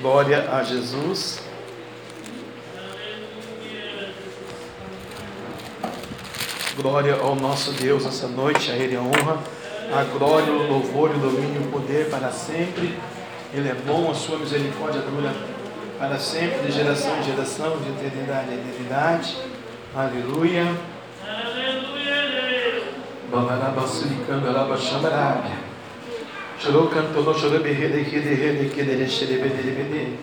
Glória a Jesus. Glória ao nosso Deus essa noite, a Ele a honra, a glória, o louvor, o domínio o poder para sempre. Ele é bom, a sua misericórdia dura para sempre, de geração em geração, de eternidade em eternidade. Aleluia. Alabaxambarabia. Chorou, cantou, chorou, berrede, que derrede, que derrede, derrede,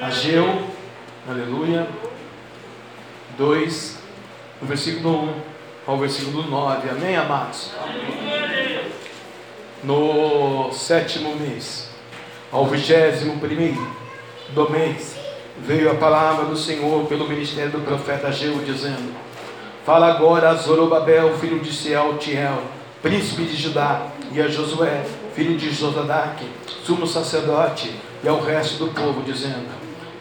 Ageu, aleluia. 2, no versículo 1 ao versículo 9. Amém, amados? No sétimo mês, ao vigésimo primeiro do mês, veio a palavra do Senhor pelo ministério do profeta Ageu, dizendo: Fala agora a Zorobabel, filho de Sealtiel, príncipe de Judá, e a Josué, filho de Josadaque, sumo sacerdote, e ao resto do povo, dizendo: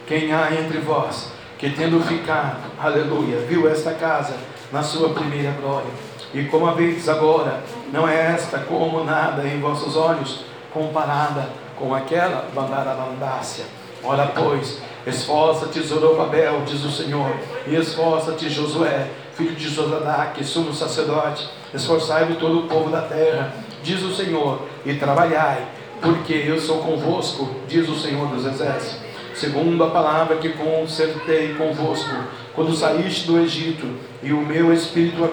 Quem há entre vós que, tendo ficado, aleluia, viu esta casa na sua primeira glória, e como a vez agora, não é esta como nada em vossos olhos, comparada com aquela bandarabandácia. Ora, pois, esforça-te, Zorobabel, diz o Senhor, e esforça-te, Josué, filho de Josadaque, sumo sacerdote, esforçai-vos todo o povo da terra, diz o Senhor, e trabalhai, porque eu sou convosco, diz o Senhor dos exércitos, segundo a palavra que consertei convosco, quando saíste do Egito, e o meu espírito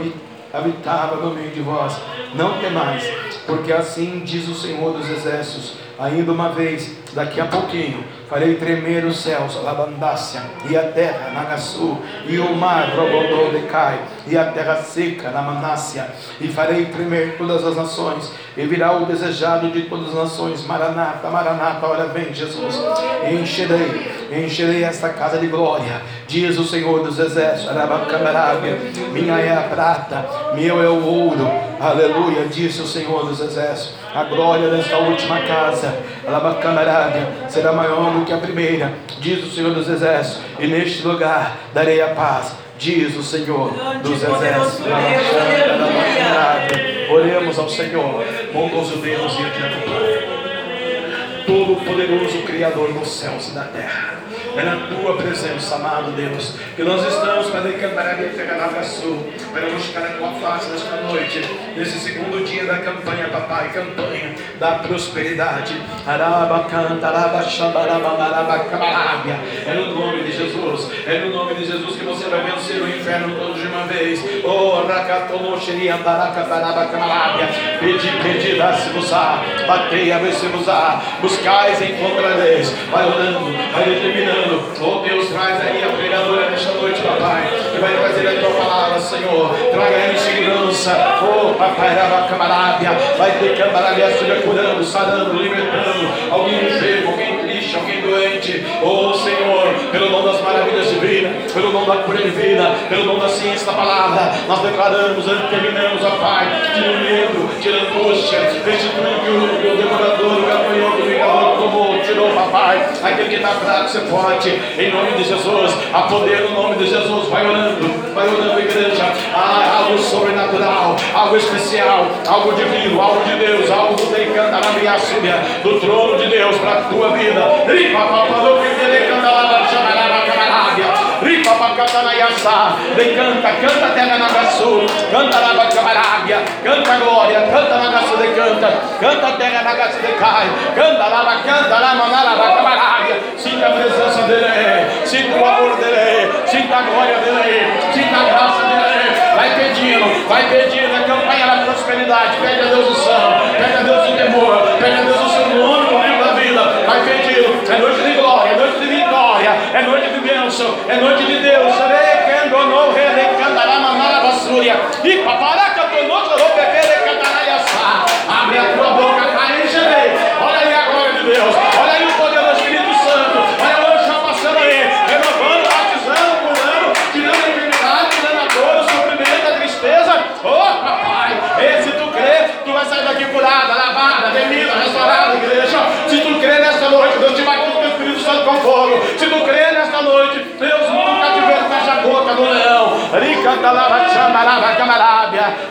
habitava no meio de vós. Não temais, porque assim diz o Senhor dos exércitos, ainda uma vez, daqui a pouquinho, farei tremer os céus, labandácia, e a terra, Nagaçu, e o mar, Robodô, decai, e a terra seca, Namanácia, e farei tremer todas as nações, e virá o desejado de todas as nações, Maranata, Maranata, ora vem Jesus, e encherei, encherei esta casa de glória, diz o Senhor dos exércitos, Arabacamarabia, minha é a prata, meu é o ouro, aleluia, disse o Senhor dos exércitos, a glória desta última casa, Alabacamarabia, será maior do que a primeira, diz o Senhor dos Exércitos, e neste lugar darei a paz, diz o Senhor dos Exércitos. Oremos ao Senhor, bondoso Deus e eterno Pai, todo-poderoso Criador dos céus e da terra. É na tua presença, amado Deus, que nós estamos para decantar e pegar sul, para buscar a tua face nesta noite, nesse segundo dia da campanha, papai, campanha da prosperidade. É no nome de Jesus, é no nome de Jesus que você vai vencer o inferno todo de uma vez. Oh, Pedi, pedi, dá-se-vos-á, batei, abre-se-vos-á, buscais, encontrareis. Vai orando, vai determinando Oh Deus, traz aí a pregadora nesta noite, papai. Que vai trazer a tua palavra, Senhor. Traga em segurança. Oh, papai, camarada. Vai ter camarada, esteja curando, sarando, libertando. Alguém enfermo, alguém triste, alguém doente. Oh Senhor, pelo nome das maravilhas divinas, pelo nome da cura divina, pelo nome da ciência da palavra, nós declaramos, terminamos, ó Pai, tira o medo, tira angústia, restitui o, o devorador, o gafanhoto, o vingador tomou, tirou, papai, aquele que está fraco, você forte, em nome de Jesus, a poder no nome de Jesus, vai orando, vai orando, igreja, ah, algo sobrenatural, algo especial, algo divino, algo de Deus, algo do decanta na minha do trono de Deus para a tua vida, Ripa, papai, Ripa Pacatanayasa, vem canta, canta terra Nagasu, canta Nagacamarabia, canta glória, canta Nagasu de canta, canta terra Nagasu de cai, canta lava, canta lá, manara, camarabia, sinta a presença dele, sinta o amor dele, sinta a glória dele, sinta a graça dele, vai pedindo, vai pedindo, a campanha da prosperidade, pede a Deus o céu, pede a Deus o temor, pede a Deus o seu nome no livro da vida, vai pedindo, é noite de glória, é noite de vitória, é noite de bênção, é noite de Deus, e paparaca, abre a tua boca, cai gerei, olha aí a glória de Deus, olha aí o poder do Espírito Santo, olha o anjo passando aí, renovando, batizando, curando, tirando a enfermidade, tirando a dor, o sofrimento, a tristeza, oh papai, e se tu crê, tu vai sair daqui curada, lavada, remida, restaurada, igreja, se tu crê nesta noite, Deus te vai com o Espírito Santo com fogo, se tu crê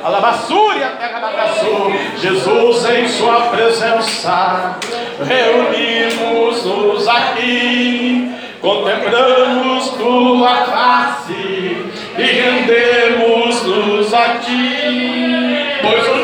Alabassúria, terra da Brasil, Jesus em sua presença, reunimos-nos aqui, contemplamos tua face e rendemos-nos a ti, pois o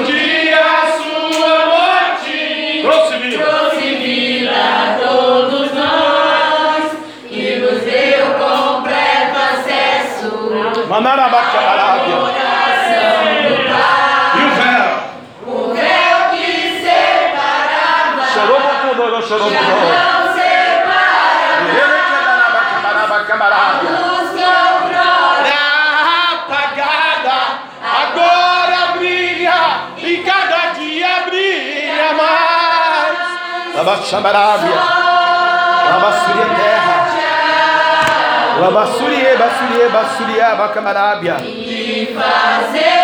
véu? O véu que separava. Chorou, chorou, chorou, chorou. Apagada, agora brilha e Abassurie, bassurie, bassurie, abacamarabia. E fazer.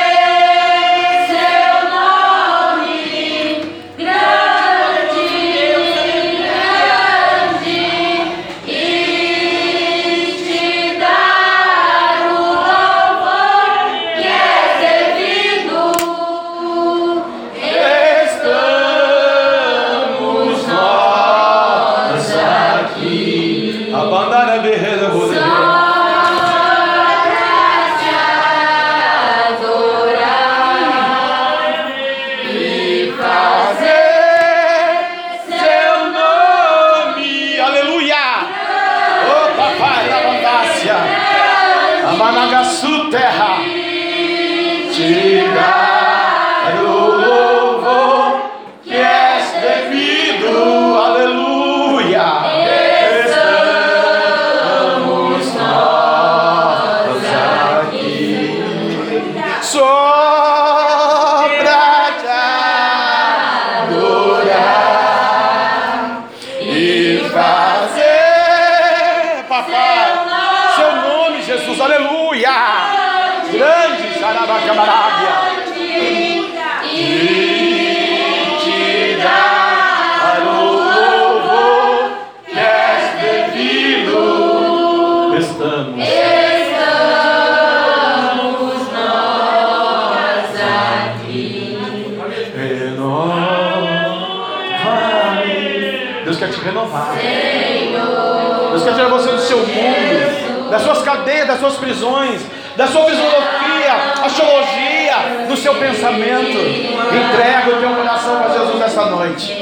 Das suas prisões, da sua filosofia, astrologia, do seu pensamento. Entrega o teu coração para Jesus nessa noite.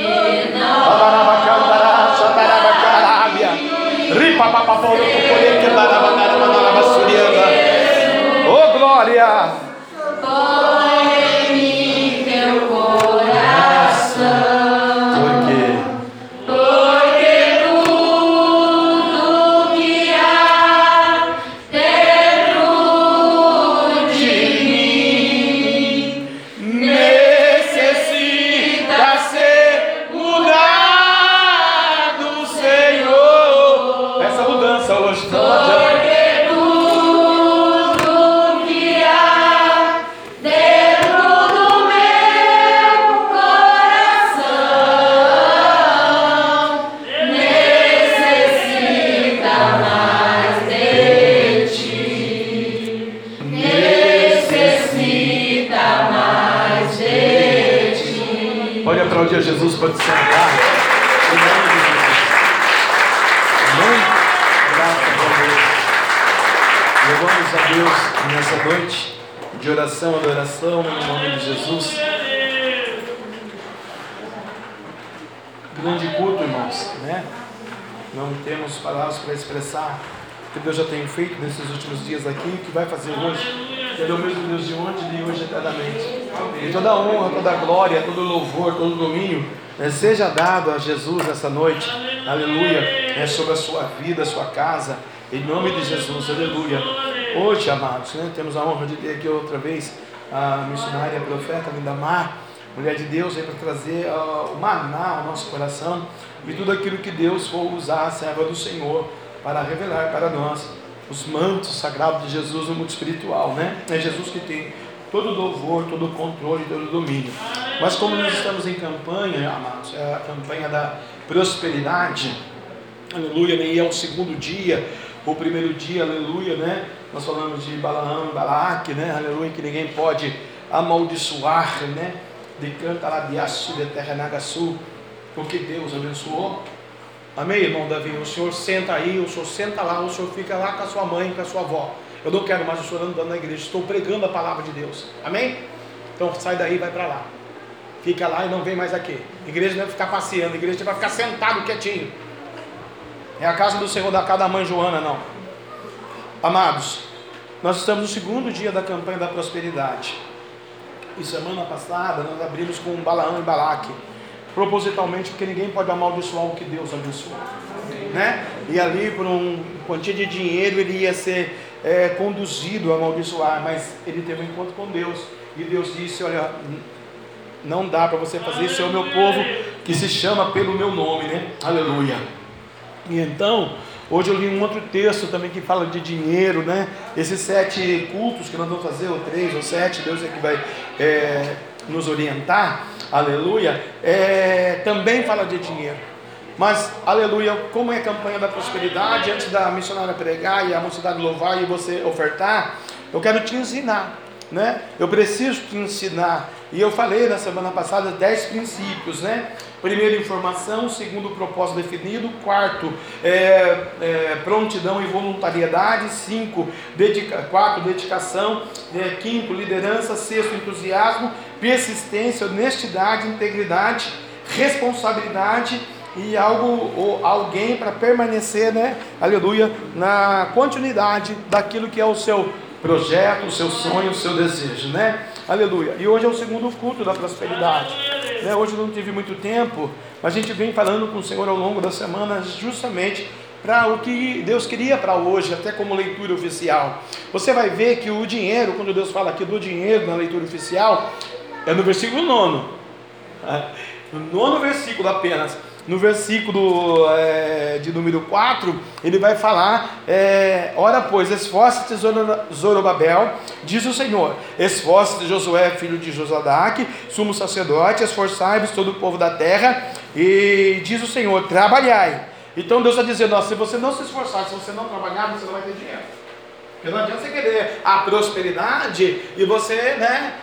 Oh glória! Deus já tem feito nesses últimos dias aqui, o que vai fazer hoje. Ele é o mesmo Deus de ontem, de hoje eternamente. E toda honra, toda glória, todo louvor, todo domínio né, seja dado a Jesus nessa noite. Aleluia. É sobre a sua vida, a sua casa. Em nome de Jesus, aleluia. Hoje, amados, né, temos a honra de ter aqui outra vez a missionária, a profeta Lindamar, mulher de Deus, para trazer uh, o maná ao nosso coração e tudo aquilo que Deus for usar, serva do Senhor para revelar para nós os mantos sagrados de Jesus no mundo espiritual, né? É Jesus que tem todo o louvor, todo o controle, todo o domínio. Mas como nós estamos em campanha, amados, é a campanha da prosperidade, aleluia, né? e é o segundo dia, o primeiro dia, aleluia, né? Nós falamos de Balaão Balaque, né? Aleluia, que ninguém pode amaldiçoar, né? De canta lá de terra Nagaçu, porque Deus abençoou. Amém, irmão Davi? O senhor senta aí, o senhor senta lá, o senhor fica lá com a sua mãe, com a sua avó. Eu não quero mais o senhor andando na igreja, estou pregando a palavra de Deus. Amém? Então sai daí vai para lá. Fica lá e não vem mais aqui. Igreja não vai ficar passeando, a igreja vai ficar sentado quietinho. É a casa do Senhor da casa da mãe Joana, não. Amados, Nós estamos no segundo dia da campanha da prosperidade. E semana passada nós abrimos com Balaão e Balaque, propositalmente porque ninguém pode amaldiçoar o que Deus abençoou. Né? E ali, por uma quantia de dinheiro, ele ia ser é, conduzido a amaldiçoar, mas ele teve um encontro com Deus. E Deus disse: Olha, não dá para você fazer isso, é o meu povo que se chama pelo meu nome, né? Aleluia. E então, Hoje eu li um outro texto também que fala de dinheiro, né? Esses sete cultos que nós vamos fazer, ou três, ou sete, Deus é que vai é, nos orientar, aleluia, é, também fala de dinheiro. Mas, aleluia, como é a campanha da prosperidade, antes da missionária pregar e a mocidade louvar e você ofertar, eu quero te ensinar, né? Eu preciso te ensinar. E eu falei na semana passada dez princípios, né? Primeiro, informação. Segundo, propósito definido. Quarto, é, é, prontidão e voluntariedade. Cinco, dedica, quarto, dedicação. É, quinto, liderança. Sexto, entusiasmo. Persistência, honestidade, integridade, responsabilidade e algo ou alguém para permanecer, né? Aleluia, na continuidade daquilo que é o seu projeto, o seu sonho, o seu desejo, né? Aleluia. E hoje é o segundo culto da prosperidade. Né? Hoje não tive muito tempo, mas a gente vem falando com o Senhor ao longo das semanas justamente para o que Deus queria para hoje, até como leitura oficial. Você vai ver que o dinheiro, quando Deus fala aqui do dinheiro na leitura oficial, é no versículo nono. No nono versículo apenas no versículo é, de número 4, ele vai falar: é, Ora, pois, esforça-te, Zorobabel, diz o Senhor, esforça-te, Josué, filho de Josadaque, sumo sacerdote, esforçai-vos todo o povo da terra, e diz o Senhor: trabalhai. Então Deus está dizendo: ó, se você não se esforçar, se você não trabalhar, você não vai ter dinheiro. Porque não adianta você querer a prosperidade e você, né,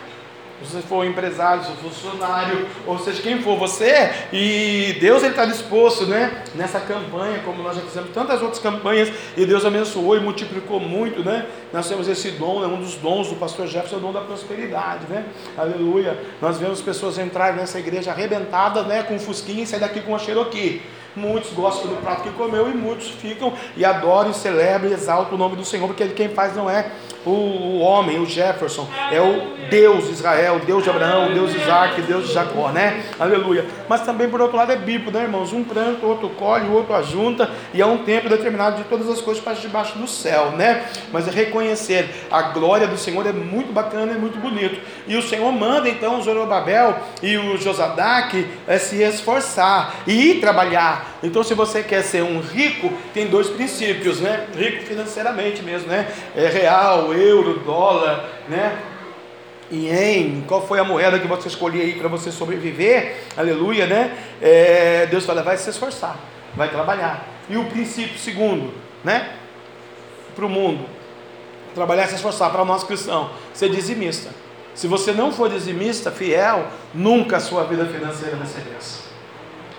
se você for empresário, se for funcionário, ou seja, quem for você, e Deus ele está disposto, né, nessa campanha, como nós já fizemos tantas outras campanhas, e Deus abençoou e multiplicou muito, né? Nós temos esse dom, né, um dos dons do pastor Jefferson é o dom da prosperidade, né? Aleluia. Nós vemos pessoas entrarem nessa igreja arrebentadas, né, com um fusquinha e sair daqui com uma Cherokee. Muitos gostam do prato que comeu e muitos ficam e adoram, e celebram e exaltam o nome do Senhor, porque quem faz não é o, homem, o Jefferson, é o Deus de Israel, o Deus de Abraão, o Deus de Isaac, o Deus de Jacó, né? Aleluia. Mas também por outro lado é bíblico, né, irmãos? Um planta, outro colhe, o outro ajunta, e há um tempo determinado de todas as coisas para debaixo do céu, né? Mas é reconhecer a glória do Senhor é muito bacana, é muito bonito. E o Senhor manda então o Zorobabel e o Josadac é, se esforçar e ir trabalhar. Então, se você quer ser um rico, tem dois princípios, né? Rico financeiramente mesmo, né? É real, euro, dólar, né? Ien, qual foi a moeda que você escolheu aí para você sobreviver? Aleluia, né? É, Deus fala, vai se esforçar, vai trabalhar. E o princípio segundo, né? Para o mundo, trabalhar se esforçar. Para nós cristãos, ser dizimista. Se você não for dizimista, fiel, nunca a sua vida financeira vai ser essa.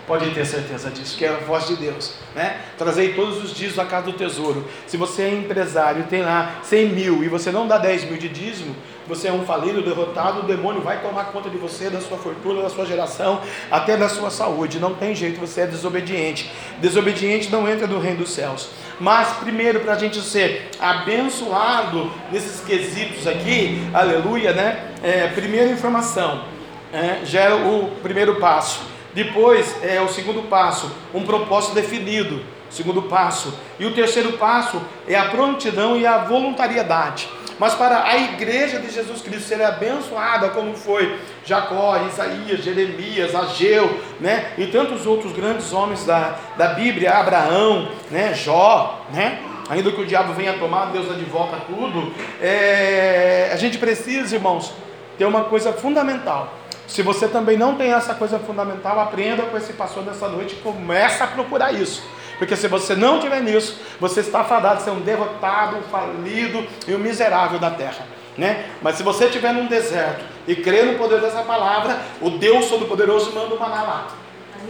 Pode ter certeza disso, que é a voz de Deus. Né? Trazei todos os dias da casa do tesouro. Se você é empresário tem lá 100 mil e você não dá 10 mil de dízimo, você é um falido, derrotado, o demônio vai tomar conta de você, da sua fortuna, da sua geração, até da sua saúde. Não tem jeito, você é desobediente. Desobediente não entra no reino dos céus. Mas primeiro, para a gente ser abençoado nesses quesitos aqui, aleluia, né? É, primeira informação, é, já é o primeiro passo depois é o segundo passo, um propósito definido. Segundo passo. E o terceiro passo é a prontidão e a voluntariedade. Mas para a igreja de Jesus Cristo ser abençoada, como foi Jacó, Isaías, Jeremias, Ageu, né? E tantos outros grandes homens da, da Bíblia, Abraão, né? Jó, né? Ainda que o diabo venha tomar, Deus dá de volta tudo. É, a gente precisa, irmãos, ter uma coisa fundamental se você também não tem essa coisa fundamental, aprenda com esse pastor nessa noite e comece a procurar isso. Porque se você não tiver nisso, você está fadado a ser um derrotado, um falido e um miserável da terra. Né? Mas se você estiver num deserto e crer no poder dessa palavra, o Deus Todo-Poderoso manda o maná lá.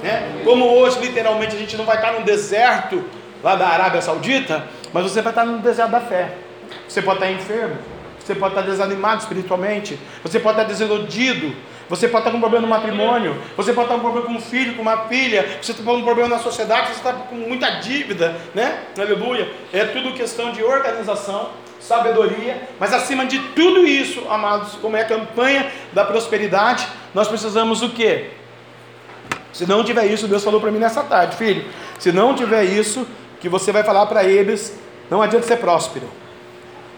Né? Como hoje, literalmente, a gente não vai estar num deserto lá da Arábia Saudita, mas você vai estar no deserto da fé. Você pode estar enfermo, você pode estar desanimado espiritualmente, você pode estar desiludido, você pode estar com um problema no matrimônio, você pode estar com um problema com um filho, com uma filha, você está com um problema na sociedade, você está com muita dívida, né? Aleluia. É tudo questão de organização, sabedoria, mas acima de tudo isso, amados, como é a campanha da prosperidade, nós precisamos o quê? Se não tiver isso, Deus falou para mim nessa tarde, filho, se não tiver isso, que você vai falar para eles, não adianta ser próspero.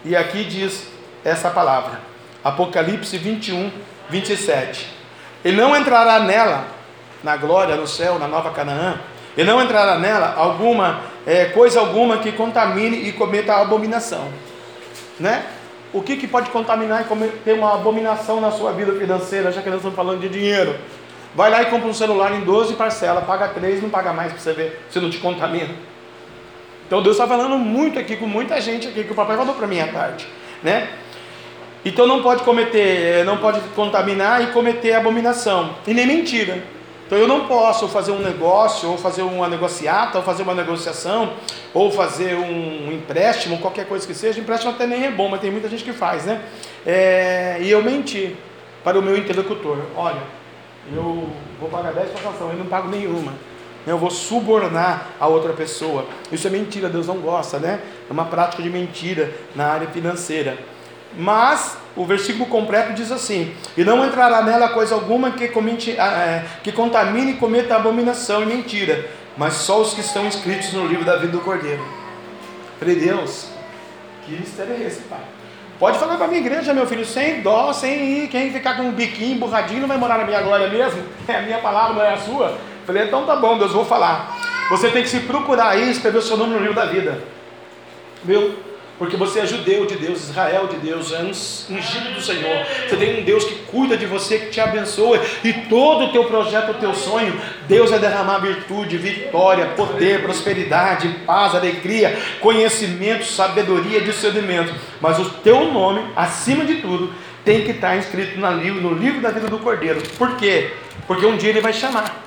E aqui diz essa palavra, Apocalipse 21, 27. Ele não entrará nela, na glória, no céu, na nova Canaã, e não entrará nela alguma é, coisa alguma que contamine e cometa abominação, né? O que, que pode contaminar e cometer uma abominação na sua vida financeira, já que nós estamos falando de dinheiro? Vai lá e compra um celular em 12 parcelas, paga 3, não paga mais para você ver se não te contamina. Então Deus está falando muito aqui com muita gente aqui que o papai falou para mim à tarde, né? Então não pode cometer, não pode contaminar e cometer abominação e nem mentira. Então eu não posso fazer um negócio, ou fazer uma negociata, ou fazer uma negociação, ou fazer um empréstimo, qualquer coisa que seja. Empréstimo até nem é bom, mas tem muita gente que faz, né? É, e eu menti para o meu interlocutor. Olha, eu vou pagar 10 prestações, eu não pago nenhuma. Eu vou subornar a outra pessoa. Isso é mentira, Deus não gosta, né? É uma prática de mentira na área financeira. Mas o versículo completo diz assim: E não entrará nela coisa alguma que, comete, ah, é, que contamine e cometa abominação e mentira, mas só os que estão inscritos no livro da vida do Cordeiro. Falei, Deus, que mistério é esse, pai? Pode falar para a minha igreja, meu filho, sem dó, sem ir. Quem ficar com um biquinho emburradinho não vai morar na minha glória mesmo? É a minha palavra, não é a sua? Falei, então tá bom, Deus, vou falar. Você tem que se procurar aí, escrever o seu nome no livro da vida. Viu? Porque você é judeu de Deus, Israel de Deus, é ungido do Senhor. Você tem um Deus que cuida de você, que te abençoa. E todo o teu projeto, o teu sonho, Deus vai derramar virtude, vitória, poder, prosperidade, paz, alegria, conhecimento, sabedoria, discernimento. Mas o teu nome, acima de tudo, tem que estar inscrito no livro da vida do Cordeiro. Por quê? Porque um dia ele vai chamar.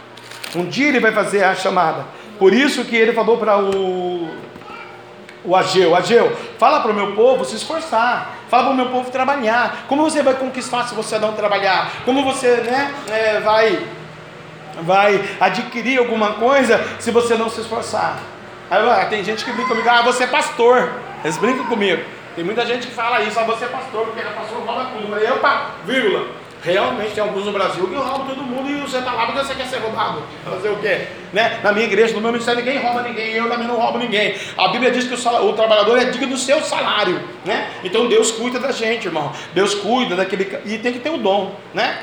Um dia ele vai fazer a chamada. Por isso que ele falou para o o Ageu, Ageu, fala para o meu povo se esforçar, fala para o meu povo trabalhar. Como você vai conquistar se você não trabalhar? Como você né, é, vai, vai adquirir alguma coisa se você não se esforçar? Aí, ah, tem gente que brinca comigo, ah, você é pastor. Eles brincam comigo. Tem muita gente que fala isso, ah, você é pastor, porque é pastor rouba tudo. Eu opa, vírgula. Realmente tem alguns no Brasil que roubam todo mundo e você está lá porque você quer ser roubado. Fazer o quê? Né? Na minha igreja, no meu ministério, ninguém rouba ninguém, eu também não roubo ninguém. A Bíblia diz que o, salário, o trabalhador é digno do seu salário. Né? Então Deus cuida da gente, irmão. Deus cuida daquele. E tem que ter o dom, né?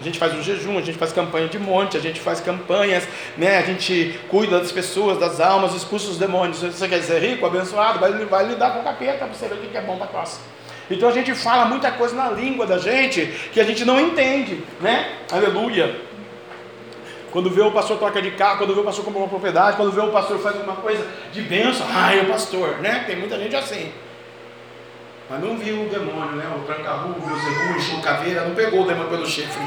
A gente faz um jejum, a gente faz campanha de monte, a gente faz campanhas, né? A gente cuida das pessoas, das almas, expulsa os demônios. Você quer ser rico, abençoado, vai, vai lidar com o capeta para você ver o que é bom para nós. Então a gente fala muita coisa na língua da gente que a gente não entende, né? Aleluia. Quando vê o pastor toca de carro, quando vê o pastor comprar uma propriedade, quando vê o pastor faz alguma coisa de bênção, ai, o pastor, né? Tem muita gente assim. Mas não viu o demônio, né? O tranca-rua, o zebucho, o caveira, não pegou o demônio pelo chifre.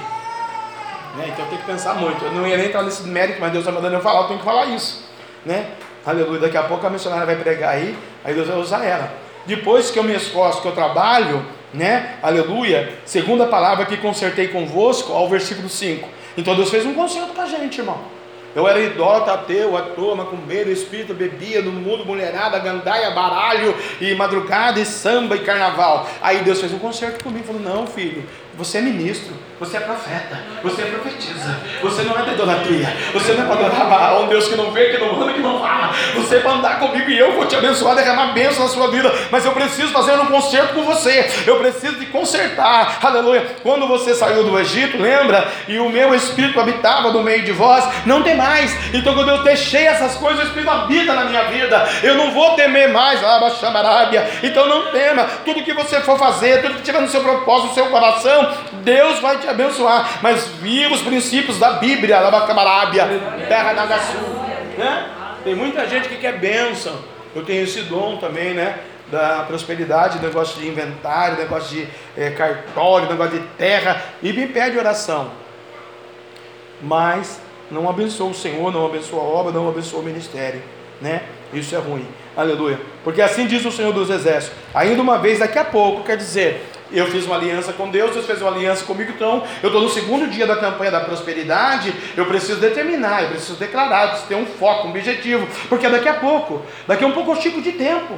Né? Então tem que pensar muito. Eu não ia nem entrar nesse mérito, mas Deus está mandando eu falar, eu tenho que falar isso. Né? Aleluia. Daqui a pouco a missionária vai pregar aí, aí Deus vai usar ela. Depois que eu me esforço, que eu trabalho, né? Aleluia. Segunda palavra que consertei convosco, ao versículo 5. Então Deus fez um conserto com a gente, irmão. Eu era idólatra, ateu, ator, macumbeiro, espírito, bebia no mundo, mulherada, gandaia, baralho, e madrugada, e samba, e carnaval. Aí Deus fez um concerto comigo, falou, não filho, você é ministro, você é profeta, você é profetisa, você não é da idolatria, você não é para adorar um Deus que não vê, que não anda, que não fala. Você é para andar comigo e eu vou te abençoar, derramar bênção na sua vida. Mas eu preciso fazer um concerto com você, eu preciso de consertar, aleluia. Quando você saiu do Egito, lembra? E o meu espírito habitava no meio de vós, não tem mais. Então quando eu deixei essas coisas, o espírito habita na minha vida, eu não vou temer mais, ah, Arábia. Então não tema, tudo que você for fazer, tudo que tiver no seu propósito, no seu coração, Deus vai te abençoar. Mas viva os princípios da Bíblia, da Bacabarábia, terra da Sul. Né? Tem muita gente que quer bênção. Eu tenho esse dom também, né? Da prosperidade, negócio de inventário, negócio de é, cartório, negócio de terra, e me pede oração. Mas não abençoa o Senhor, não abençoa a obra, não abençoa o ministério, né? Isso é ruim. Aleluia. Porque assim diz o Senhor dos Exércitos. Ainda uma vez, daqui a pouco, quer dizer, eu fiz uma aliança com Deus, Deus fez uma aliança comigo, então eu estou no segundo dia da campanha da prosperidade, eu preciso determinar, eu preciso declarar, eu preciso ter um foco, um objetivo, porque daqui a pouco, daqui a um pouco eu de tempo.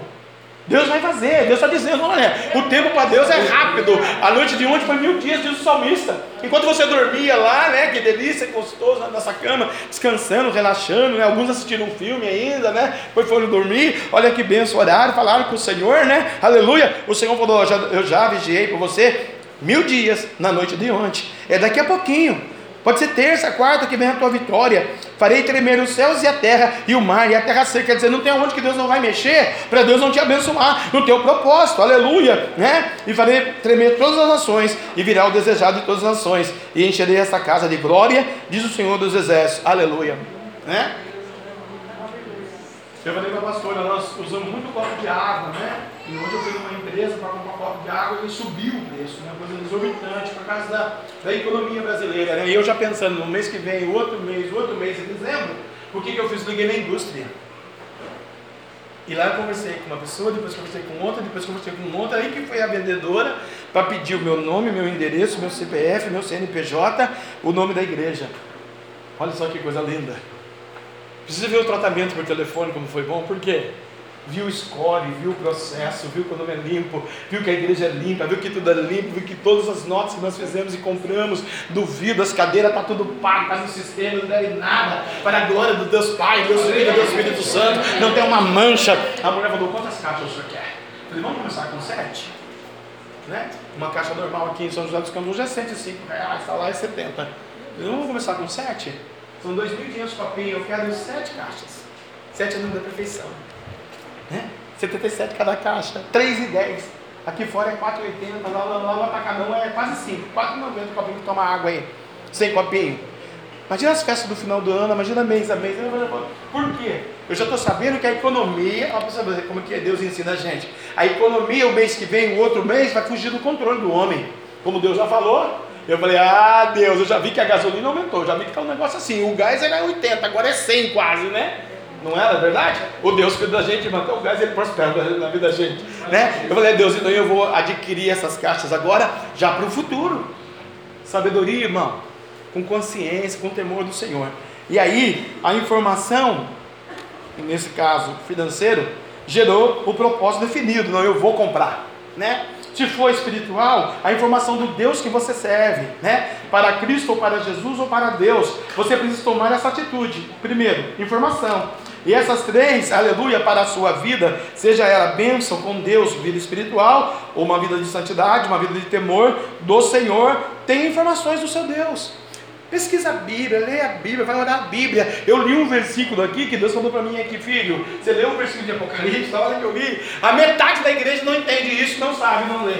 Deus vai fazer, Deus está dizendo: olha, o tempo para Deus é rápido. A noite de ontem foi mil dias, diz o salmista. Enquanto você dormia lá, né? Que delícia, gostoso na nossa cama, descansando, relaxando, né? Alguns assistiram um filme ainda, né? Depois foram dormir. Olha que benção, horário, falaram com o Senhor, né? Aleluia. O Senhor falou: eu já, eu já vigiei por você mil dias na noite de ontem. É daqui a pouquinho. Pode ser terça, quarta que vem a tua vitória. Farei tremer os céus e a terra e o mar e a terra seca. Quer dizer, não tem onde que Deus não vai mexer para Deus não te abençoar no teu propósito. Aleluia, né? E farei tremer todas as nações e virá o desejado de todas as nações e encherei esta casa de glória, diz o Senhor dos exércitos. Aleluia, né? Eu falei para a pastora, nós usamos muito copo de água, né? E hoje eu fui numa empresa para comprar um copo de água e subiu o preço, né? Coisa exorbitante por causa da, da economia brasileira, né? E eu já pensando, no mês que vem, outro mês, outro mês, em dezembro, o que, que eu fiz? Liguei na indústria. E lá eu conversei com uma pessoa, depois conversei com outra, depois conversei com outra, aí que foi a vendedora para pedir o meu nome, meu endereço, meu CPF, meu CNPJ, o nome da igreja. Olha só que coisa linda. Precisa ver o tratamento por telefone, como foi bom, por quê? Viu score, viu o processo, viu que o nome é limpo, viu que a igreja é limpa, viu que tudo é limpo, viu que todas as notas que nós fizemos e compramos, duvido, as cadeiras está tudo pago, está no sistema, não deve nada, para a glória do Deus Pai, Deus Filho, Deus Espírito Santo, não tem uma mancha. A mulher falou: quantas caixas o senhor quer? Eu falei, vamos começar com sete? Né? Uma caixa normal aqui em São José dos Campos já é 105 reais, está lá é 70. Eu falei, vamos começar com sete? São 2.500 copinhos, eu quero sete caixas. Sete é o número da perfeição. Né? 77 cada caixa, 3,10. Aqui fora é 4,80, lá, lá, lá no Atacadão é quase 5. 4,90 copinho que toma água aí. Sem copinho. Imagina as festas do final do ano, imagina mês a mês. Por quê? Eu já estou sabendo que a economia, como que Deus ensina a gente. A economia, o mês que vem, o outro mês, vai fugir do controle do homem. Como Deus já falou, eu falei, ah Deus, eu já vi que a gasolina aumentou, já vi que está um negócio assim, o gás era 80, agora é 100 quase, né? Não era verdade? O Deus cuida da gente, manter o gás ele prospera na vida da gente. Né? Eu falei, Deus, então eu vou adquirir essas caixas agora, já para o futuro. Sabedoria, irmão, com consciência, com temor do Senhor. E aí, a informação, nesse caso financeiro, gerou o propósito definido, não, eu vou comprar, né? Se for espiritual, a informação do Deus que você serve, né? Para Cristo ou para Jesus ou para Deus, você precisa tomar essa atitude. Primeiro, informação. E essas três, aleluia, para a sua vida, seja ela bênção com Deus, vida espiritual, ou uma vida de santidade, uma vida de temor do Senhor, tem informações do seu Deus. Pesquisa a Bíblia, leia a Bíblia, vai orar a Bíblia. Eu li um versículo aqui que Deus falou para mim aqui, filho. Você leu um versículo de Apocalipse, hora que eu li, a metade da igreja não entende isso, não sabe, não lê.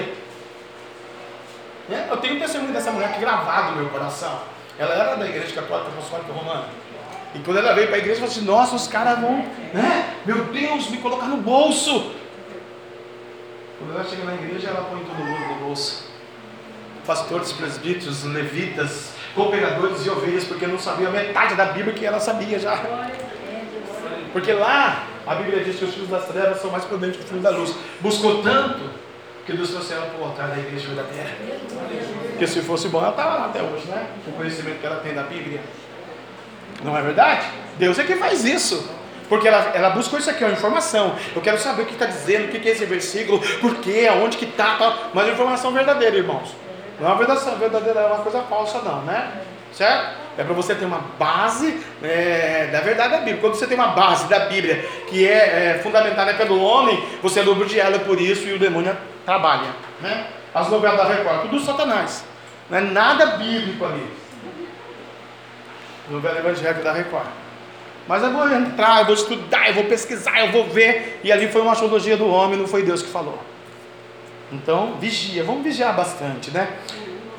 É, eu tenho um testemunho dessa mulher aqui gravado no meu coração. Ela era da igreja católica apostólica romana. E quando ela veio para a igreja, ela falou assim: Nossa, os caras vão, né? Meu Deus, me colocar no bolso. Quando ela chega na igreja, ela põe todo mundo no bolso. Pastores, presbíteros, levitas, cooperadores de ovelhas, porque não sabia metade da Bíblia que ela sabia já. Porque lá a Bíblia diz que os filhos das trevas são mais prudentes que os filhos da luz. Buscou tanto que Deus trouxe ela para o altar da igreja verdadeira. Porque se fosse bom, ela estava lá até hoje, né? O conhecimento que ela tem da Bíblia. Não é verdade? Deus é que faz isso. Porque ela, ela buscou isso aqui, uma informação. Eu quero saber o que está dizendo, o que, é esse versículo, por quê, aonde que está, mas informação verdadeira, irmãos. Não é uma verdadeira, verdadeira, é uma coisa falsa, não, né? Certo? É para você ter uma base é, da verdade da Bíblia. Quando você tem uma base da Bíblia que é, é fundamentada pelo homem, você é lubrifiado por isso e o demônio trabalha. Né? As novelas da Record, tudo Satanás. Não é nada bíblico ali. Novela evangélica da Record. Mas eu vou entrar, eu vou estudar, eu vou pesquisar, eu vou ver. E ali foi uma astrologia do homem, não foi Deus que falou. Então, vigia, vamos vigiar bastante, né?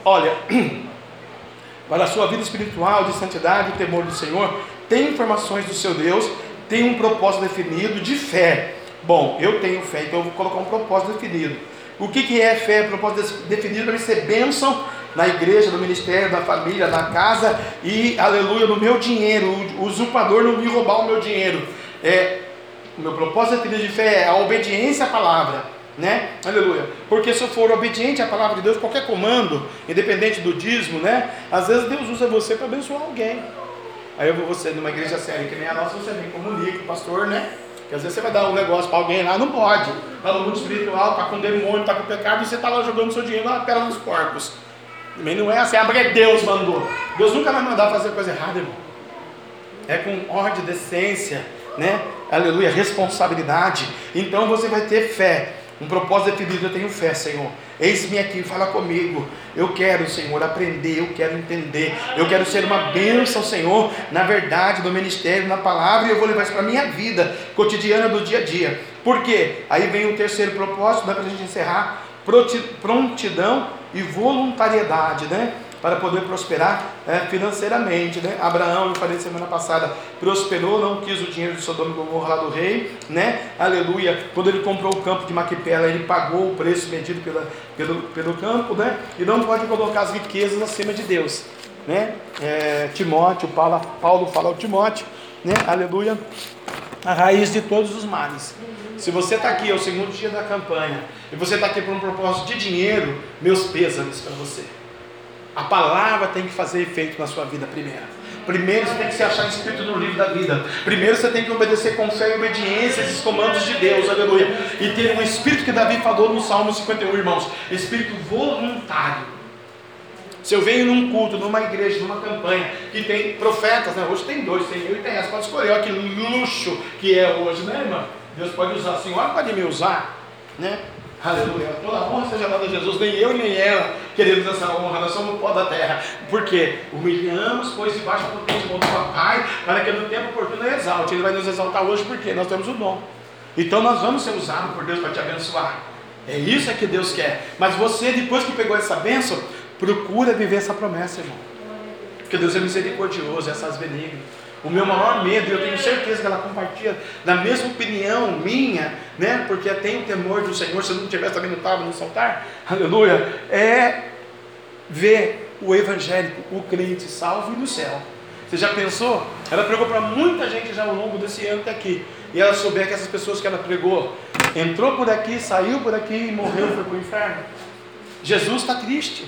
Olha, para a sua vida espiritual, de santidade temor do Senhor, tem informações do seu Deus, tem um propósito definido de fé. Bom, eu tenho fé, então eu vou colocar um propósito definido. O que, que é fé? Propósito definido para ser bênção na igreja, no ministério, na família, na casa e, aleluia, no meu dinheiro. O usurpador não me roubar o meu dinheiro. É, o meu propósito definido de fé é a obediência à palavra né? Aleluia. Porque se eu for obediente à palavra de Deus, qualquer comando, independente do dízimo, né? Às vezes Deus usa você para abençoar alguém. Aí eu vou você numa igreja séria que nem a nossa, você vem comunica, pastor, né? Porque às vezes você vai dar um negócio para alguém lá, não pode. Está no mundo espiritual, está com demônio, está com pecado, e você está lá jogando seu dinheiro na pele dos porcos. Também não é assim, ah, porque Deus mandou. Deus nunca vai mandar fazer coisa errada, irmão. É com ordem, decência, né? Aleluia, responsabilidade. Então você vai ter fé. Um propósito definido, eu tenho fé, Senhor. Eis-me aqui, fala comigo. Eu quero, Senhor, aprender, eu quero entender. Eu quero ser uma bênção, Senhor, na verdade, no ministério, na palavra, e eu vou levar isso para a minha vida cotidiana do dia a dia. Por quê? Aí vem o terceiro propósito, dá para a gente encerrar: prontidão e voluntariedade, né? para poder prosperar é, financeiramente. Né? Abraão, eu falei semana passada, prosperou, não quis o dinheiro de Sodoma e Gomorra lá do rei, né? aleluia. Quando ele comprou o campo de Maquipela, ele pagou o preço medido pela, pelo, pelo campo, né? e não pode colocar as riquezas acima de Deus. Né? É, Timóteo, Paulo, Paulo fala ao Timóteo, né? aleluia, a raiz de todos os males. Se você está aqui, é o segundo dia da campanha, e você está aqui por um propósito de dinheiro, meus pêsames para você. A palavra tem que fazer efeito na sua vida primeiro. Primeiro você tem que se achar inscrito no livro da vida. Primeiro você tem que obedecer com fé e obediência esses comandos de Deus, aleluia. E ter um espírito que Davi falou no Salmo 51, irmãos: espírito voluntário. Se eu venho num culto, numa igreja, numa campanha, que tem profetas, né? hoje tem dois, tem eu e tem essa, pode escolher, olha que luxo que é hoje, né, irmã? Deus pode usar, a senhora pode me usar, né? Aleluia. Toda honra seja dada a Jesus, nem eu nem ela queremos essa honra, nós somos o pó da terra. Porque humilhamos, pois debaixo do potente mão do papai, para que no tempo oportuno exalte. Ele vai nos exaltar hoje porque nós temos o dom. Então nós vamos ser usados por Deus para te abençoar. É isso é que Deus quer. Mas você, depois que pegou essa bênção, procura viver essa promessa, irmão. Porque Deus é misericordioso, é essas benigno. O meu maior medo, e eu tenho certeza que ela compartilha da mesma opinião minha, né? Porque tem o temor do Senhor, se eu não tivesse também não estava no altar, aleluia, é ver o evangélico, o crente salvo e no céu. Você já pensou? Ela pregou para muita gente já ao longo desse ano até aqui. E ela souber que essas pessoas que ela pregou entrou por aqui, saiu por aqui e morreu foi para o inferno. Jesus está triste.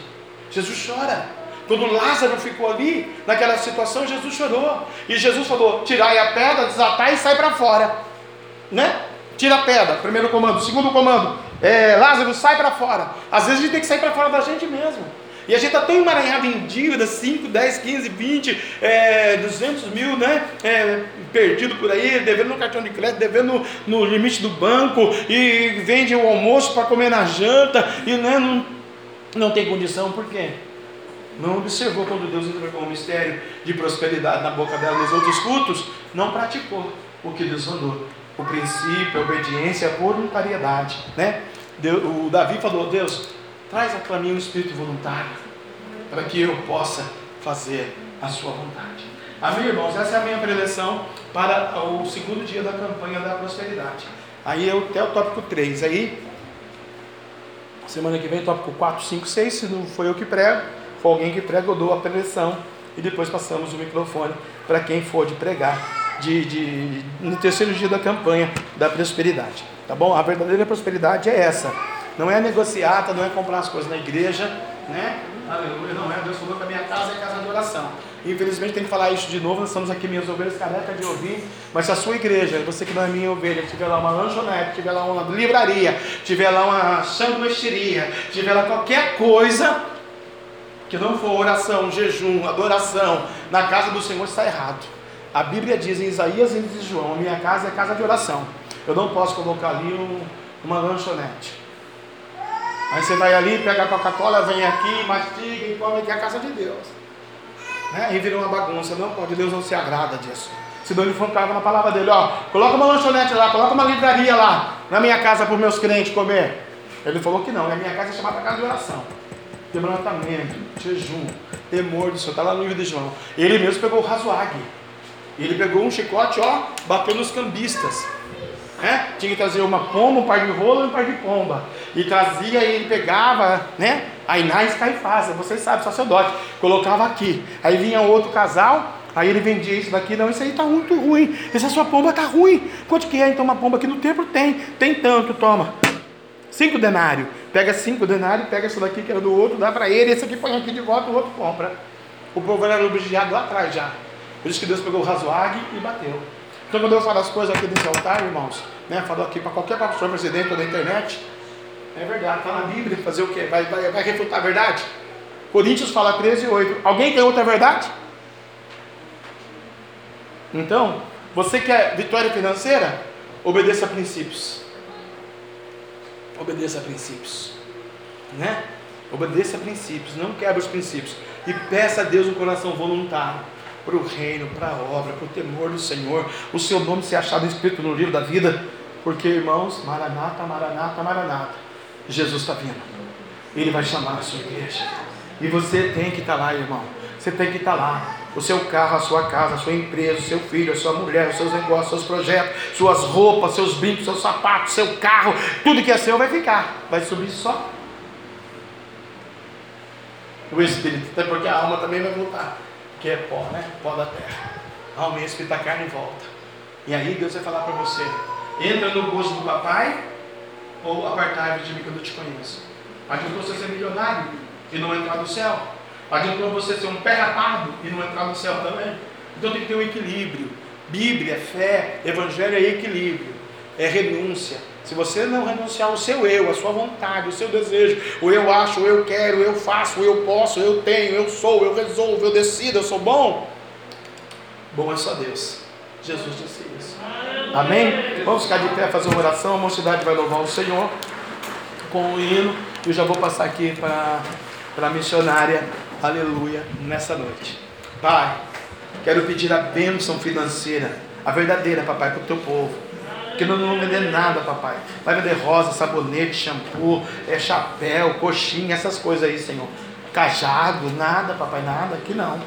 Jesus chora. Quando Lázaro ficou ali, naquela situação, Jesus chorou. E Jesus falou: tirai a pedra, desatai e sai para fora. Né? Tira a pedra, primeiro comando. Segundo comando, é, Lázaro, sai para fora. Às vezes a gente tem que sair para fora da gente mesmo. E a gente está tão emaranhado em dívidas, 5, 10, 15, 20, é, 200 mil, né? É, perdido por aí, devendo no cartão de crédito, devendo no, no limite do banco, e vende o almoço para comer na janta, e né, não, não tem condição, por quê? Não observou quando Deus entregou o mistério de prosperidade na boca dela nos outros cultos, não praticou o que Deus mandou. O princípio, a obediência, a voluntariedade. Né? O Davi falou: Deus, traz para mim um espírito voluntário, para que eu possa fazer a sua vontade. Amém, irmãos? Essa é a minha preleção para o segundo dia da campanha da prosperidade. Aí eu até o tópico 3. Aí, semana que vem, tópico 4, 5, 6, se não foi eu que prego foi alguém que dou a preleção e depois passamos o microfone para quem for de pregar de, de, no terceiro dia da campanha da prosperidade. Tá bom? A verdadeira prosperidade é essa. Não é negociata, não é comprar as coisas na igreja, né? Aleluia, não é. Deus falou que a minha casa é casa de oração. Infelizmente tem que falar isso de novo, nós estamos aqui minhas ovelhas careca de ouvir, mas se a sua igreja, você que não é minha ovelha, tiver lá uma lanchonete, tiver lá uma livraria, tiver lá uma sanduicheria, tiver lá qualquer coisa, que não for oração, jejum, adoração na casa do Senhor está errado. A Bíblia diz em Isaías e em João: minha casa é casa de oração. Eu não posso colocar ali um, uma lanchonete. Aí você vai ali, pega a Coca-Cola, vem aqui, mastiga e come aqui a casa de Deus. Né? Aí vira uma bagunça, não pode, Deus não se agrada disso. Senão ele foncava na palavra dele, ó, coloca uma lanchonete lá, coloca uma livraria lá, na minha casa para os meus crentes comer. Ele falou que não, a minha casa é chamada casa de oração quebrantamento, jejum, temor do Senhor. Está lá no livro de João. Ele mesmo pegou o razoague. Ele pegou um chicote, ó, bateu nos cambistas. Né? Tinha que trazer uma pomba, um par de rolo e um par de pomba. E trazia, e ele pegava, né? Ainás Caifás, vocês sabem, sacerdote. Colocava aqui. Aí vinha outro casal, Aí ele vendia isso daqui, não, isso aí está muito ruim. Essa sua pomba está ruim. Quanto que é então uma pomba aqui no templo? Tem, tem tanto, toma. Cinco denários. Pega cinco denários, pega essa daqui que era do outro, dá para ele, esse aqui põe aqui de volta, o outro compra. O povo era obediado lá atrás já. Por isso que Deus pegou o razoag e bateu. Então, quando eu falo as coisas aqui nesse altar, irmãos, né, falo aqui para qualquer pastor, presidente ou da internet, é verdade, está na Bíblia, fazer o quê? Vai, vai, vai refutar a verdade? Coríntios fala 13 8. Alguém tem outra verdade? Então, você quer vitória financeira? Obedeça a princípios. Obedeça a princípios. Né? Obedeça a princípios, não quebre os princípios. E peça a Deus um coração voluntário para o reino, para a obra, para o temor do Senhor. O seu nome se achado escrito no livro da vida. Porque, irmãos, Maranata, Maranata, Maranata. Jesus está vindo. Ele vai chamar a sua igreja. E você tem que estar tá lá, irmão. Você tem que estar tá lá. O seu carro, a sua casa, a sua empresa, o seu filho, a sua mulher, os seus negócios, seus projetos, suas roupas, seus brincos, seus sapatos, seu carro, tudo que é seu vai ficar. Vai subir só o espírito, até porque a alma também vai voltar, que é pó, né? Pó da terra. A alma e espírito, a carne volta. E aí Deus vai falar para você: entra no gozo do papai ou apartai-vos de mim que eu não te conheço. Adiantou você ser milionário e não entrar no céu? Adiantou você ser um pé rapado e não entrar no céu também? Então tem que ter um equilíbrio. Bíblia, fé, evangelho é equilíbrio, é renúncia. Se você não renunciar ao seu eu, a sua vontade, o seu desejo, o eu acho, o eu quero, eu faço, eu posso, eu tenho, eu sou, eu resolvo, eu decido, eu sou bom, bom é só Deus. Jesus disse isso. Amém? Vamos ficar de pé, fazer uma oração. A mocidade vai louvar o Senhor com o hino. Eu já vou passar aqui para a missionária. Aleluia, nessa noite. Pai, quero pedir a bênção financeira, a verdadeira, papai, para o teu povo que não vão vender nada, papai. Vai vender rosa, sabonete, shampoo, é, chapéu, coxinha, essas coisas aí, Senhor. Cajado, nada, papai, nada, aqui não.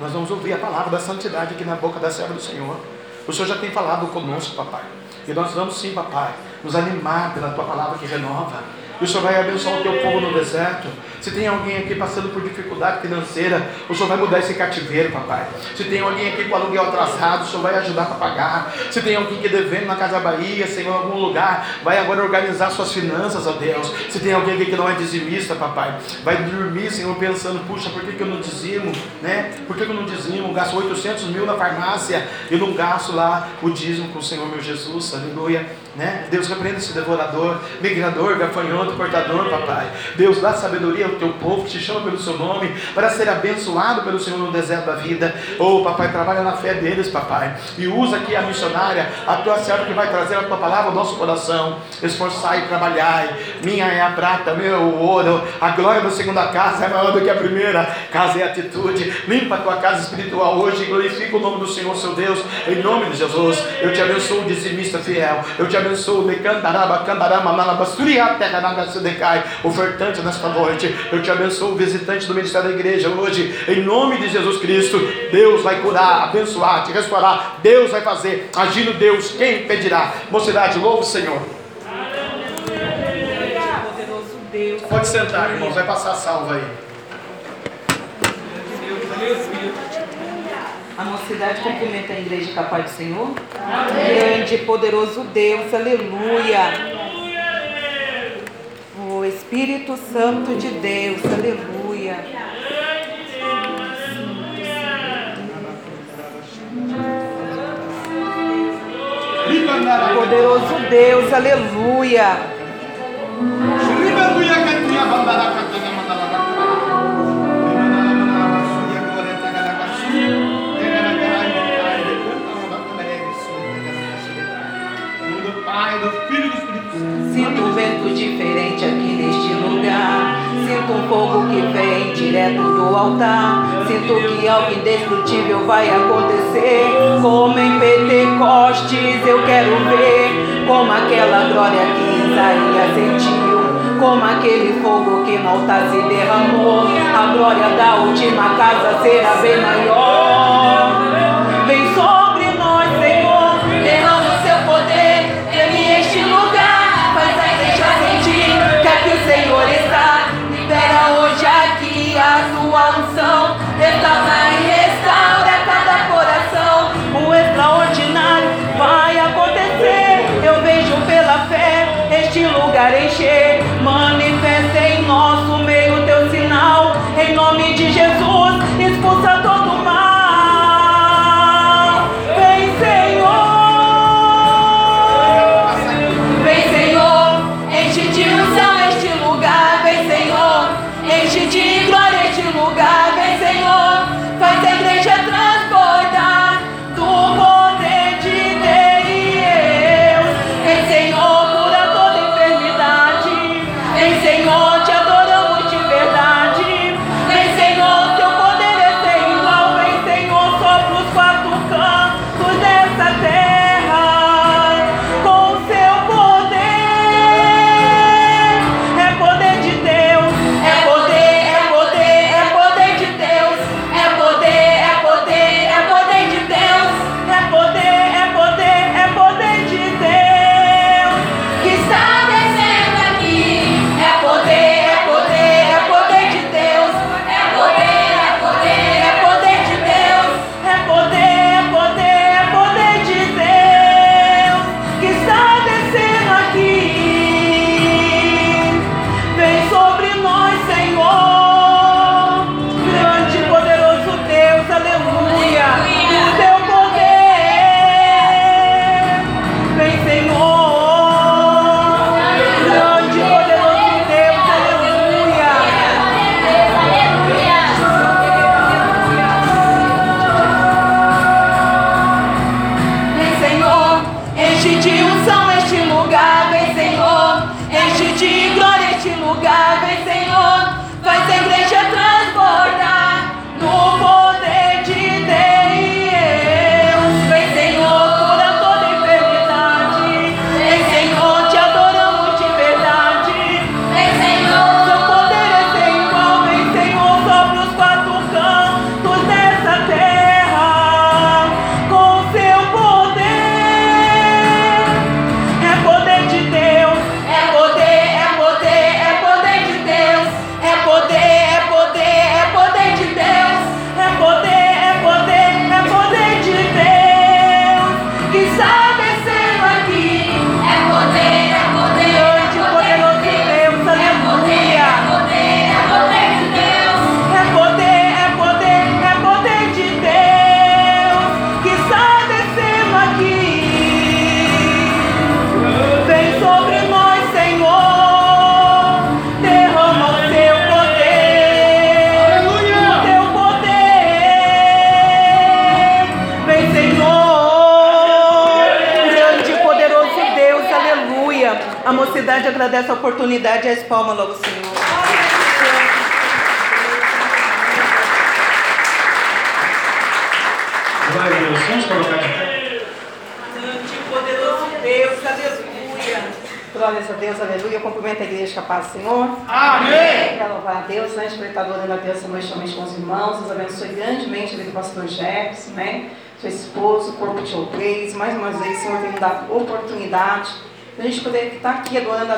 Nós vamos ouvir a palavra da santidade aqui na boca da serva do Senhor. O Senhor já tem falado conosco, papai. E nós vamos sim, papai, nos animar pela tua palavra que renova. E o Senhor vai abençoar o teu povo no deserto. Se tem alguém aqui passando por dificuldade financeira, o Senhor vai mudar esse cativeiro, papai. Se tem alguém aqui com aluguel atrasado, o Senhor vai ajudar para pagar. Se tem alguém que devendo na Casa Bahia, Senhor, em algum lugar, vai agora organizar suas finanças, ó Deus. Se tem alguém aqui que não é dizimista, papai, vai dormir, Senhor, pensando, puxa, por que, que eu não dizimo, né? Por que, que eu não dizimo? Gasto 800 mil na farmácia e não gasto lá o dízimo com o Senhor meu Jesus, aleluia. Né? Deus repreenda esse devorador, migrador, gafanhoto, portador, papai. Deus dá sabedoria ao teu povo te chama pelo seu nome para ser abençoado pelo Senhor no deserto da vida. Oh, papai, trabalha na fé deles, papai. E usa aqui a missionária, a tua serva que vai trazer a tua palavra ao nosso coração. Esforçai e trabalhai. Minha é a prata, meu o ouro. A glória da segunda casa é maior do que a primeira. Casa é atitude. Limpa a tua casa espiritual hoje e glorifica o nome do Senhor, seu Deus. Em nome de Jesus, eu te abençoo, dizimista fiel. Eu te abençoo, ofertante nesta noite. Eu te abençoo, visitante do ministério da igreja hoje, em nome de Jesus Cristo. Deus vai curar, abençoar, te restaurar. Deus vai fazer, agindo Deus, quem pedirá? Mocidade, louvo o Senhor. Pode sentar, irmãos, vai passar a salva aí. A mocidade cumprimenta a igreja capaz do Senhor. Amém. Grande, poderoso Deus, aleluia. O Espírito Santo de Deus, aleluia. Poderoso Deus, aleluia. Sinto um vento diferente aqui neste lugar. Sinto um fogo que vem direto do altar. Sinto que algo indestrutível vai acontecer. Como em Pentecostes eu quero ver. Como aquela glória que Isaías sentiu. Como aquele fogo que no altar se derramou. A glória da última casa será bem maior. Vem sobre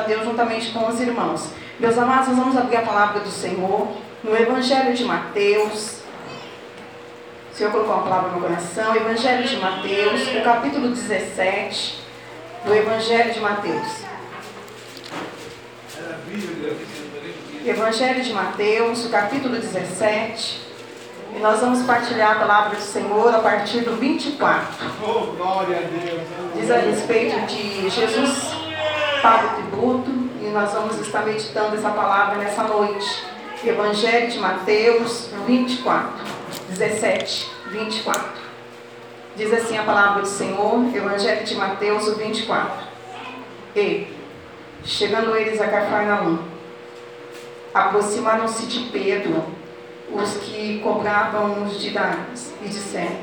Deus juntamente com os irmãos. Meus amados, nós vamos abrir a palavra do Senhor no Evangelho de Mateus. O Senhor colocou uma palavra no coração. Evangelho de Mateus, o capítulo 17 do Evangelho de Mateus. Evangelho de Mateus, o capítulo 17. E nós vamos partilhar a palavra do Senhor a partir do 24. Oh, glória a Deus. Diz a respeito de Jesus paga tributo e nós vamos estar meditando essa palavra nessa noite. Evangelho de Mateus 24, 17, 24. Diz assim a palavra do Senhor, Evangelho de Mateus 24. E, chegando eles a Cafarnaum, aproximaram-se de Pedro os que cobravam os dinários e disseram: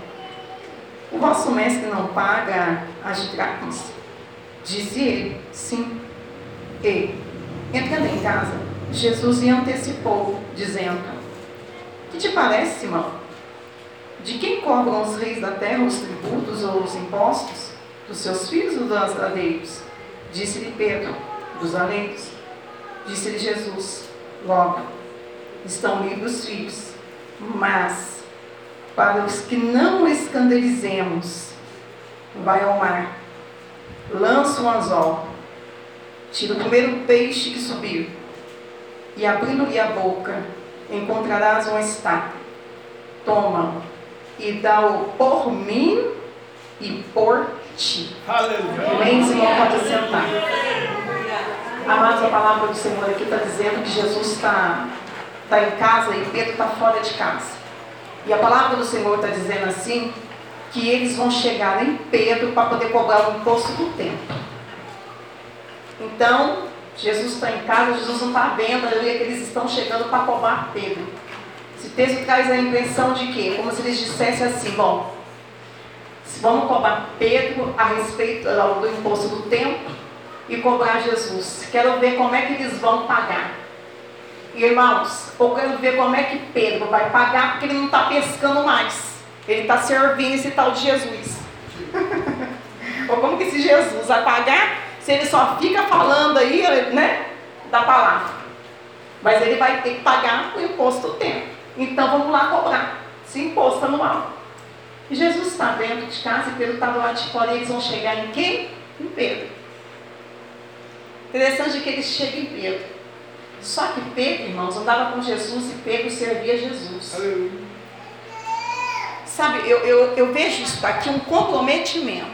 O vosso mestre não paga as dracmas? Disse ele: Sim. E, entrando em casa, Jesus lhe antecipou, dizendo: Que te parece, Simão? De quem cobram os reis da terra os tributos ou os impostos? Dos seus filhos ou dos aleiros? Disse-lhe Pedro: Dos aleiros. Disse-lhe Jesus: Logo, estão livres os filhos. Mas, para os que não escandalizemos, vai ao mar, lança um anzol, tira o primeiro peixe que subir, e abrindo-lhe a boca, encontrarás uma estátua. Toma e dá-o por mim e por ti. Aleluia. Amém, Senhor, pode sentar. Amados, a palavra do Senhor aqui está dizendo que Jesus está está em casa e Pedro está fora de casa. E a palavra do Senhor está dizendo assim, que eles vão chegar em Pedro para poder cobrar o imposto do templo. Então, Jesus está em casa, Jesus não está vendo ali que eles estão chegando para cobrar Pedro. Esse texto traz a impressão de quê? Como se eles dissessem assim, bom, Vamos cobrar Pedro a respeito do imposto do templo e cobrar Jesus. Quero ver como é que eles vão pagar. Irmãos, eu quero ver como é que Pedro vai pagar, porque ele não está pescando mais. Ele está servindo esse tal de Jesus. Ou como que esse Jesus vai pagar se ele só fica falando aí, né, da palavra? Mas ele vai ter que pagar o imposto do tempo. Então vamos lá cobrar esse imposto anual. E Jesus está dentro de casa e Pedro está do lado de fora e eles vão chegar em quem? Em Pedro. Interessante que eles chegam em Pedro. Só que Pedro, irmãos, andava com Jesus e Pedro servia Jesus. Aleluia. Sabe, eu, eu, eu vejo isso daqui um comprometimento.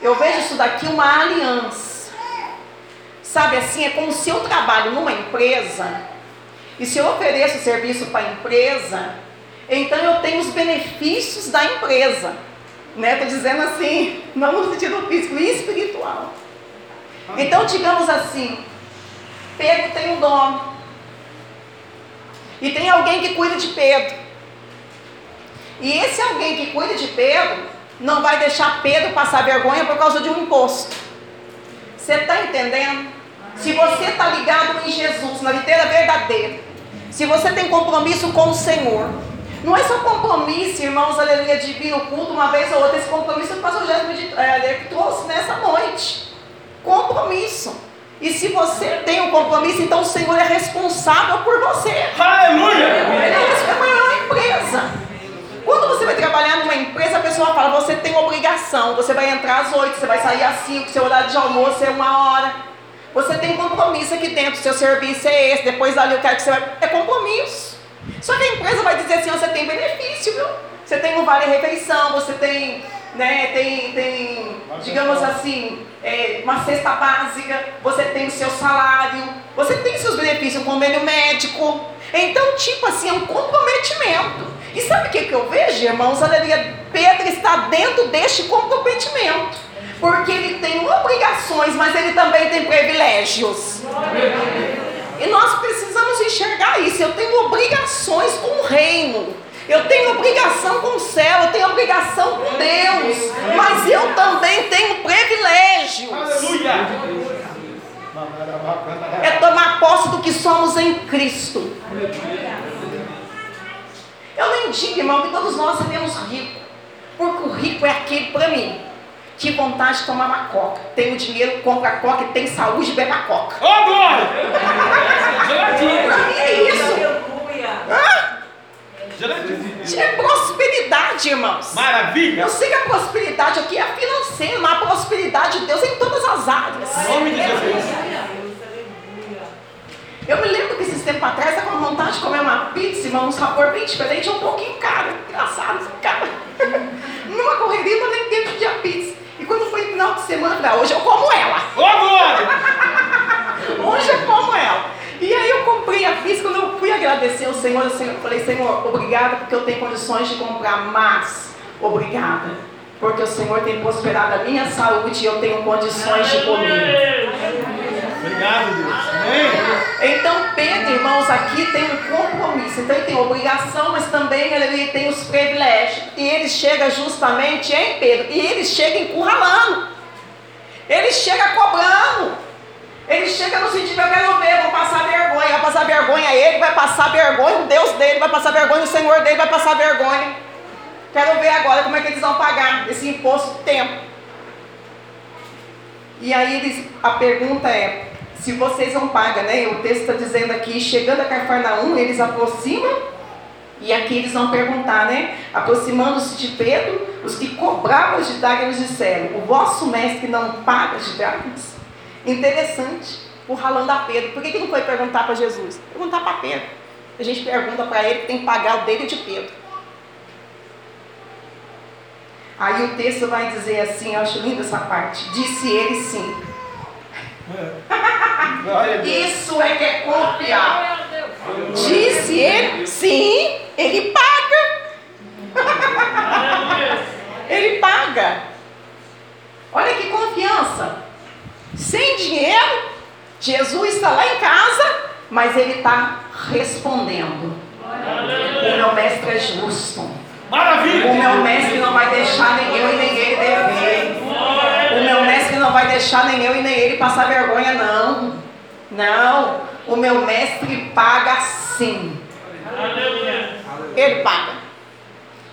Eu vejo isso daqui uma aliança. Sabe assim, é como se eu trabalho numa empresa e se eu ofereço serviço para a empresa, então eu tenho os benefícios da empresa. Né? Estou dizendo assim, não no sentido físico, espiritual. Então, digamos assim, Pedro tem um dono. E tem alguém que cuida de Pedro. E esse alguém que cuida de Pedro não vai deixar Pedro passar vergonha por causa de um imposto. Você está entendendo? Se você está ligado em Jesus, na videira verdadeira, se você tem compromisso com o Senhor, não é só compromisso, irmãos, aleluia, de vir no culto uma vez ou outra, esse compromisso que o pastor Jéssica é, trouxe nessa noite. Compromisso. E se você tem um compromisso, então o Senhor é responsável por você. Aleluia! Ele é a maior empresa. Quando você vai trabalhar numa empresa, a pessoa fala, você tem obrigação, você vai entrar às 8, você vai sair às 5, seu horário de almoço é uma hora. Você tem compromisso aqui dentro, seu serviço é esse, depois dali eu quero que você vai. É compromisso. Só que a empresa vai dizer assim, você tem benefício, viu? Você tem um vale-refeição, você tem, né, tem, tem digamos assim, é, uma cesta básica, você tem o seu salário, você tem seus benefícios, um convênio médico. Então, tipo assim, é um comprometimento. E sabe o que, que eu vejo, irmãos? Aleluia. Pedro está dentro deste comprometimento. Porque ele tem obrigações, mas ele também tem privilégios. E nós precisamos enxergar isso. Eu tenho obrigações com o reino. Eu tenho obrigação com o céu, eu tenho obrigação com Deus, mas eu também tenho privilégios. Aleluia. É tomar posse do que somos em Cristo. Eu nem digo, irmão, que todos nós seremos ricos. Porque o rico é aquele para mim. Que vontade de tomar uma coca. Tem o dinheiro, compra a coca e tem saúde, bebe a coca. Ô, oh, glória! mim é isso. Ah? É prosperidade, irmãos. Maravilha. Eu sei que a prosperidade aqui é financeira, mas a prosperidade de Deus é em todas as áreas. Em nome de Jesus. Eu me lembro que esses tempos atrás estava com vontade de comer uma pizza, irmão, um sabor bem diferente, um pouquinho caro, engraçado, cara. Numa correria eu nem tempo de a pizza. E quando foi final de semana, ah, hoje eu como ela. Ô, glória! hoje eu como ela. E aí eu comprei a pizza, quando eu fui agradecer ao Senhor, eu falei, Senhor, obrigada porque eu tenho condições de comprar mais. Obrigada. Porque o Senhor tem prosperado a minha saúde e eu tenho condições de comer. Obrigado, Deus. Então, Pedro, irmãos, aqui tem um compromisso. Então, ele tem obrigação, mas também ele tem os privilégios. E ele chega justamente em Pedro. E ele chega encurralando. Ele chega cobrando. Ele chega no sentido, eu quero ver, vou passar vergonha. Vai passar vergonha ele, vai passar vergonha o Deus dele, vai passar vergonha o Senhor dele, vai passar vergonha. Quero ver agora como é que eles vão pagar esse imposto do tempo. E aí eles, a pergunta é, se vocês não pagam, né? O texto está dizendo aqui, chegando a Cafarnaum, eles aproximam, e aqui eles vão perguntar, né? Aproximando-se de Pedro, os que cobravam de dracmas disseram, o vosso mestre não paga de dracmas? Interessante, o ralando a Pedro. Por que, que não foi perguntar para Jesus? Perguntar para Pedro. A gente pergunta para ele que tem que pagar o dele de Pedro. Aí o texto vai dizer assim, eu acho linda essa parte. Disse ele sim. Isso é que é confiar. Disse ele, sim, ele paga. ele paga. Olha que confiança. Sem dinheiro, Jesus está lá em casa, mas ele está respondendo. O meu mestre é justo. Maravilha! O meu mestre não vai deixar eu e nem ele dever. O meu mestre não vai deixar nem eu e nem ele passar vergonha, não. Não. O meu mestre paga sim. Ele paga.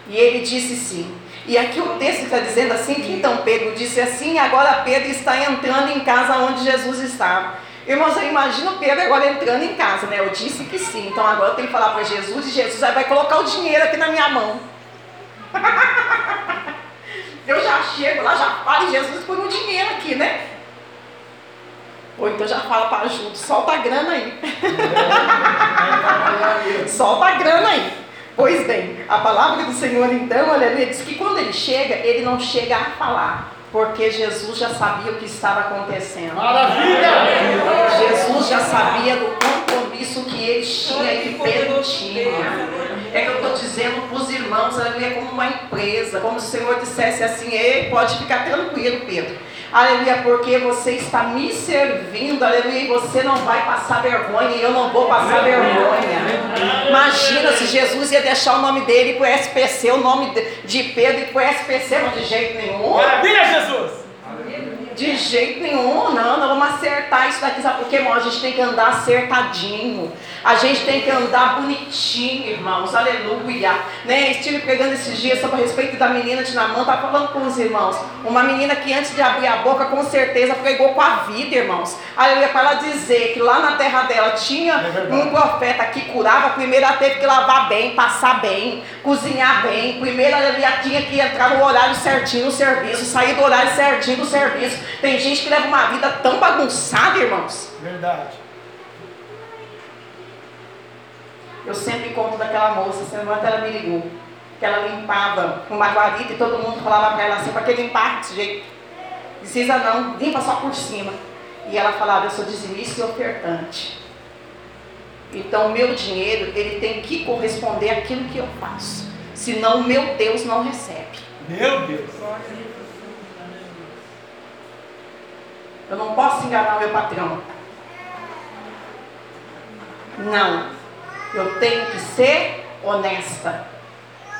E ele disse sim. E aqui o texto está dizendo assim que então Pedro disse assim, agora Pedro está entrando em casa onde Jesus estava. Irmãos, eu imagino Pedro agora entrando em casa, né? Eu disse que sim, então agora eu tenho que falar para Jesus e Jesus vai colocar o dinheiro aqui na minha mão. eu já chego lá, já falo Jesus põe o dinheiro aqui, né? Ou então já fala para junto, solta a grana aí. solta a grana aí. Pois bem, a palavra do Senhor então, aleluia, diz que quando ele chega, ele não chega a falar, porque Jesus já sabia o que estava acontecendo. Maravilha! Jesus já sabia do compromisso que ele tinha e que Pedro tinha. É que eu estou dizendo para os irmãos, aleluia, como uma empresa, como se o Senhor dissesse assim, ei, pode ficar tranquilo, Pedro aleluia, porque você está me servindo, aleluia, e você não vai passar vergonha, e eu não vou passar vergonha. Imagina se Jesus ia deixar o nome dele para o SPC, o nome de Pedro e para o SPC, não de jeito nenhum. Maravilha, Jesus! De jeito nenhum, não, nós vamos acertar isso daqui, sabe por quê, irmão? A gente tem que andar acertadinho, a gente tem que andar bonitinho, irmãos, aleluia. Né? Estive pregando esses dias sobre a respeito da menina de Namã, tá falando com os irmãos. Uma menina que antes de abrir a boca, com certeza pregou com a vida, irmãos. Aleluia, para ela dizer que lá na terra dela tinha é um profeta que curava, primeiro ela teve que lavar bem, passar bem, cozinhar bem. Primeiro ela tinha que entrar no horário certinho no serviço, sair do horário certinho do serviço. Tem gente que leva uma vida tão bagunçada, irmãos. Verdade. Eu sempre conto daquela moça, semana ela me ligou, que ela limpava uma guarita e todo mundo falava para ela assim, para que limpar desse jeito? Precisa não, limpa só por cima. E ela falava, eu sou dizimista e ofertante. Então o meu dinheiro, ele tem que corresponder àquilo que eu faço. Senão o meu Deus não recebe. Meu Deus. Eu não posso enganar meu patrão. Não. Eu tenho que ser honesta.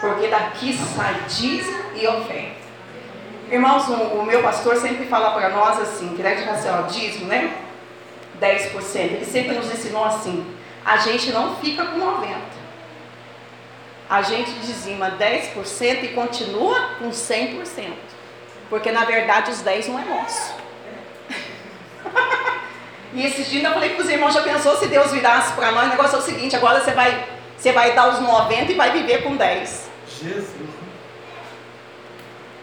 Porque daqui sai dízimo e oferta. Irmãos, o, meu pastor sempre fala para nós assim, que deve ser o dízimo, né? 10%. Ele sempre nos ensinou assim. A gente não fica com 90%. A gente dizima 10% e continua com 100%. Porque na verdade os 10 não é nosso. E esses dias eu falei para os irmãos, já pensou se Deus virasse para nós? O negócio é o seguinte, agora você vai, você vai dar os 90 e vai viver com 10. Jesus.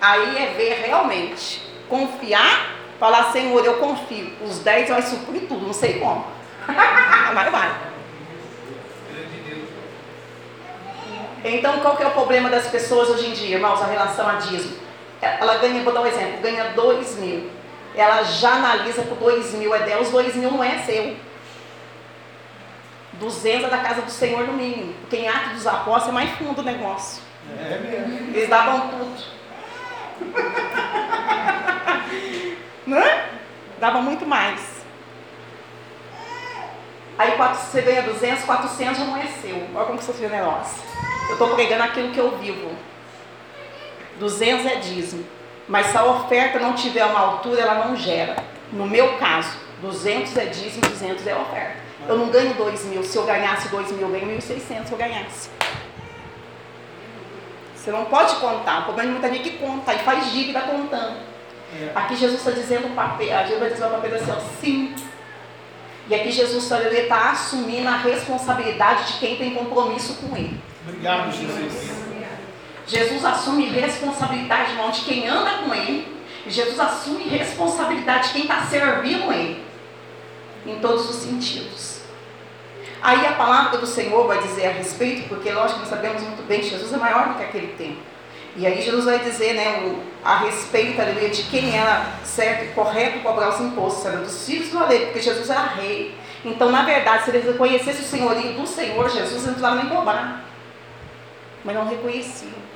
Aí é ver realmente, confiar, falar, Senhor, eu confio, os 10 vai suprir tudo, não sei como. Mas vai. Então, qual que é o problema das pessoas hoje em dia, irmãos, em relação a dízimo? Ela ganha, vou dar um exemplo, ganha 2 mil ela já analisa que o 2 mil é dela, os 2 mil não é seu. 200 é da casa do Senhor no mínimo. Porque em Atos dos Apóstolos é mais fundo o negócio. É mesmo. Eles davam tudo. né? Dava muito mais. Aí você ganha 200, 400 já não é seu. Olha como que sou generosa. Eu estou pregando aquilo que eu vivo. 200 é dízimo. Mas se a oferta não tiver uma altura, ela não gera. No meu caso, 200 é dízimo, 200 é oferta. Eu não ganho 2 mil. Se eu ganhasse 2 mil, eu ganho 1.600 se eu ganhasse. Você não pode contar. O problema é muita gente que conta e faz dívida contando. É. Aqui Jesus está dizendo Pedro, Jesus vai dizer para Pedro assim, ó, sim. E aqui Jesus está assumindo a responsabilidade de quem tem compromisso com ele. Obrigado, Jesus. Jesus assume responsabilidade irmão, de quem anda com ele. Jesus assume responsabilidade de quem está servindo ele. Em todos os sentidos. Aí a palavra do Senhor vai dizer a respeito, porque lógico nós sabemos muito bem que Jesus é maior do que aquele tempo. E aí Jesus vai dizer, né, o, a respeito aleluia, de quem era certo e correto cobrar os impostos, era dos filhos do lei, porque Jesus era rei. Então, na verdade, se eles reconhecessem o senhorio do Senhor Jesus, eles não precisavam nem cobrar. Mas não reconheciam.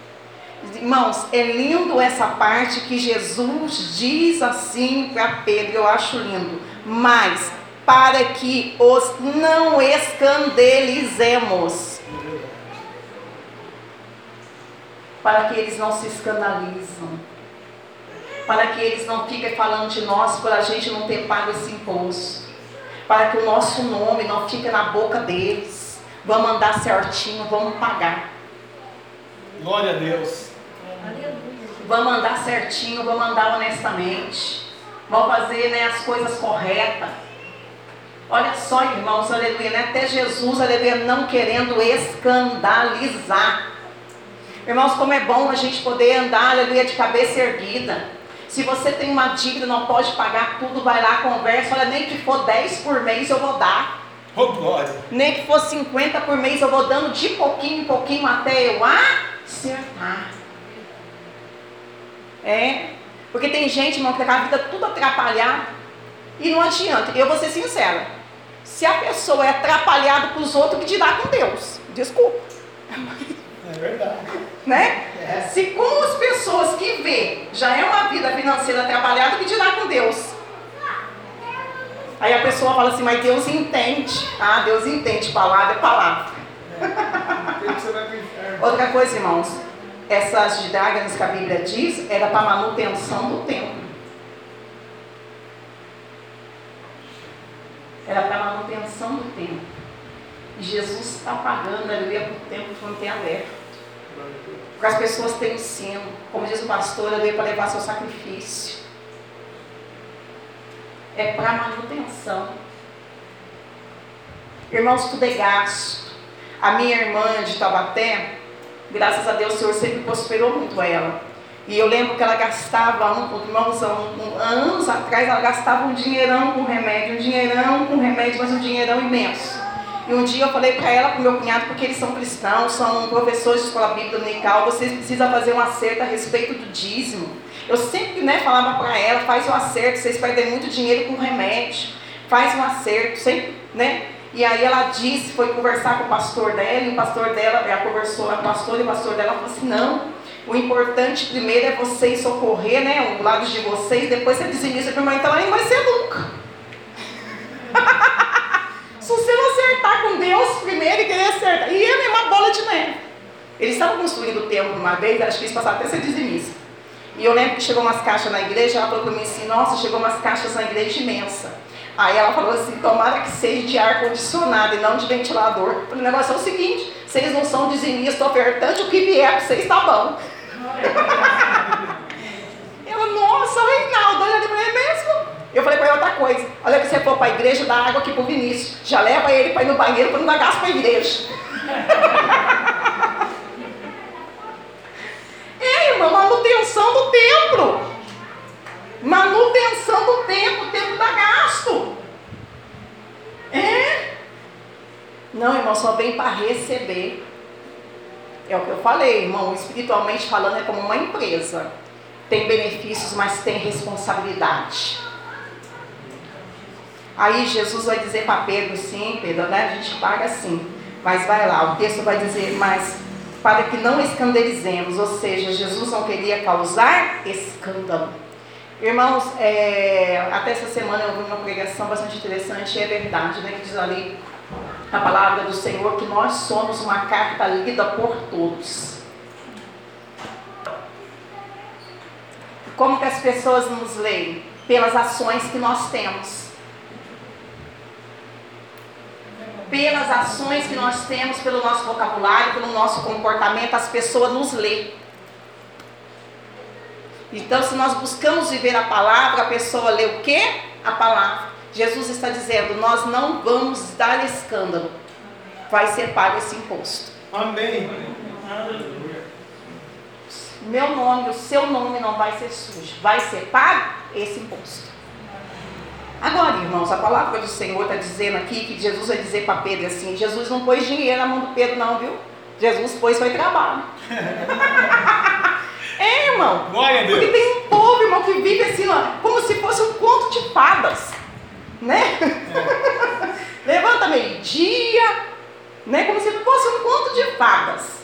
Irmãos, é lindo essa parte que Jesus diz assim para Pedro, eu acho lindo. Mas para que os não escandelizemos. para que eles não se escandalizam, para que eles não fiquem falando de nós por a gente não ter pago esse imposto, para que o nosso nome não fique na boca deles. Vamos andar certinho, vamos pagar. Glória a Deus. Vamos andar certinho, vamos andar honestamente. Vamos fazer né, as coisas corretas. Olha só, irmãos, aleluia, né? até Jesus, aleluia, não querendo escandalizar. Irmãos, como é bom a gente poder andar, aleluia, de cabeça erguida. Se você tem uma dívida, não pode pagar tudo, vai lá, conversa. Olha, nem que for 10 por mês eu vou dar. Oh, glória. Nem que for 50 por mês eu vou dando de pouquinho em pouquinho até eu acertar. É. Porque tem gente, irmão, que com a vida tudo atrapalhada. E não adianta. Eu vou ser sincera. Se a pessoa é atrapalhada com os outros, que dirá com Deus. Desculpa. É verdade. Né? Se com as pessoas que vê já é uma vida financeira atrapalhada, que dirá com Deus. Aí a pessoa fala assim, mas Deus entende. Ah, Deus entende, palavra é palavra. Tem que você vai pro inferno. Outra coisa, irmãos, essas didáganas que a Bíblia diz era para manutenção do templo. Era para manutenção do templo. Jesus está pagando, aleluia, para o templo que não tem aberto. Para as pessoas terem ensino. Como diz o pastor, aleluia, para levar seu sacrifício. É para manutenção. Irmãos, tudo é gasto. A minha irmã de Taubaté, graças a Deus, o Senhor sempre prosperou muito ela. E eu lembro que ela gastava, um, irmãos, um, anos atrás, ela gastava um dinheirão com remédio, um dinheirão com remédio, mas um dinheirão imenso. E um dia eu falei para ela, para o meu cunhado, porque eles são cristãos, são professores de escola bíblica dominical, vocês precisam fazer um acerto a respeito do dízimo. Eu sempre né, falava para ela, faz um acerto, vocês perdem muito dinheiro com remédio, faz um acerto, sempre, né? E aí ela disse, foi conversar com o pastor dela, e o pastor dela, ela conversou com o pastor, e o pastor dela falou assim, não, o importante primeiro é vocês socorrer, né, o lado de vocês, depois você dizimista, mas então ela nem vai ser nunca. Se você não acertar com Deus primeiro e querer acertar, e ele é uma bola de neve. Eles estavam construindo o templo uma vez, acho que eles passaram até ser dizimista. E eu lembro que chegou umas caixas na igreja, ela falou para mim assim, nossa, chegou umas caixas na igreja imensa. Aí ela falou assim, tomara que seja de ar-condicionado e não de ventilador. O negócio é o seguinte, vocês não são dizimistas ofertantes, o que vier para vocês está bom. Ela, nossa, o Reinaldo, olha para ele mesmo. Eu falei para ela outra coisa, olha que você for para a igreja, dá água aqui para o Vinícius. Já leva ele para ir no banheiro para não dar gasto para a igreja. é, irmã, manutenção do templo. Manutenção do templo, o templo dá gasto. É? Não, irmão, só vem para receber. É o que eu falei, irmão, espiritualmente falando, é como uma empresa. Tem benefícios, mas tem responsabilidade. Aí Jesus vai dizer para Pedro, sim, Pedro, né? A gente paga sim. Mas vai lá, o texto vai dizer, mas para que não escandalizemos, ou seja, Jesus não queria causar escândalo. Irmãos, é, até essa semana eu vi uma pregação bastante interessante, e é verdade, né? Que diz ali a palavra do Senhor que nós somos uma carta lida por todos. Como que as pessoas nos leem? Pelas ações que nós temos. Pelas ações que nós temos, pelo nosso vocabulário, pelo nosso comportamento, as pessoas nos leem. Então, se nós buscamos viver a palavra, a pessoa lê o quê? A palavra. Jesus está dizendo: nós não vamos dar escândalo. Vai ser pago esse imposto. Amém. Meu nome, o seu nome não vai ser sujo. Vai ser pago esse imposto. Agora, irmãos, a palavra do Senhor está dizendo aqui que Jesus vai dizer para Pedro assim: Jesus não pôs dinheiro na mão do Pedro, não, viu? Jesus pôs foi trabalho. é, irmão. Glória a Deus. Porque tem um povo, irmão, que vive assim, ó, como se fosse um conto de fadas. Né? É. Levanta meio-dia, né? Como se fosse um conto de fadas.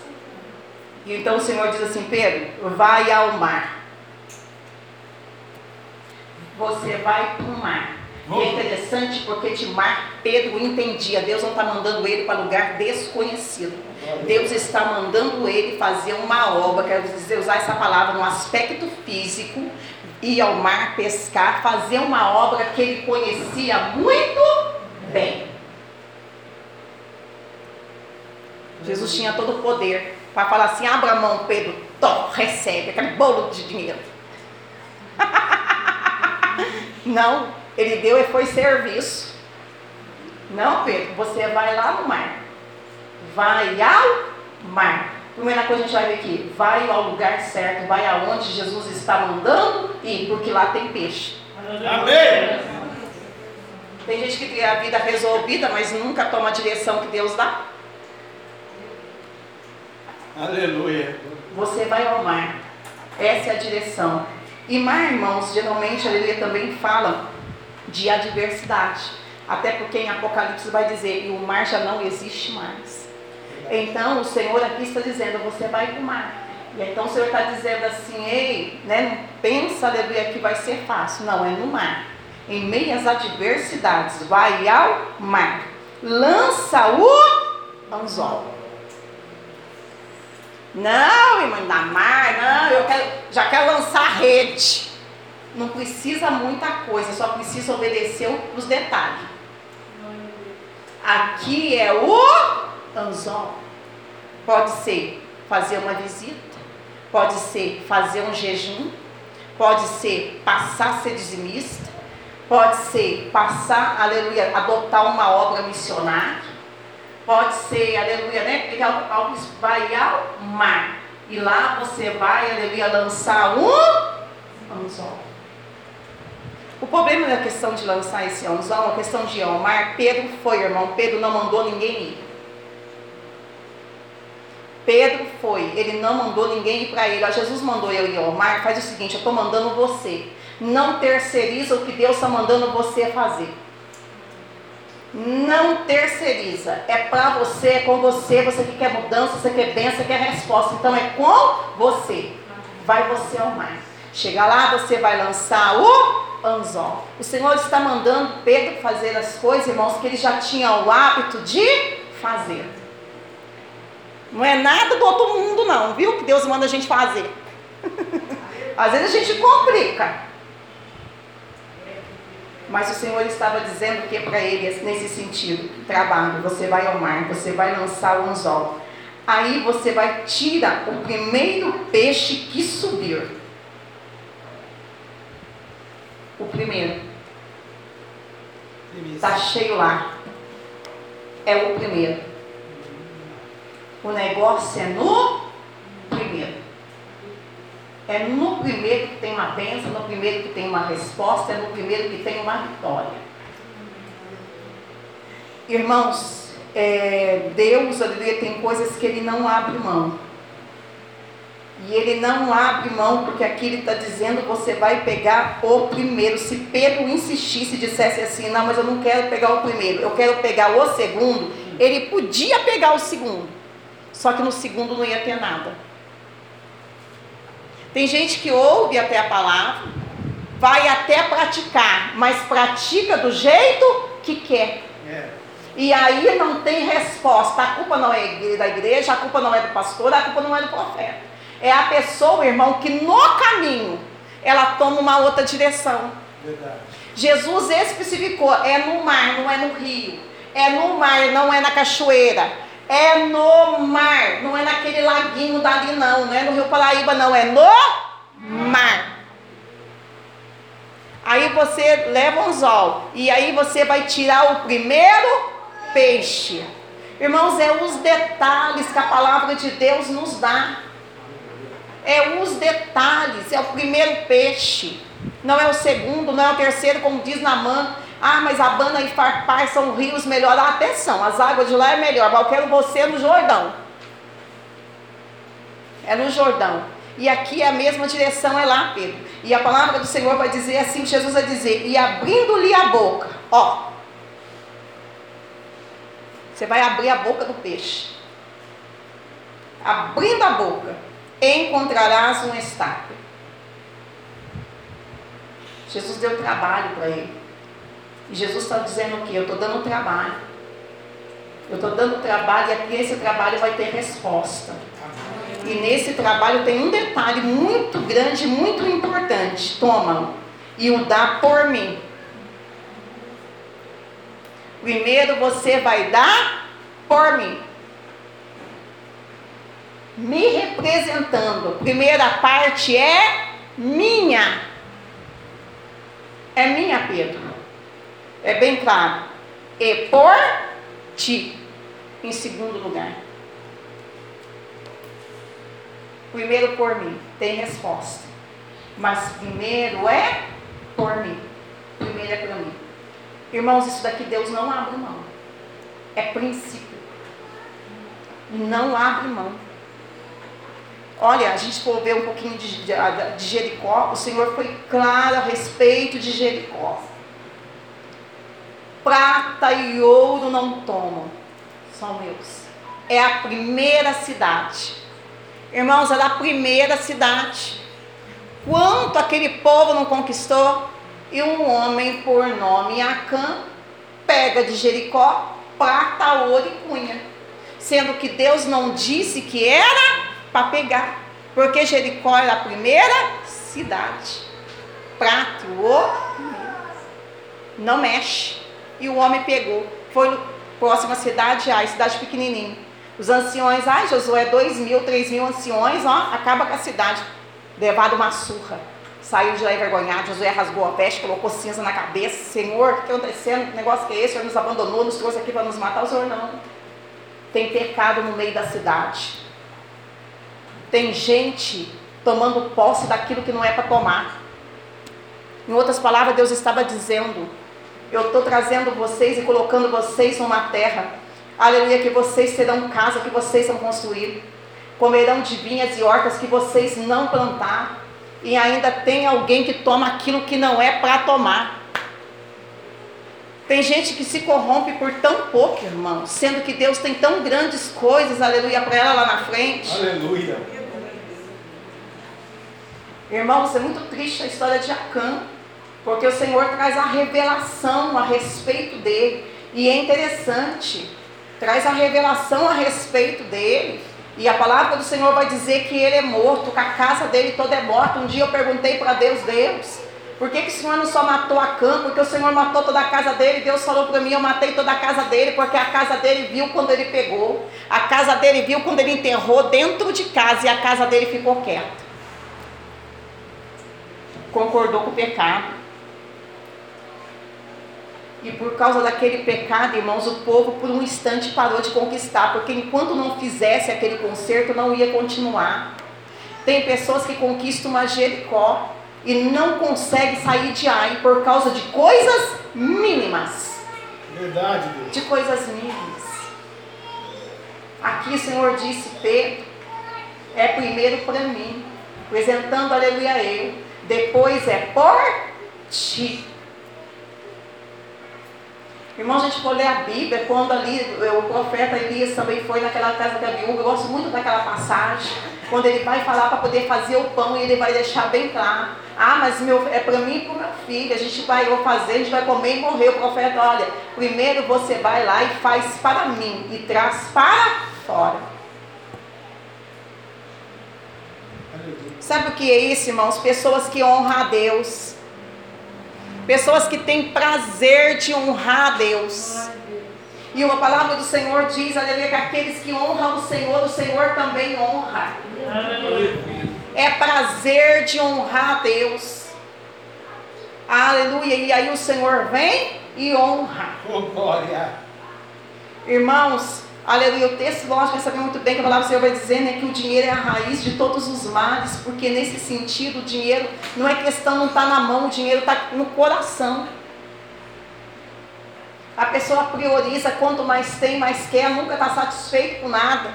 E então o Senhor diz assim, Pedro, vai ao mar. Você vai para o mar. E é interessante porque de mar Pedro entendia, Deus não está mandando ele para lugar desconhecido. Deus está mandando ele fazer uma obra, quero dizer, usar essa palavra no aspecto físico, ir ao mar pescar, fazer uma obra que ele conhecia muito bem. Jesus tinha todo o poder para falar assim: abra a mão, Pedro, to, recebe aquele bolo de dinheiro. Não, ele deu e foi serviço. Não, Pedro, você vai lá no mar. Vai ao mar. Primeira coisa a gente vai ver aqui, vai ao lugar certo, vai aonde Jesus está mandando ir, porque lá tem peixe. Amém. Tem gente que tem a vida resolvida, mas nunca toma a direção que Deus dá. Aleluia. Você vai ao mar. Essa é a direção. E mar, irmãos, geralmente a Bíblia também fala de adversidade. Até porque em Apocalipse vai dizer, e o mar já não existe mais. Então o Senhor aqui está dizendo, você vai para o mar. E então o Senhor está dizendo assim, ei, né, não pensa, aleluia, que vai ser fácil. Não, é no mar. Em meias adversidades, vai ao mar. Lança o anzol. Não, irmã da mar, não, eu quero, já quero lançar a rede. Não precisa muita coisa, só precisa obedecer os detalhes. Aqui é o anzol. Pode ser fazer uma visita, pode ser fazer um jejum, pode ser passar a ser dizimista, pode ser passar, aleluia, adotar uma obra missionária Pode ser, aleluia, né? Pegar algo, vai ao mar. E lá você vai, aleluia, lançar um anzol. O problema da questão de lançar esse anzol, a questão de ir ao mar, Pedro foi, irmão. Pedro não mandou ninguém ir. Pedro foi, ele não mandou ninguém ir para ele. Jesus mandou eu ir ao mar, faz o seguinte, eu estou mandando você. Não terceiriza o que Deus está mandando você fazer. Não terceiriza. É para você, é com você. Você que quer mudança, você quer bênção, quer resposta. Então é com você. Vai você ao mar. Chega lá, você vai lançar o anzol. O Senhor está mandando Pedro fazer as coisas, irmãos, que ele já tinha o hábito de fazer. Não é nada do outro mundo, não, viu? Que Deus manda a gente fazer. Às vezes a gente complica. Mas o Senhor estava dizendo que para ele, nesse sentido, trabalho, você vai ao mar, você vai lançar o anzol. Aí você vai tirar o primeiro peixe que subir. O primeiro. Está cheio lá. É o primeiro. O negócio é no primeiro. É no primeiro que tem uma bênção, no primeiro que tem uma resposta, é no primeiro que tem uma vitória. Irmãos, é, Deus, aleluia, tem coisas que Ele não abre mão. E Ele não abre mão, porque aqui Ele está dizendo, você vai pegar o primeiro. Se Pedro insistisse e dissesse assim, não, mas eu não quero pegar o primeiro, eu quero pegar o segundo, ele podia pegar o segundo. Só que no segundo não ia ter nada. Tem gente que ouve até a palavra, vai até praticar, mas pratica do jeito que quer. É. E aí não tem resposta. A culpa não é da igreja, a culpa não é do pastor, a culpa não é do profeta. É a pessoa, irmão, que no caminho ela toma uma outra direção. Verdade. Jesus especificou: é no mar, não é no rio. É no mar, não é na cachoeira é no mar, não é naquele laguinho dali não, não é no Rio Paraíba não, é no mar. Aí você leva um anzol e aí você vai tirar o primeiro peixe. Irmãos, é os detalhes que a palavra de Deus nos dá. É os detalhes, é o primeiro peixe. Não é o segundo, não é o terceiro, como diz na mão. Ah, mas Abana e Farpar são rios melhores. Ah, atenção, as águas de lá é melhor. Mas eu quero você no Jordão. É no Jordão. E aqui é a mesma direção, é lá, Pedro. E a palavra do Senhor vai dizer assim: Jesus vai dizer, e abrindo-lhe a boca, ó. Você vai abrir a boca do peixe. Abrindo a boca, encontrarás um estáculo. Jesus deu trabalho para ele. E Jesus está dizendo o quê? Eu estou dando trabalho. Eu estou dando trabalho e aqui esse trabalho vai ter resposta. E nesse trabalho tem um detalhe muito grande, muito importante. Toma e o dá por mim. Primeiro você vai dar por mim. Me representando. Primeira parte é minha. É minha, Pedro. É bem claro. E por ti. Em segundo lugar. Primeiro por mim. Tem resposta. Mas primeiro é por mim. Primeiro é para mim. Irmãos, isso daqui Deus não abre mão. É princípio. Não abre mão. Olha, a gente for ver um pouquinho de, de, de Jericó, o Senhor foi claro a respeito de Jericó. Prata e ouro não tomam, são meus. É a primeira cidade. Irmãos, era a primeira cidade. Quanto aquele povo não conquistou? E um homem por nome Acã pega de Jericó prata, ouro e cunha. Sendo que Deus não disse que era para pegar. Porque Jericó era a primeira cidade. Prata e ouro não mexe. E o homem pegou. Foi próxima cidade, ai, cidade pequenininha. Os anciões, ai, Josué, dois mil, três mil anciões, ó, acaba com a cidade. Levado uma surra. Saiu de lá envergonhado, Josué rasgou a veste, colocou cinza na cabeça. Senhor, o que está acontecendo? Que negócio que é esse? O Senhor nos abandonou, nos trouxe aqui para nos matar. O Senhor não. Tem pecado no meio da cidade. Tem gente tomando posse daquilo que não é para tomar. Em outras palavras, Deus estava dizendo: Eu estou trazendo vocês e colocando vocês numa terra, aleluia, que vocês serão casa que vocês vão construir, comerão de vinhas e hortas que vocês não plantaram, e ainda tem alguém que toma aquilo que não é para tomar. Tem gente que se corrompe por tão pouco, irmão, sendo que Deus tem tão grandes coisas, aleluia, para ela lá na frente. Aleluia. Irmãos, é muito triste a história de Acã, porque o Senhor traz a revelação a respeito dele. E é interessante, traz a revelação a respeito dele. E a palavra do Senhor vai dizer que ele é morto, que a casa dele toda é morta. Um dia eu perguntei para Deus, Deus, por que, que o Senhor não só matou Acã? Porque o Senhor matou toda a casa dele. Deus falou para mim, eu matei toda a casa dele, porque a casa dele viu quando ele pegou. A casa dele viu quando ele enterrou dentro de casa e a casa dele ficou quieta concordou com o pecado. E por causa daquele pecado, irmãos, o povo por um instante parou de conquistar, porque enquanto não fizesse aquele conserto, não ia continuar. Tem pessoas que conquistam uma Jericó e não conseguem sair de Ai por causa de coisas mínimas. Verdade, Deus. De coisas mínimas. Aqui o Senhor disse, Pedro, é primeiro para mim, apresentando aleluia eu depois é por ti. Irmão, a gente for ler a Bíblia, quando ali o profeta Elias também foi naquela casa da viúva, eu gosto muito daquela passagem, quando ele vai falar para poder fazer o pão e ele vai deixar bem claro. Ah, mas meu, é para mim e para meu filho, a gente vai fazer, a gente vai comer e morrer. O profeta, olha, primeiro você vai lá e faz para mim e traz para fora. Sabe o que é isso, irmãos? Pessoas que honram a Deus. Pessoas que têm prazer de honrar a Deus. E uma palavra do Senhor diz, aleluia, que aqueles que honram o Senhor, o Senhor também honra. É prazer de honrar a Deus. Aleluia. E aí o Senhor vem e honra. Oh, glória. Irmãos, Aleluia. O texto, lógico, vai saber muito bem que a palavra do Senhor vai dizer né, que o dinheiro é a raiz de todos os males, porque nesse sentido o dinheiro não é questão, não está na mão, o dinheiro está no coração. A pessoa prioriza quanto mais tem, mais quer, nunca está satisfeito com nada.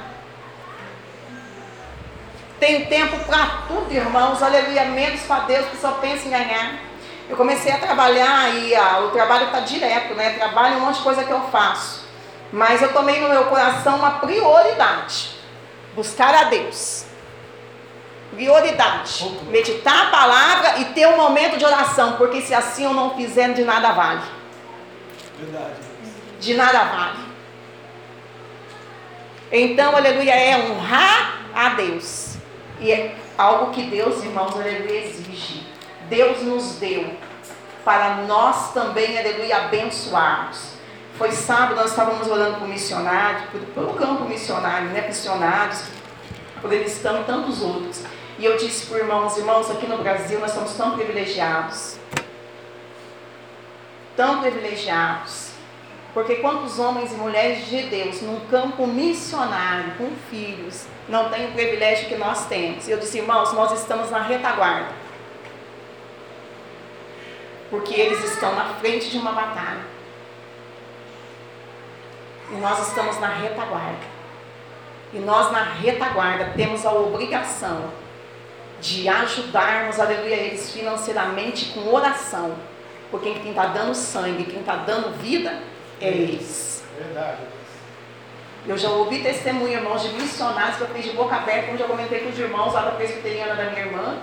Tem tempo para tudo, irmãos, aleluia, menos para Deus que só pensa em ganhar. Eu comecei a trabalhar e ah, o trabalho está direto, né? Trabalho, um monte de coisa que eu faço. Mas eu tomei no meu coração uma prioridade: buscar a Deus. Prioridade: meditar a palavra e ter um momento de oração, porque se assim eu não fizer, de nada vale. Verdade. De nada vale. Então, aleluia, é honrar a Deus. E é algo que Deus, irmãos, aleluia, exige. Deus nos deu para nós também, aleluia, abençoarmos. Foi sábado, nós estávamos orando por missionários, pelo campo missionário, né? Missionários, estão e tantos outros. E eu disse para irmãos, irmãos, aqui no Brasil nós somos tão privilegiados. Tão privilegiados. Porque quantos homens e mulheres de Deus num campo missionário, com filhos, não têm o privilégio que nós temos. E eu disse, irmãos, nós estamos na retaguarda. Porque eles estão na frente de uma batalha. E nós estamos na retaguarda. E nós na retaguarda temos a obrigação de ajudarmos, aleluia, eles financeiramente com oração. Porque quem está dando sangue, quem está dando vida, é eles. Verdade. Eu já ouvi testemunho, irmãos, de missionários que eu fiz de boca aberta, como já comentei com os irmãos lá da presbiteriana da minha irmã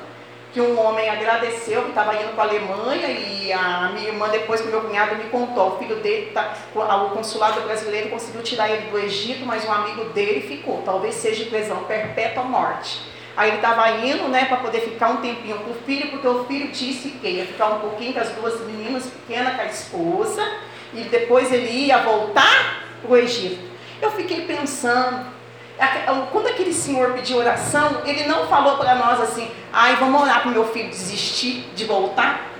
que um homem agradeceu que estava indo para a Alemanha e a minha irmã, depois que meu cunhado me contou, o filho dele, tá, o consulado brasileiro conseguiu tirar ele do Egito, mas um amigo dele ficou, talvez seja prisão perpétua ou morte. Aí ele estava indo, né, para poder ficar um tempinho com o filho, porque o filho disse que ia ficar um pouquinho com as duas meninas pequenas, com a esposa, e depois ele ia voltar para o Egito. Eu fiquei pensando, quando aquele senhor pediu oração, ele não falou para nós assim, ai, vamos orar para o meu filho desistir de voltar?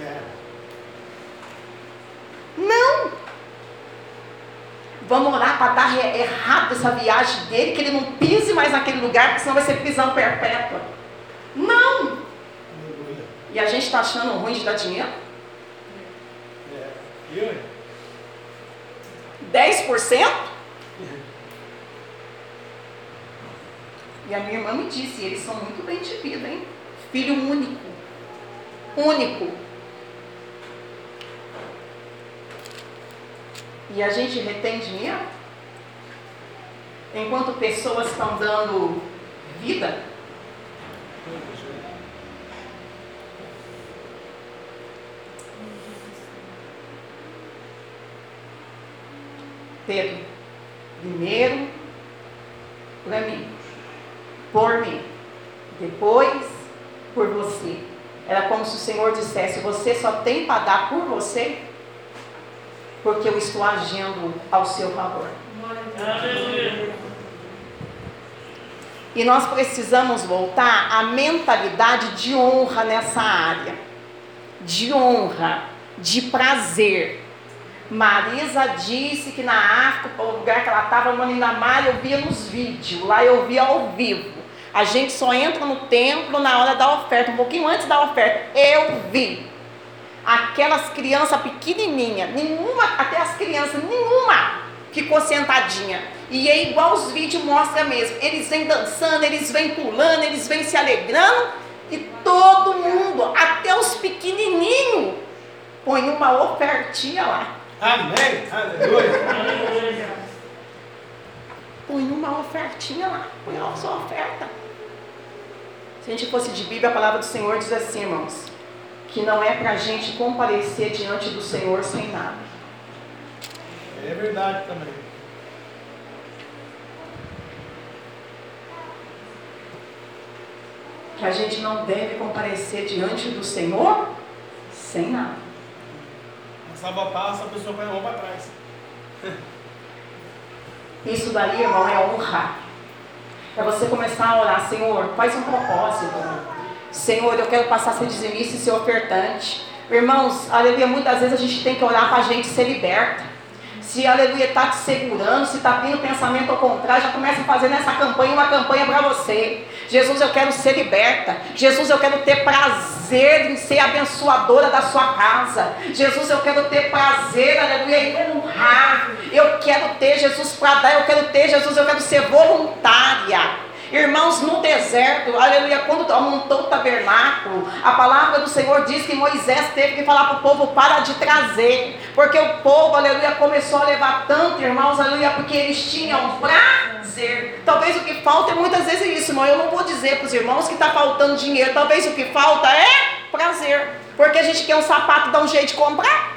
É. Não! Vamos orar para dar errado essa viagem dele, que ele não pise mais naquele lugar, porque senão vai ser prisão perpétua. Não! E a gente está achando ruim de dar dinheiro? É. Eu? 10%? E a minha irmã me disse, eles são muito bem de vida, hein? Filho único. Único. E a gente retém dinheiro? Enquanto pessoas estão dando vida? Pedro, primeiro para mim por mim, depois por você. Era como se o Senhor dissesse: Você só tem para dar por você, porque eu estou agindo ao seu favor. E nós precisamos voltar à mentalidade de honra nessa área, de honra, de prazer. Marisa disse que na África, o lugar que ela estava, Maninamar, eu via nos vídeos, lá eu via ao vivo. A gente só entra no templo na hora da oferta, um pouquinho antes da oferta. Eu vi aquelas crianças pequenininhas, nenhuma, até as crianças, nenhuma ficou sentadinha. E é igual os vídeos mostram mesmo. Eles vêm dançando, eles vêm pulando, eles vêm se alegrando. E todo mundo, até os pequenininhos, põe uma ofertinha lá. Amém. Aleluia. Põe uma ofertinha lá. Põe a sua oferta. Se a gente fosse de Bíblia, a palavra do Senhor diz assim, irmãos, que não é para a gente comparecer diante do Senhor sem nada. É verdade também. Que a gente não deve comparecer diante do Senhor sem nada. A salva passa, a pessoa põe a mão para trás. Isso daí, irmão, é honrar. É você começar a orar, Senhor, faz um propósito. Senhor, eu quero passar a ser dizimista e ser ofertante. Irmãos, aleluia, muitas vezes a gente tem que orar para a gente ser liberta. Se aleluia está te segurando, se está vindo pensamento ao contrário, já começa a fazer nessa campanha uma campanha para você. Jesus, eu quero ser liberta. Jesus, eu quero ter prazer em ser abençoadora da sua casa. Jesus, eu quero ter prazer, aleluia, em honrar. Eu quero ter Jesus para dar, eu quero ter Jesus, eu quero ser voluntária. Irmãos, no deserto, aleluia, quando montou o tabernáculo, a palavra do Senhor diz que Moisés teve que falar para o povo: para de trazer, porque o povo, aleluia, começou a levar tanto, irmãos, aleluia, porque eles tinham prazer. Talvez o que falta é muitas vezes isso, irmão. Eu não vou dizer para os irmãos que está faltando dinheiro, talvez o que falta é prazer, porque a gente quer um sapato, dá um jeito de comprar.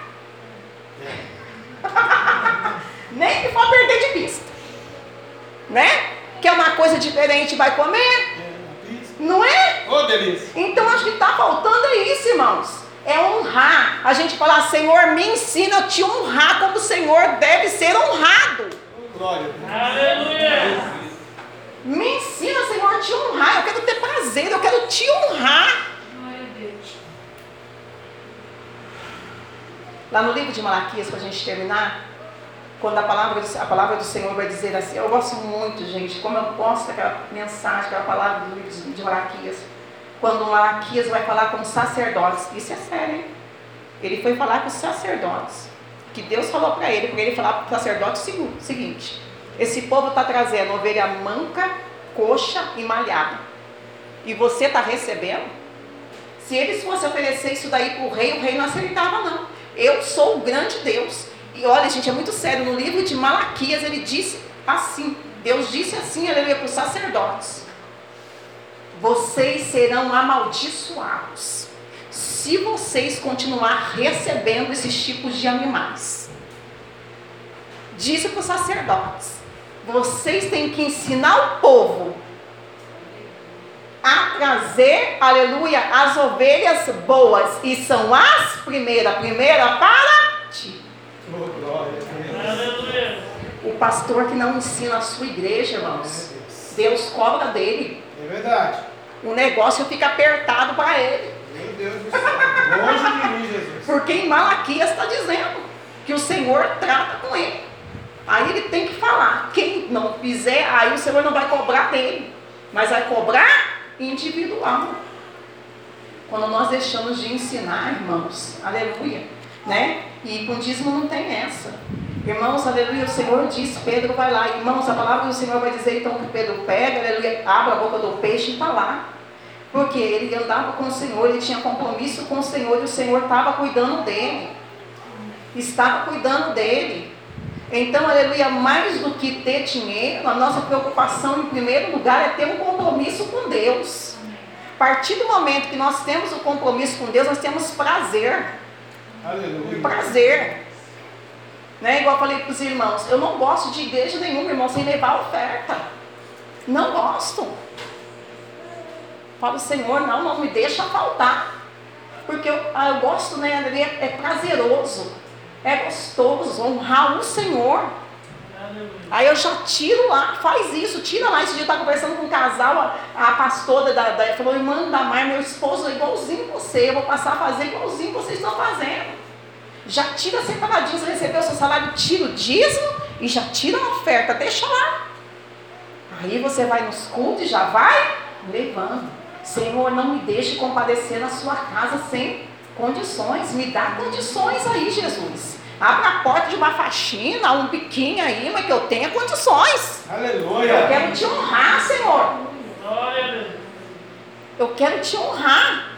Nem que for perder de vista. Né? Quer uma coisa diferente, vai comer? Não é? Ô, delícia. Então acho que está faltando é isso, irmãos. É honrar. A gente fala, Senhor, me ensina a te honrar como o Senhor deve ser honrado. Glória a Deus. Me ensina, Senhor, a te honrar. Eu quero ter prazer, eu quero te honrar. Lá no livro de Malaquias, para a gente terminar, quando a palavra, a palavra do Senhor vai dizer assim, eu gosto muito, gente, como eu gosto daquela mensagem, aquela palavra do livro de Malaquias. Quando Malaquias vai falar com os sacerdotes, isso é sério, hein? Ele foi falar com os sacerdotes. Que Deus falou para ele, porque ele falar para o sacerdote o seguinte: esse povo está trazendo ovelha manca, coxa e malhada. E você está recebendo? Se eles fossem oferecer isso daí para o rei, o rei não aceitava, não. Eu sou o grande Deus. E olha, gente, é muito sério. No livro de Malaquias, ele disse assim: Deus disse assim, aleluia, para os sacerdotes: Vocês serão amaldiçoados se vocês continuar recebendo esses tipos de animais. Disse para os sacerdotes: Vocês têm que ensinar o povo a trazer, aleluia, as ovelhas boas. E são as primeiras, primeira para ti. Pastor que não ensina a sua igreja, irmãos, Deus cobra dele. É verdade. O negócio fica apertado para ele. Meu Deus do céu. Longe de mim, Jesus. Porque em Malaquias está dizendo que o Senhor trata com ele. Aí ele tem que falar. Quem não fizer, aí o Senhor não vai cobrar dele. Mas vai cobrar individual. Quando nós deixamos de ensinar, irmãos, aleluia, né? E com dízimo não tem essa. Irmãos, aleluia, o Senhor diz, Pedro vai lá. Irmãos, a palavra do Senhor vai dizer então que Pedro pega, aleluia, abre a boca do peixe e está lá. Porque ele andava com o Senhor, ele tinha compromisso com o Senhor e o Senhor estava cuidando dele. Estava cuidando dele. Então, aleluia, mais do que ter dinheiro, a nossa preocupação em primeiro lugar é ter um compromisso com Deus. A partir do momento que nós temos o um compromisso com Deus, nós temos prazer. Aleluia. Prazer. Né? Igual eu falei para os irmãos, eu não gosto de igreja nenhuma, irmão, sem levar oferta. Não gosto. Falo, Senhor, não, não me deixa faltar. Porque eu, ah, eu gosto, né, é, é prazeroso. É gostoso honrar o Senhor. Aí eu já tiro lá, faz isso, tira lá. Esse dia eu estava conversando com um casal, a, a pastora da, da, falou, irmã Damar, meu esposo é igualzinho você, eu vou passar a fazer igualzinho vocês estão fazendo. Já tira separadinho, você recebeu o seu salário, tira o dízimo e já tira a oferta, deixa lá. Aí você vai nos cultos e já vai levando. Senhor, não me deixe compadecer na sua casa sem condições. Me dá condições aí, Jesus. Abra a porta de uma faxina, um biquinho aí, mas que eu tenha condições. Aleluia. Eu quero te honrar, Senhor. Eu quero te honrar.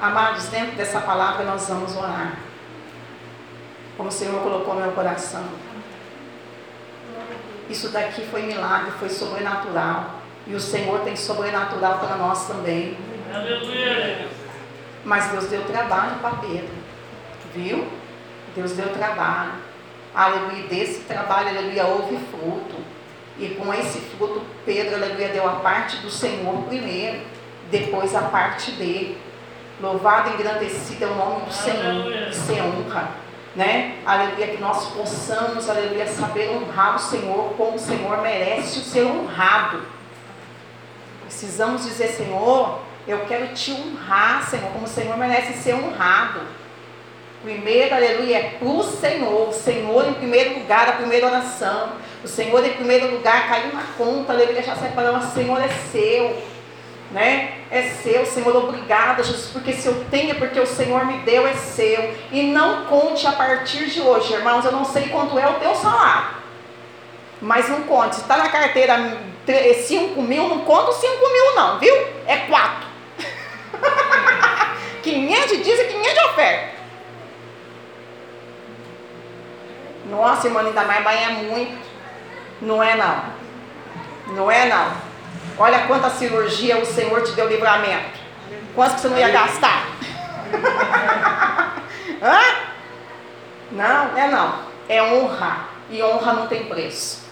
Amados, dentro dessa palavra nós vamos orar. Como o Senhor colocou no meu coração. Isso daqui foi milagre, foi sobrenatural. E o Senhor tem sobrenatural para nós também. Aleluia. Mas Deus deu trabalho para Pedro. Viu? Deus deu trabalho. Aleluia. Desse trabalho, aleluia, houve fruto. E com esse fruto, Pedro, aleluia, deu a parte do Senhor primeiro. Depois a parte dele. Louvado e engrandecido é o nome do Senhor. Que se honra. Né? Aleluia, que nós possamos, aleluia, saber honrar o Senhor como o Senhor merece ser honrado. Precisamos dizer, Senhor, eu quero te honrar, Senhor, como o Senhor merece ser honrado. Primeiro, aleluia, é para o Senhor. O Senhor em primeiro lugar, a primeira oração. O Senhor em primeiro lugar caiu na conta, aleluia, já separou. O Senhor é seu. Né? É seu, Senhor, obrigada, Jesus, porque se eu tenho, é porque o Senhor me deu, é seu. E não conte a partir de hoje, irmãos, eu não sei quanto é o teu salário. Mas não conte, se está na carteira 5 mil, não conta os 5 mil não, viu? É 4. 500 diz e 500 de oferta. Nossa, irmã, ainda mais é muito. Não é não. Não é não. Olha quanta cirurgia o Senhor te deu livramento. Quanto que você não ia gastar? Hã? Não, é não. É honra. E honra não tem preço.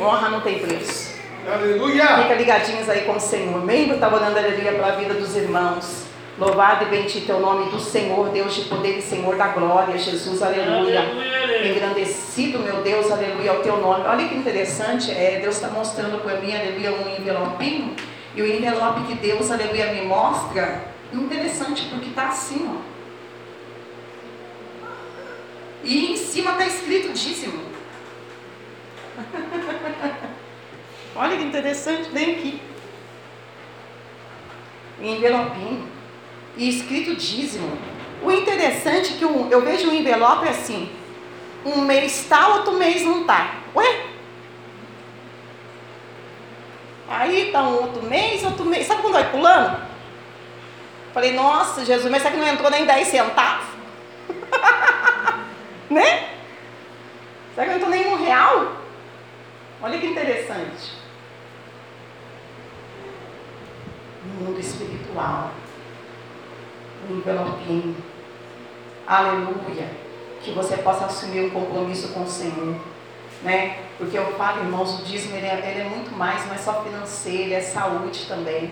Honra não tem preço. Aleluia. Fica ligadinhos aí com o Senhor. Membro estava orando aleluia pela vida dos irmãos. Louvado e bendito é o nome do Senhor, Deus de poder e Senhor da glória, Jesus, aleluia. Engrandecido, meu Deus, aleluia, o teu nome. Olha que interessante, é, Deus está mostrando para mim, aleluia, um envelopinho. E o envelope que Deus, aleluia, me mostra, interessante, porque está assim, ó. E em cima está escrito dízimo. Olha que interessante, vem aqui. Envelopinho. E escrito dízimo. O interessante é que eu, eu vejo o envelope assim. Um mês está, outro mês não está. Ué? Aí tá um outro mês, outro mês. Sabe quando vai pulando? Falei, nossa, Jesus, mas será que não entrou nem 10 centavos? né? Será que não entrou nem um real? Olha que interessante. No mundo espiritual. Um envelopinho. Aleluia. Que você possa assumir um compromisso com o Senhor. Né? Porque eu falo, irmãos, o dízimo ele é, ele é muito mais, não é só financeiro, é saúde também.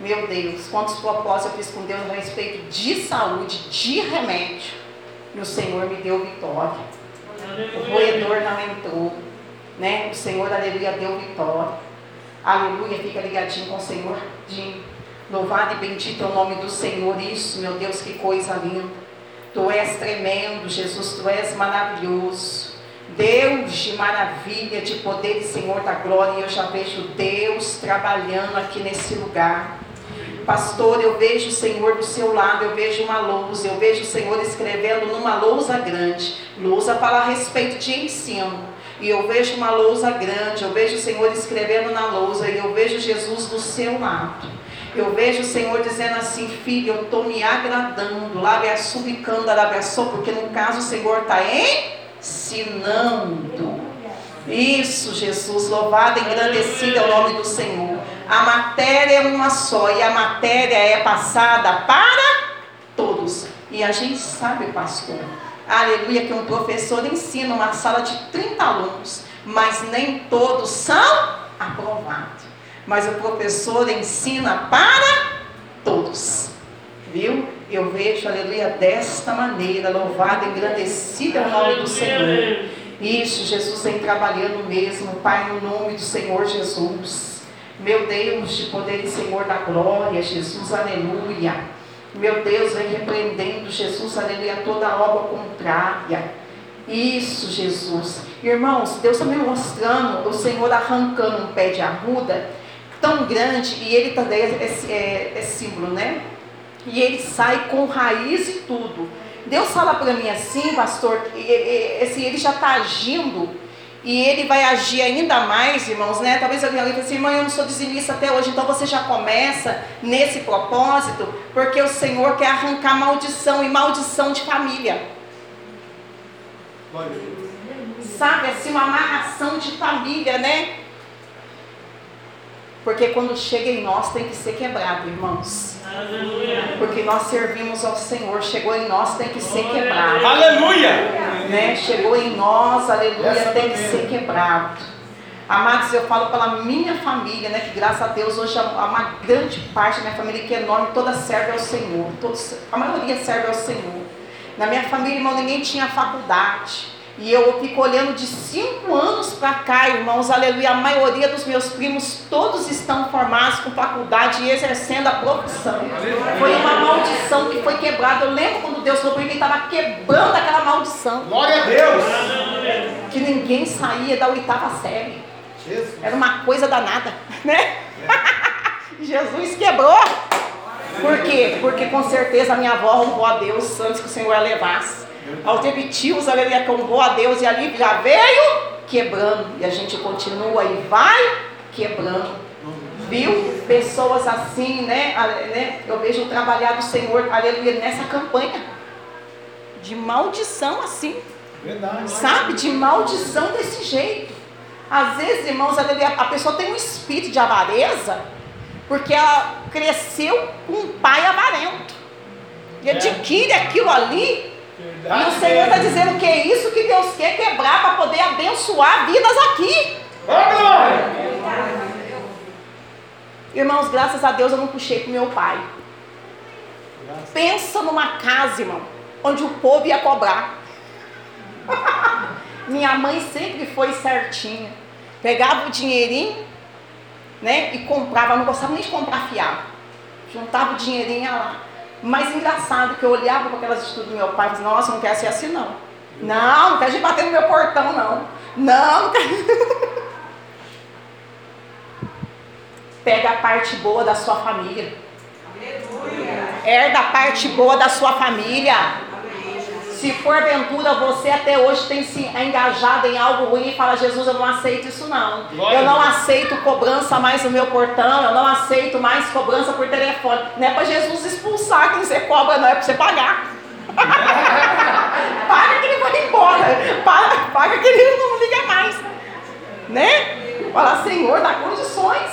Meu Deus, quantos propósitos eu fiz com Deus a respeito de saúde, de remédio. E o Senhor me deu vitória. O roedor não entrou. Né? O Senhor, aleluia, deu vitória. Aleluia, fica ligadinho com o Senhor. De louvado e bendito é o nome do Senhor. Isso, meu Deus, que coisa linda. Tu és tremendo, Jesus, tu és maravilhoso. Deus de maravilha, de poder e Senhor da glória, eu já vejo Deus trabalhando aqui nesse lugar. Pastor, eu vejo o Senhor do seu lado, eu vejo uma lousa, eu vejo o Senhor escrevendo numa lousa grande. Lousa fala a respeito de ensino. E eu vejo uma lousa grande, eu vejo o Senhor escrevendo na lousa, e eu vejo Jesus do seu lado. Eu vejo o Senhor dizendo assim, filho, eu estou me agradando, lá me subicando, arabiaçou, porque no caso o Senhor está ensinando. Isso, Jesus, louvado e engrandecido é o nome do Senhor. A matéria é uma só e a matéria é passada para todos. E a gente sabe, pastor, aleluia, que um professor ensina uma sala de 30 alunos, mas nem todos são aprovados. Mas o professor ensina para todos. Viu? Eu vejo, aleluia, desta maneira, louvado e engrandecido é o nome do Senhor. Isso, Jesus vem trabalhando mesmo, Pai, no nome do Senhor Jesus. Meu Deus de poder e Senhor da glória, Jesus, aleluia. Meu Deus, vem repreendendo, Jesus, aleluia, toda obra contrária. Isso, Jesus. Irmãos, Deus está me mostrando o Senhor arrancando um pé de arruda tão grande, e ele também é, é, é símbolo, né? E ele sai com raiz e tudo. Deus fala para mim assim, pastor, esse, ele já está agindo e ele vai agir ainda mais, irmãos, né? Talvez alguém fale assim, mãe, eu não sou dizimista até hoje, então você já começa nesse propósito, porque o Senhor quer arrancar maldição e maldição de família. Sabe, assim, uma amarração de família, né? Porque quando chega em nós tem que ser quebrado, irmãos. Aleluia. Porque nós servimos ao Senhor. Chegou em nós tem que ser quebrado. Aleluia. Né? Chegou em nós, aleluia, Essa tem que ser quebrado. Amados, eu falo pela minha família, né? Que graças a Deus hoje uma grande parte da minha família que é enorme, toda serve ao Senhor. Todos, a maioria serve ao Senhor. Na minha família, irmão, ninguém tinha faculdade. E eu fico olhando de cinco anos para cá, irmãos, aleluia. A maioria dos meus primos, todos estão formados com faculdade e exercendo a profissão. Foi uma maldição que foi quebrada. Eu lembro quando Deus falou para mim estava quebrando aquela maldição. Glória a Deus! Que ninguém saía da oitava série. Era uma coisa danada, né? Jesus quebrou. Por quê? Porque com certeza a minha avó roubou a Deus antes que o Senhor a levasse aos tios, aleluia, com a Deus, e ali já veio quebrando, e a gente continua e vai quebrando. Viu? Pessoas assim, né? né? Eu vejo o trabalhar do Senhor, aleluia, nessa campanha. De maldição assim. Verdade. Sabe? De maldição desse jeito. Às vezes, irmãos, aleluia, a pessoa tem um espírito de avareza, porque ela cresceu com um pai avarento. e adquire aquilo ali. E o Senhor está dizendo que é isso que Deus quer quebrar para poder abençoar vidas aqui. Irmãos, graças a Deus eu não puxei pro meu pai. Pensa numa casa, irmão, onde o povo ia cobrar. Minha mãe sempre foi certinha. Pegava o dinheirinho, né, e comprava, não gostava nem de comprar fiado. Juntava o dinheirinho ia lá. Mas engraçado que eu olhava para aquelas atitudes do meu pai e disse, nossa, não quero ser assim não. Não, não quero gente bater no meu portão, não. Não, não quero. Pega a parte boa da sua família. Herda a parte boa da sua família. Se porventura você até hoje tem se engajado em algo ruim e fala, Jesus, eu não aceito isso não. Glória Eu não aceito cobrança mais no meu portão, eu não aceito mais cobrança por telefone. Não é para Jesus expulsar quem você cobra, não, é para você pagar. paga que ele vai embora. Paga, paga que ele não liga mais. Né? Fala, Senhor, dá condições,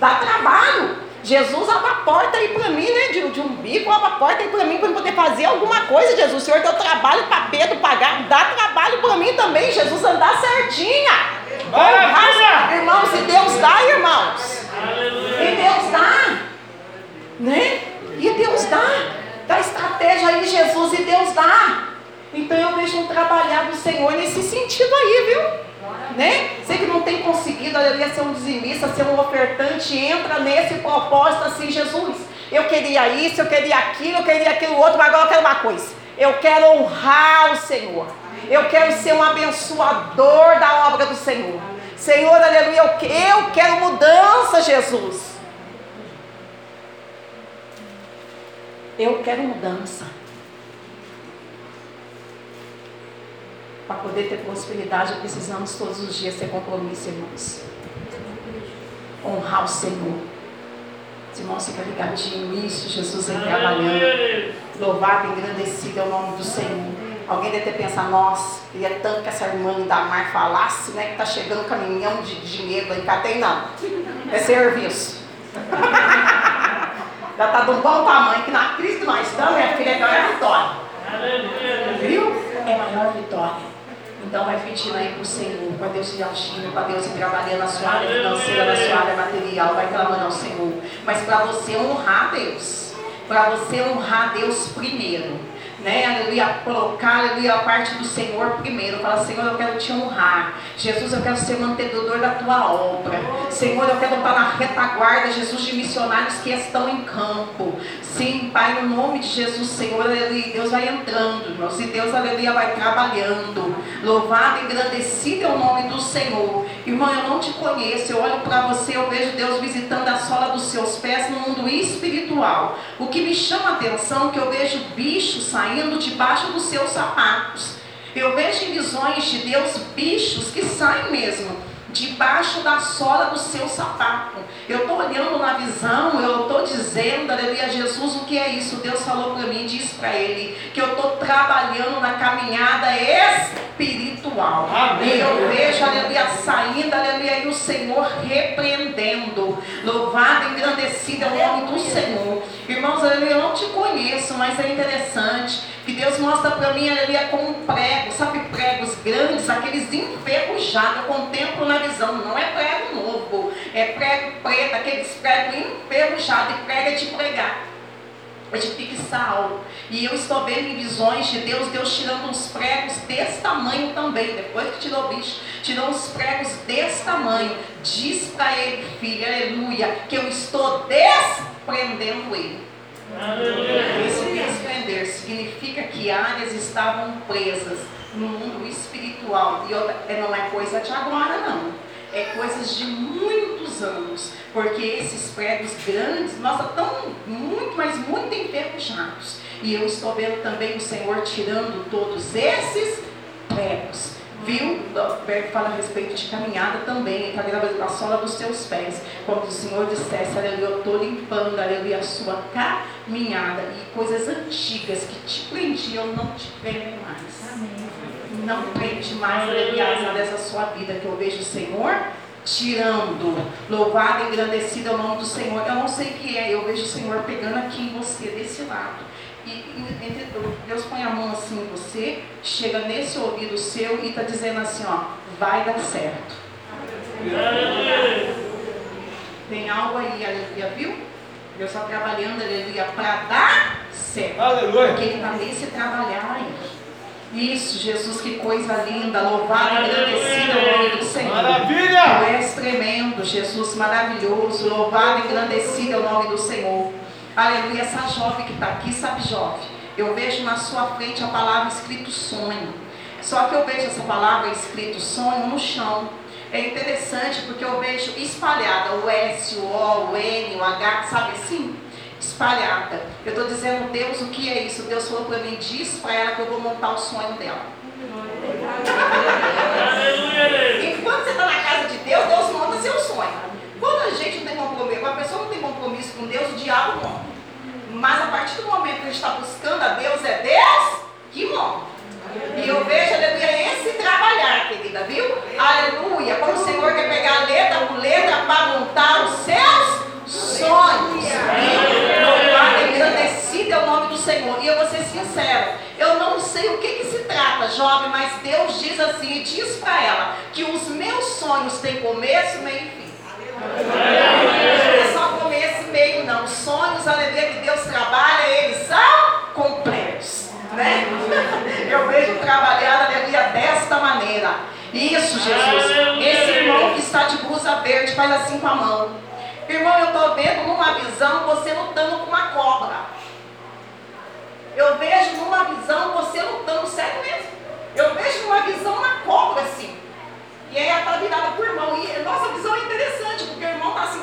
dá trabalho. Jesus abre a porta aí para mim, né? De, de um bico, abre a porta aí para mim para eu poder fazer alguma coisa, Jesus. O Senhor deu trabalho para Pedro pagar, dá trabalho para mim também, Jesus, andar certinha. Maravilha! Irmãos, e Deus dá, irmãos. E Deus dá. Né? E Deus dá. Dá estratégia aí, Jesus, e Deus dá. Então eu vejo um trabalhar do Senhor nesse sentido aí, viu? Né? Você que não tem conseguido, aleluia, ser um dizimista, ser um ofertante, entra nesse propósito assim, Jesus. Eu queria isso, eu queria aquilo, eu queria aquilo outro, mas agora eu quero uma coisa. Eu quero honrar o Senhor. Eu quero ser um abençoador da obra do Senhor. Senhor, aleluia, eu que- eu quero mudança, Jesus. Eu quero mudança. Para poder ter prosperidade, precisamos todos os dias ter compromisso, irmãos. Honrar o Senhor. Os irmãos ficam ligadinhos, isso, Jesus vem trabalhando. Louvado, engrandecido é o nome do Senhor. Alguém deve ter pensado, nossa, queria tanto que essa irmã da Mar falasse, né? Que tá chegando um caminhão de dinheiro em Catei, não. É serviço. Já tá um bom tamanho, que na crise que nós estamos, minha filha, é maior vitória. Viu? Então vai pedindo aí pro Senhor, para Deus ir agindo, para Deus ir trabalhando na sua área financeira, na sua área material, vai clamando ao Senhor. Mas para você honrar Deus, para você honrar Deus primeiro, né? Aleluia, colocar, aleluia, a parte do Senhor primeiro. Fala, Senhor, eu quero te honrar. Jesus, eu quero ser mantenedor da tua obra. Senhor, eu quero estar na retaguarda, Jesus, de missionários que estão em campo. Sim, Pai, no nome de Jesus, Senhor, aleluia. Deus vai entrando, irmãos, e Deus, aleluia, vai trabalhando. Louvado e engrandecido é o nome do Senhor. Irmão, eu não te conheço, eu olho para você, eu vejo Deus visitando a sola dos seus pés no mundo espiritual. O que me chama a atenção é que eu vejo bichos saindo debaixo dos seus sapatos. Eu vejo em visões de Deus bichos que saem mesmo debaixo da sola do seu sapato. Eu estou olhando na visão, eu estou dizendo, aleluia, Jesus, o que é isso? Deus falou para mim, diz para ele, que eu estou trabalhando na caminhada espiritual. Amém. E eu vejo, aleluia, saindo, aleluia, e o Senhor repreendendo. Louvado, engrandecido é o nome do Senhor. Irmãos, aleluia, eu não te conheço, mas é interessante que Deus mostra para mim, aleluia, como pregos, sabe, pregos grandes, aqueles enferrujados, eu contemplo na visão, não é prego novo, é prego preto, aqueles pregos enferrujados, e prega de pregar é de fixar E eu estou vendo em visões de Deus, Deus tirando uns pregos desse tamanho também. Depois que tirou o bicho, tirou uns pregos desse tamanho. Diz para ele, filho, aleluia, que eu estou desprendendo ele. Esse desprender significa que áreas estavam presas no mundo espiritual. E é, não é coisa de agora, não. É coisas de muitos anos. Porque esses pregos grandes, nossa, estão muito, mas muito enferrujados. E eu estou vendo também o Senhor tirando todos esses pregos. Viu? Berto fala a respeito de caminhada também. Está gravando na sola dos seus pés. Como o Senhor dissesse, aleluia, eu estou limpando, aleluia, a sua caminhada. E coisas antigas que te prendiam não te prendem mais. Não prende mais, áreas da sua vida. Que eu vejo o Senhor tirando. Louvado e engrandecido é o nome do Senhor. Eu não sei o que é. Eu vejo o Senhor pegando aqui em você, desse lado E, e Deus põe a mão assim em você, chega nesse ouvido seu e está dizendo assim, ó, vai dar certo. Tem algo aí, aleluia, viu? Deus está trabalhando, aleluia, para dar certo. Aleluia. Porque Ele está nesse trabalhar aí. Isso, Jesus, que coisa linda, louvado e agradecido ao nome do Senhor. Maravilha! Tu és tremendo, Jesus, maravilhoso, louvado e agradecido ao nome do Senhor. Aleluia, essa jovem que está aqui, sabe, jovem? Eu vejo na sua frente a palavra escrito sonho. Só que eu vejo essa palavra escrito sonho no chão. É interessante porque eu vejo espalhada o S, o O, o N, o H, sabe assim? Espalhada. Eu estou dizendo, Deus, o que é isso? Deus falou para mim, diz para ela que eu vou montar o sonho dela. Enquanto você está na casa de Deus, Deus monta seu sonho. Quando a gente não tem compromisso, quando a pessoa não tem compromisso com Deus, o diabo monta. Mas a partir do momento que a gente está buscando a Deus, é Deus que monta. E eu vejo, aleluia, esse trabalhar, querida, viu? Aleluia. Como o Senhor quer pegar letra por letra para montar os seus sonhos. Louvado e agradecido é o nome do Senhor. E eu vou ser sincero, eu não sei o que, que se trata, jovem, mas Deus diz assim, e diz para ela, que os meus sonhos têm começo, meio e fim. Não é só começo e meio, não. Os sonhos, aleluia, que Deus trabalha, eles são completos. Né? Eu vejo trabalhar, aleluia, desta maneira. Isso, Jesus. Esse irmão que está de blusa verde, faz assim com a mão. Irmão, eu estou vendo numa visão você lutando com uma cobra. Eu vejo numa visão você lutando, sério mesmo. Eu vejo numa visão uma cobra assim. E aí ela está virada para o irmão. E nossa visão é interessante, porque o irmão está assim.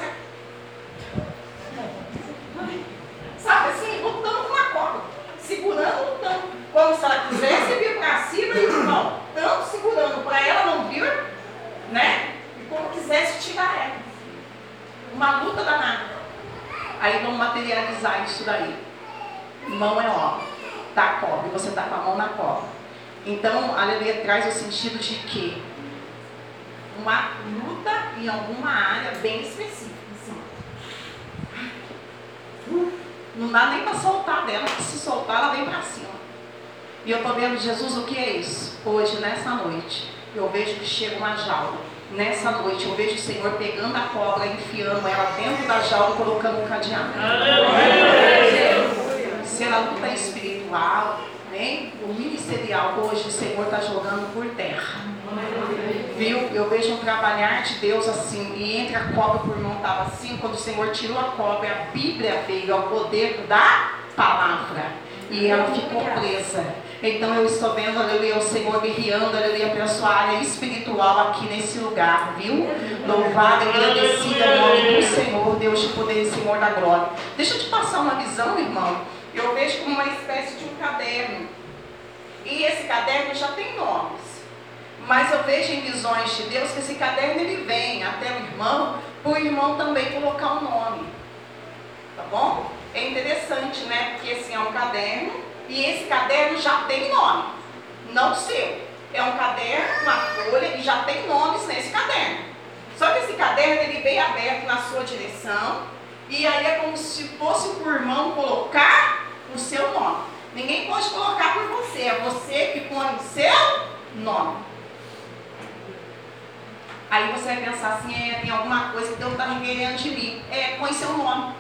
Sabe assim, lutando com uma cobra. Segurando, lutando. Como se ela quisesse vir para cima e o irmão, tanto segurando para ela não vir, né? E como quisesse tirar ela uma luta danada. Aí vamos materializar isso daí. Mão é ó, tá cobre, você tá com a mão na cobra. Então, a aleluia traz o sentido de que uma luta em alguma área bem específica. Assim. Não dá nem para soltar dela, porque se soltar ela vem para cima. E eu estou vendo, Jesus, o que é isso? Hoje, nessa noite, eu vejo que chega uma jaula Nessa noite eu vejo o Senhor pegando a cobra, enfiando ela dentro da jaula e colocando um cadeado. Se ela luta espiritual, né? o ministerial hoje o Senhor está jogando por terra. Viu? Eu vejo um trabalhar de Deus assim, e entre a cobra, o irmão estava assim, quando o Senhor tirou a cobra, a Bíblia veio ao poder da palavra. E ela ficou presa. Então eu estou vendo, aleluia, o Senhor guerreando, aleluia, pela sua área espiritual aqui nesse lugar, viu? Louvado e agradecido é o nome do Senhor, Deus de poder e Senhor da glória. Deixa eu te passar uma visão, irmão. Eu vejo como uma espécie de um caderno. E esse caderno já tem nomes. Mas eu vejo em visões de Deus que esse caderno ele vem até o irmão, para o irmão também colocar o um nome. Tá bom? É interessante, né? Porque assim é um caderno e esse caderno já tem nome, não seu. É um caderno, uma folha e já tem nomes nesse caderno. Só que esse caderno ele vem aberto na sua direção e aí é como se fosse o irmão colocar o seu nome. Ninguém pode colocar por você, é você que põe o seu nome. Aí você vai pensar assim, é, tem alguma coisa que Deus está requerendo de mim. É, põe seu nome.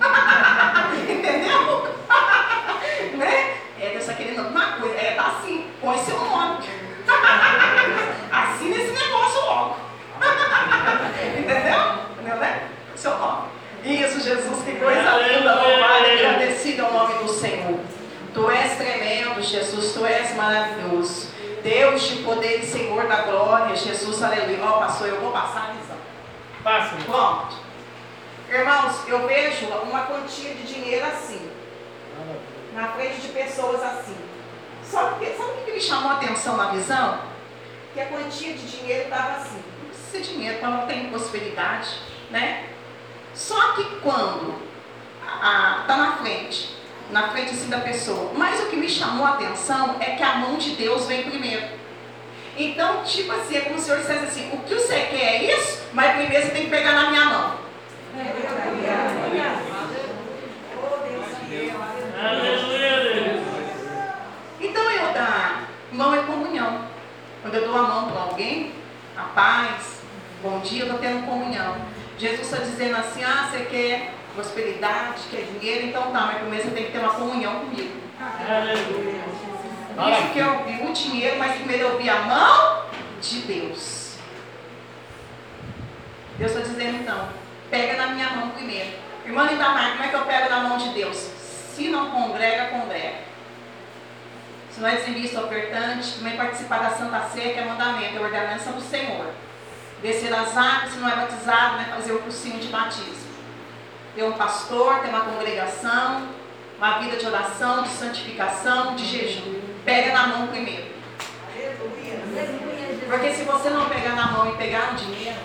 Entendeu? né? É, Deus está querendo alguma coisa. É, tá assim, põe seu nome. assim nesse negócio logo. Entendeu? Entendeu, né? Seu nome. Isso, Jesus, que coisa linda, louvado e agradecido ao nome do Senhor. Tu és tremendo, Jesus, tu és maravilhoso. Deus de poder e Senhor da glória, Jesus, aleluia. Ó, oh, pastor, eu vou passar a visão. Passa. Pronto. Irmãos, eu vejo uma quantia de dinheiro assim, na frente de pessoas assim. Só que, sabe o que me chamou a atenção na visão? Que a quantia de dinheiro estava assim. Não precisa de dinheiro quando não tem prosperidade, né? Só que quando está na frente, na frente assim da pessoa. Mas o que me chamou a atenção é que a mão de Deus vem primeiro. Então, tipo assim, é como se o senhor dissesse assim, o que você quer é isso, mas primeiro você tem que pegar na minha mão. Então eu dar mão é comunhão. Quando eu dou a mão para alguém, a paz, bom dia, eu estou tendo comunhão. Jesus está dizendo assim, ah, você quer prosperidade, quer dinheiro, então tá, mas primeiro você tem que ter uma comunhão comigo. Isso que eu vi o dinheiro, mas primeiro eu vi a mão de Deus. Deus está dizendo então, pega na minha mão primeiro. Irmã Lindamar, como é que eu pego na mão de Deus? Se não congrega, congrega. Se não é dizimista ofertante, também participar da Santa Ceia, que é mandamento, é ordenança do Senhor. Descer as águas, se não é batizado, né, fazer o cursinho de batismo. Ter um pastor, ter uma congregação, uma vida de oração, de santificação, de jejum. Pega na mão primeiro. Porque se você não pegar na mão e pegar no dinheiro,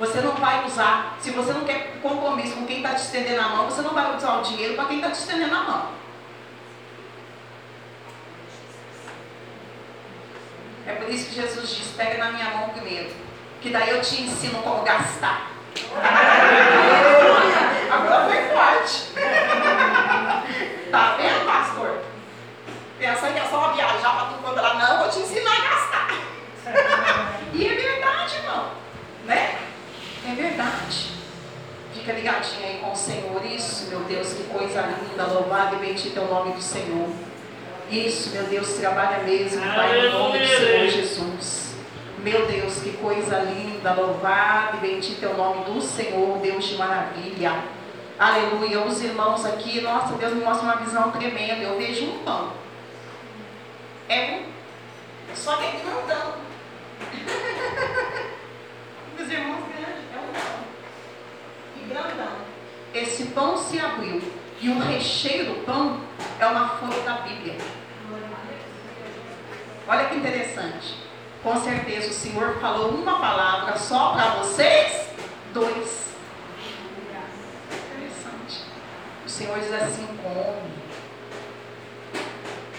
você não vai usar. Se você não quer compromisso com quem está te estendendo a mão, você não vai usar o dinheiro para quem está te estendendo a mão. É por isso que Jesus diz: pega na minha mão primeiro. Que daí eu te ensino como gastar. Agora foi forte. Tá vendo, pastor? Pensa que é só viajar para tu quando não, vou te ensinar a gastar. E é verdade, irmão. Né? É verdade. Fica ligadinho aí com o Senhor. Isso, meu Deus, que coisa linda. Louvado e bendito é o nome do Senhor. Isso, meu Deus, trabalha mesmo, Pai, no nome do Senhor Jesus. Meu Deus, que coisa linda, louvado e bendito é o nome do Senhor, Deus de maravilha. Aleluia. Os irmãos aqui, nossa, Deus me mostra uma visão tremenda. Eu vejo um pão. É um. Só que é grandão. Os irmãos grandes, é um pão. E grandão. Esse pão se abriu. E o recheio do pão é uma folha da Bíblia. Olha que interessante. Com certeza o Senhor falou uma palavra só para vocês, dois. Interessante. O Senhor diz assim: come.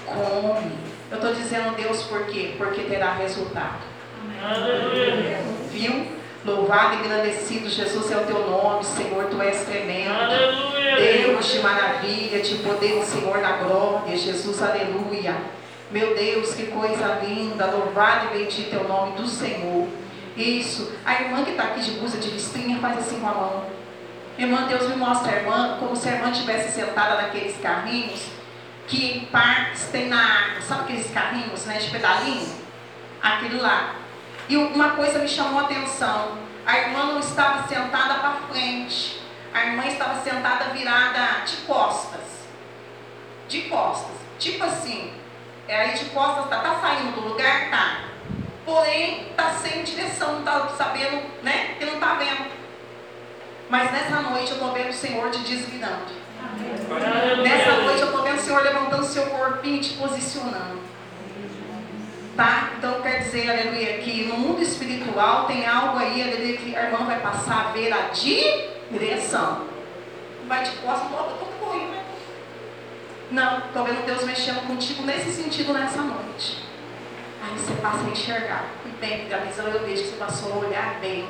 Come. Eu estou dizendo Deus por quê? Porque terá resultado. Viu? Louvado e agradecido, Jesus é o teu nome, Senhor, tu és tremendo. Aleluia. Deus de maravilha, de poder Senhor na glória, Jesus, aleluia. Meu Deus, que coisa linda, louvado e bendito é o nome do Senhor. Isso, a irmã que está aqui de blusa de listrinha, faz assim com a mão. Irmã, Deus me mostra a irmã como se a irmã estivesse sentada naqueles carrinhos que parques tem na água. Sabe aqueles carrinhos né, de pedalinho? Aquilo lá. E uma coisa me chamou a atenção. A irmã não estava sentada para frente. A irmã estava sentada virada de costas. De costas. Tipo assim. É aí de costas, tá, tá saindo do lugar? Tá. Porém, tá sem direção, não tá sabendo, né? Que não tá vendo. Mas nessa noite eu tô vendo o Senhor te desvirando. Nessa noite eu tô vendo o Senhor levantando seu corpinho e te posicionando. Tá? Então quer dizer, aleluia, que no mundo espiritual tem algo aí, aleluia, que a irmã vai passar a ver a direção. Vai de costas, todo, todo corrido, né? Não, estou vendo Deus mexendo contigo nesse sentido nessa noite. Aí você passa a enxergar. E bem, da visão eu vejo que você passou a olhar bem.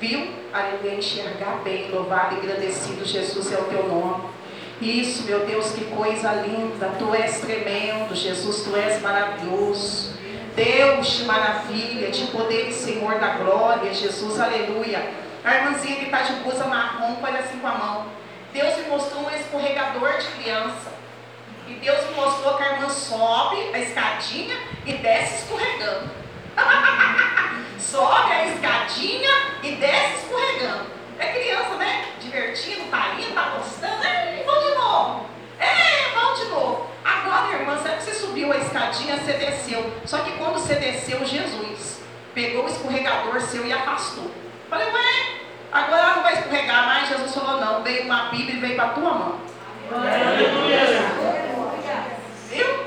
Viu? Aleluia, enxergar bem. Louvado e agradecido, Jesus é o teu nome. Isso, meu Deus, que coisa linda. Tu és tremendo, Jesus, tu és maravilhoso. Deus de maravilha, de poder e Senhor da glória, Jesus, aleluia. A irmãzinha que está de blusa marrom, olha assim com a mão. Deus me mostrou um escorregador de criança. E Deus me mostrou que a irmã sobe a escadinha e desce escorregando. sobe a escadinha e desce escorregando. É criança, né? Divertindo, tá indo, tá gostando. É, vamos de novo. É, vamos de novo. Agora, irmã, sabe que você subiu a escadinha, você desceu. Só que quando você desceu, Jesus pegou o escorregador seu e afastou. Falei, ué, agora ela não vai escorregar mais. Jesus falou, não, veio uma Bíblia e veio para a tua mão. Viu?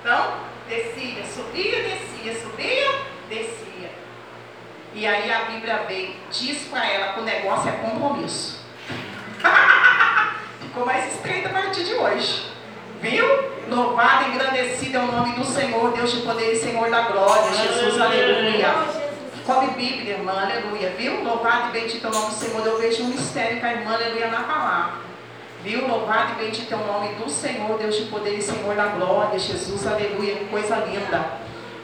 Então, descia, subia, descia, subia, descia. E aí a Bíblia veio, diz para ela que o negócio é compromisso. Ficou mais estreita a partir de hoje. Viu? Louvado e engrandecido é o nome do Senhor, Deus de poder e Senhor da glória. Jesus, aleluia. Come Bíblia, irmã, aleluia. Viu? Louvado e bendito é o nome do Senhor. Eu vejo um mistério com a irmã, aleluia, na palavra. Viu? Louvado e bendito é o nome do Senhor, Deus de poder e Senhor da glória. Jesus, aleluia, que coisa linda.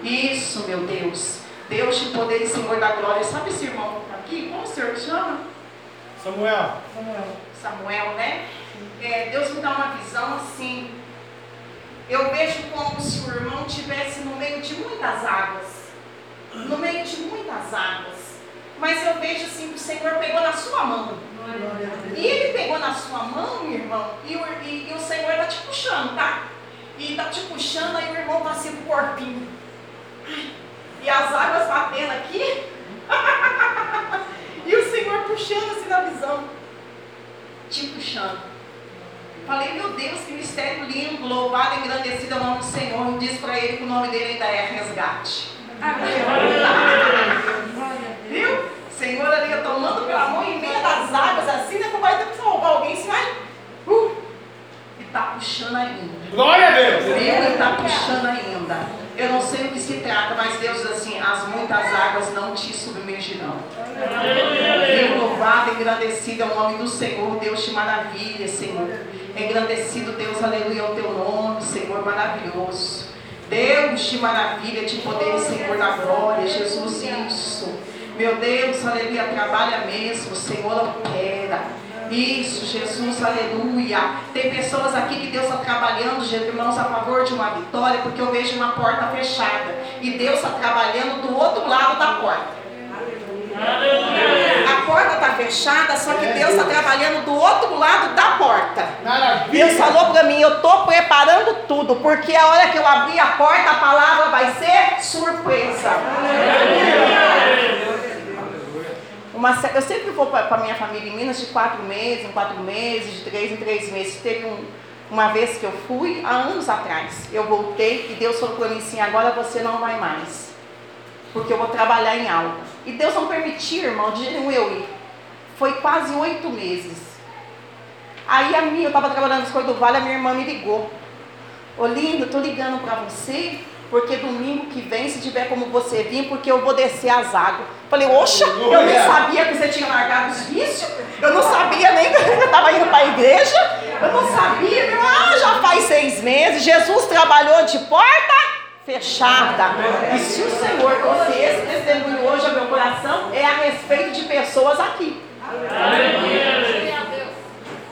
Isso, meu Deus. Deus de poder e Senhor da glória. Sabe esse irmão aqui? Como o senhor chama? Samuel. Samuel, né? É, Deus me dá uma visão assim. Eu vejo como se o irmão estivesse no meio de muitas águas. No meio de muitas águas. Mas eu vejo assim que o Senhor pegou na sua mão. E ele pegou na sua mão, meu irmão, e o, e, e o Senhor está te puxando, tá? E está te puxando, aí o irmão está assim com o corpinho. E as águas batendo aqui. e o Senhor puxando assim na visão. Te puxando. Falei, meu Deus, que mistério lindo, louvado e engrandecido é o nome do Senhor. E disse para ele que o nome dele ainda é resgate. Viu? Senhor ali tomando pela mão em meio das águas, assim, né? Como vai ter que salvar alguém, você vai. Uh, e está puxando ainda. Glória a Deus. Viu? E está puxando ainda. Eu não sei o que se trata, mas Deus diz assim: as muitas águas não te submergirão. Viu? Louvado, engrandecido é o nome do Senhor, Deus de maravilha, Senhor. Engrandecido, Deus, aleluia, é o teu nome, Senhor maravilhoso. Deus de maravilha, de poder, Senhor da glória, Jesus, isso. Meu Deus, aleluia, trabalha mesmo, Senhor, opera. Isso, Jesus, aleluia. Tem pessoas aqui que Deus está trabalhando, irmãos, a favor de uma vitória, porque eu vejo uma porta fechada. E Deus está trabalhando do outro lado da porta. A porta está fechada, só que Deus está trabalhando do outro lado da porta. Deus falou para mim, eu estou preparando tudo, porque a hora que eu abrir a porta, a palavra vai ser surpresa. Uma, eu sempre vou para a minha família em Minas de quatro meses, em quatro meses, de três em três meses. Teve um, uma vez que eu fui, há anos atrás. Eu voltei e Deus falou para mim assim: agora você não vai mais, porque eu vou trabalhar em algo. E Deus não permitiu, irmão, de eu ir. Foi quase oito meses. Aí a minha, eu estava trabalhando nas coisas do vale, a minha irmã me ligou. Ô lindo, estou ligando para você porque domingo que vem, se tiver como você vir, porque eu vou descer as águas. Falei, oxa, eu nem sabia que você tinha largado os vícios, eu não sabia nem que você estava indo para a igreja, eu não sabia, ah, já faz seis meses, Jesus trabalhou de porta fechada. E se o Senhor trouxe esse testemunho hoje ao meu coração, é a respeito de pessoas aqui.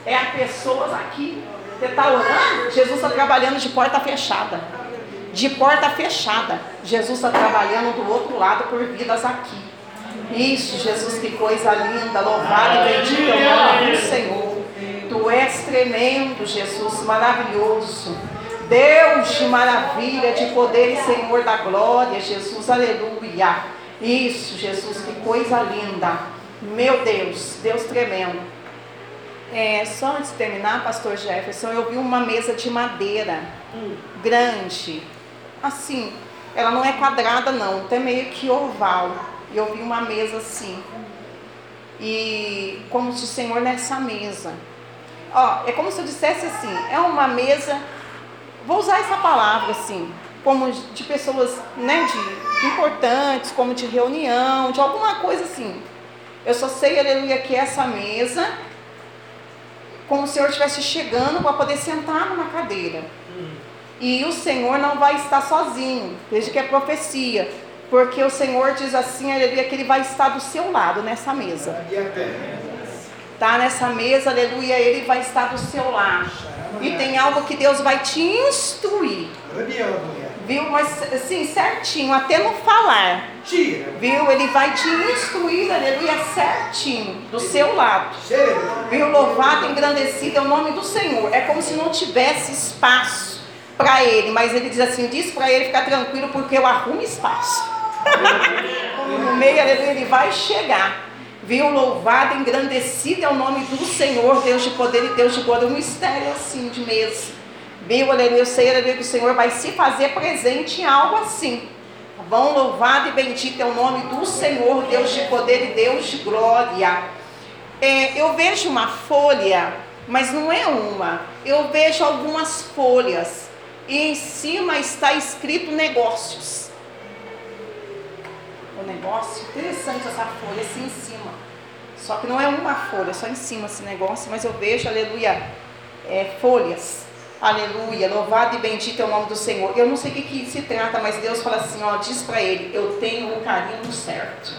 É a pessoas aqui. Você está orando? Jesus está trabalhando de porta fechada de porta fechada. Jesus está trabalhando do outro lado por vidas aqui. Isso, Jesus, que coisa linda, louvado e bendito é o nome do Senhor. Tu és tremendo, Jesus, maravilhoso. Deus de maravilha, de poder e Senhor da glória, Jesus, aleluia. Isso, Jesus, que coisa linda. Meu Deus, Deus tremendo. É, só antes de terminar, pastor Jefferson, eu vi uma mesa de madeira grande, assim, ela não é quadrada não, até meio que oval. E eu vi uma mesa assim. E como se o Senhor nessa mesa. Ó, é como se eu dissesse assim, é uma mesa, vou usar essa palavra assim, como de pessoas né, de importantes, como de reunião, de alguma coisa assim. Eu só sei, aleluia, que essa mesa, como se o Senhor estivesse chegando para poder sentar numa cadeira. E o Senhor não vai estar sozinho. Veja que é profecia. Porque o Senhor diz assim, aleluia, que Ele vai estar do seu lado nessa mesa. Tá nessa mesa, aleluia, Ele vai estar do seu lado. E tem algo que Deus vai te instruir. Viu? Mas assim, certinho, até no falar. Viu? Ele vai te instruir, aleluia, certinho, do seu lado. Viu? Louvado, engrandecido é o nome do Senhor. É como se não tivesse espaço para ele, mas ele diz assim: diz para ele ficar tranquilo, porque eu arrumo espaço. no meio, ele vai chegar. Viu? Louvado, engrandecido é o nome do Senhor, Deus de poder e Deus de glória. Um mistério assim de mesa. Viu? Aleluia. Eu sei, aleluia, que o Senhor vai se fazer presente em algo assim. Tá bom? Louvado e bendito é o nome do Senhor, Deus de poder e Deus de glória. É, eu vejo uma folha, mas não é uma. Eu vejo algumas folhas e em cima está escrito negócios. O negócio, interessante essa folha assim em cima. Só que não é uma folha, só em cima esse negócio, mas eu vejo, aleluia, é, folhas. Aleluia, louvado e bendito é o nome do Senhor. Eu não sei o que, que se trata, mas Deus fala assim, ó, diz para ele, eu tenho o carinho certo.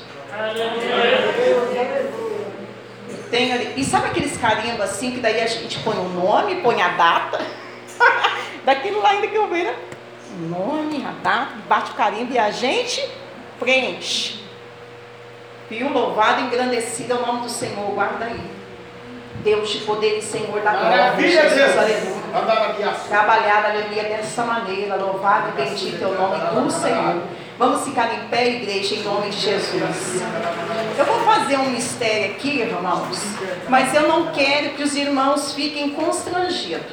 Eu tenho ali. E sabe aqueles carimbos assim, que daí a gente põe o nome, põe a data? Daquilo lá ainda que eu vejo, né? O nome, a data, bate o carimbo e a gente preenche. Viu? Louvado e engrandecido é o nome do Senhor, guarda aí. Deus de poder e Senhor da glória. Maravilha, Jesus, Deus. aleluia. Trabalhada, aleluia, dessa maneira. Louvado e bendito é o nome do Senhor. Vamos ficar em pé, igreja, em nome de Jesus. Eu vou fazer um mistério aqui, irmãos, mas eu não quero que os irmãos fiquem constrangidos.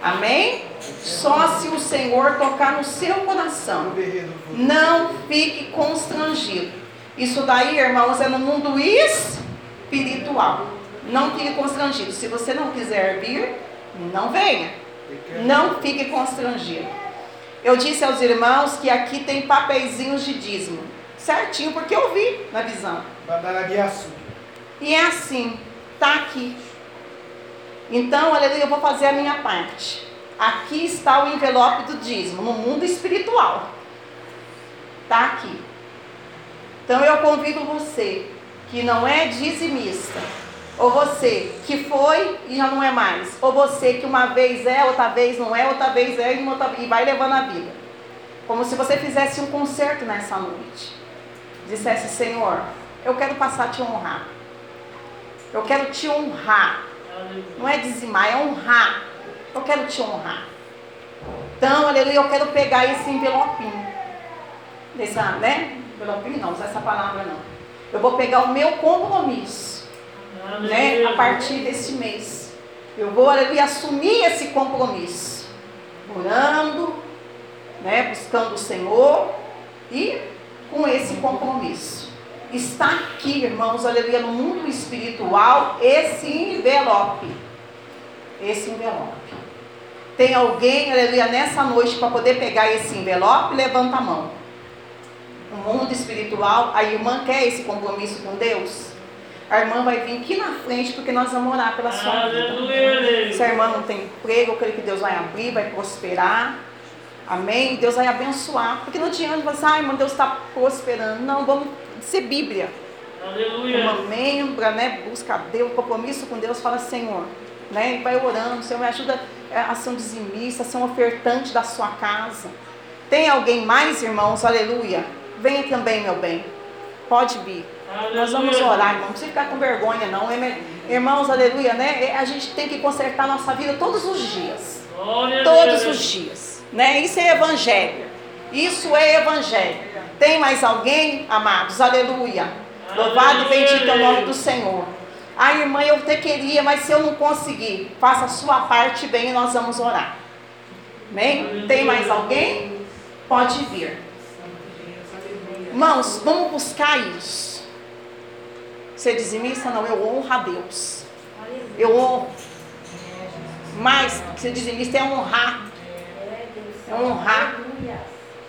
Amém? Só se o Senhor tocar no seu coração. Não fique constrangido. Isso daí, irmãos, é no mundo espiritual. Não fique constrangido. Se você não quiser vir, não venha. Não fique constrangido. Eu disse aos irmãos que aqui tem papeizinhos de dízimo. Certinho, porque eu vi na visão. E é assim, tá aqui. Então, aleluia, eu vou fazer a minha parte. Aqui está o envelope do dízimo, no mundo espiritual. Tá aqui. Então eu convido você que não é dizimista, ou você que foi e já não é mais, ou você que uma vez é, outra vez não é, outra vez é e, outra- e vai levando a vida. Como se você fizesse um concerto nessa noite. Dissesse, Senhor, eu quero passar a te honrar. Eu quero te honrar. Não é dizimar, é honrar. Eu quero te honrar. Então, aleluia, eu quero pegar esse envelopinho. Dessa, né? Envelopinho não, usa essa palavra não. Eu vou pegar o meu compromisso, né? A partir desse mês. Eu vou, aleluia, assumir esse compromisso. Orando, né? Buscando o Senhor e com esse compromisso. Está aqui, irmãos, aleluia, no mundo espiritual, esse envelope. Esse envelope. Tem alguém, aleluia, nessa noite para poder pegar esse envelope? Levanta a mão. No mundo espiritual, a irmã quer esse compromisso com Deus? A irmã vai vir aqui na frente porque nós vamos orar pela sua vida. Se a irmã não tem emprego, eu creio que Deus vai abrir, vai prosperar. Amém? Deus vai abençoar. Porque não adianta você, ai, irmão, Deus está prosperando. Não, vamos ser Bíblia. Uma membra, né? Busca Deus, compromisso com Deus, fala, Senhor, né? E vai orando, Senhor, me ajuda é, a ser um dizimista, a ser um ofertante da sua casa. Tem alguém mais, irmãos? Aleluia. Venha também, meu bem. Pode vir. Nós vamos orar, irmão. Não precisa ficar com vergonha, não. Irmãos, aleluia, né? É, A gente tem que consertar nossa vida todos os dias. Todos os dias. Né? Isso é evangelho. Isso é evangelho. Tem mais alguém, amados? Aleluia. Louvado e bendito é o nome do Senhor. Ah, irmã, eu até queria, mas se eu não conseguir, faça a sua parte bem e nós vamos orar. Amém? Tem mais alguém? Pode vir. Irmãos, vamos buscar isso. Ser dizimista, não, eu honro a Deus. Eu honro. Mas ser dizimista é honrar. É honrar.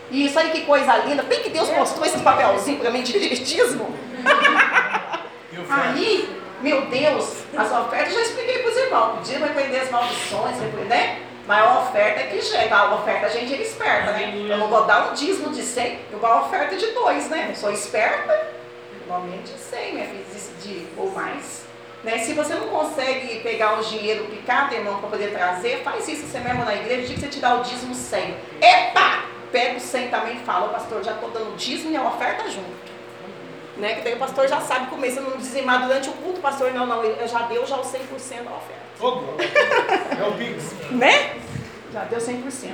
E isso aí que coisa linda. Bem que Deus postou esses papelzinhos para mim de dízimo. Aí, meu Deus, as ofertas, já expliquei para os irmãos. Vai prender as maldições, né? Mas a oferta é que jeito. A oferta a gente é esperta, né? Eu não vou dar um dízimo de 100, eu vou a oferta de 2, né? Eu sou esperta, normalmente 100, minha filha, de, ou mais. Né? Se você não consegue pegar o dinheiro picado, irmão, para poder trazer, faz isso você mesmo na igreja, diga que você te dá o dízimo 100. Epa! Pega o 100 também e fala, pastor, já estou dando dízimo e a oferta junto. Né? Que daí o pastor já sabe comer, se não dizimar durante o culto, pastor, não, não, eu já deu já o 100% da oferta. Glória. É o Pix. Né? Já deu 100%.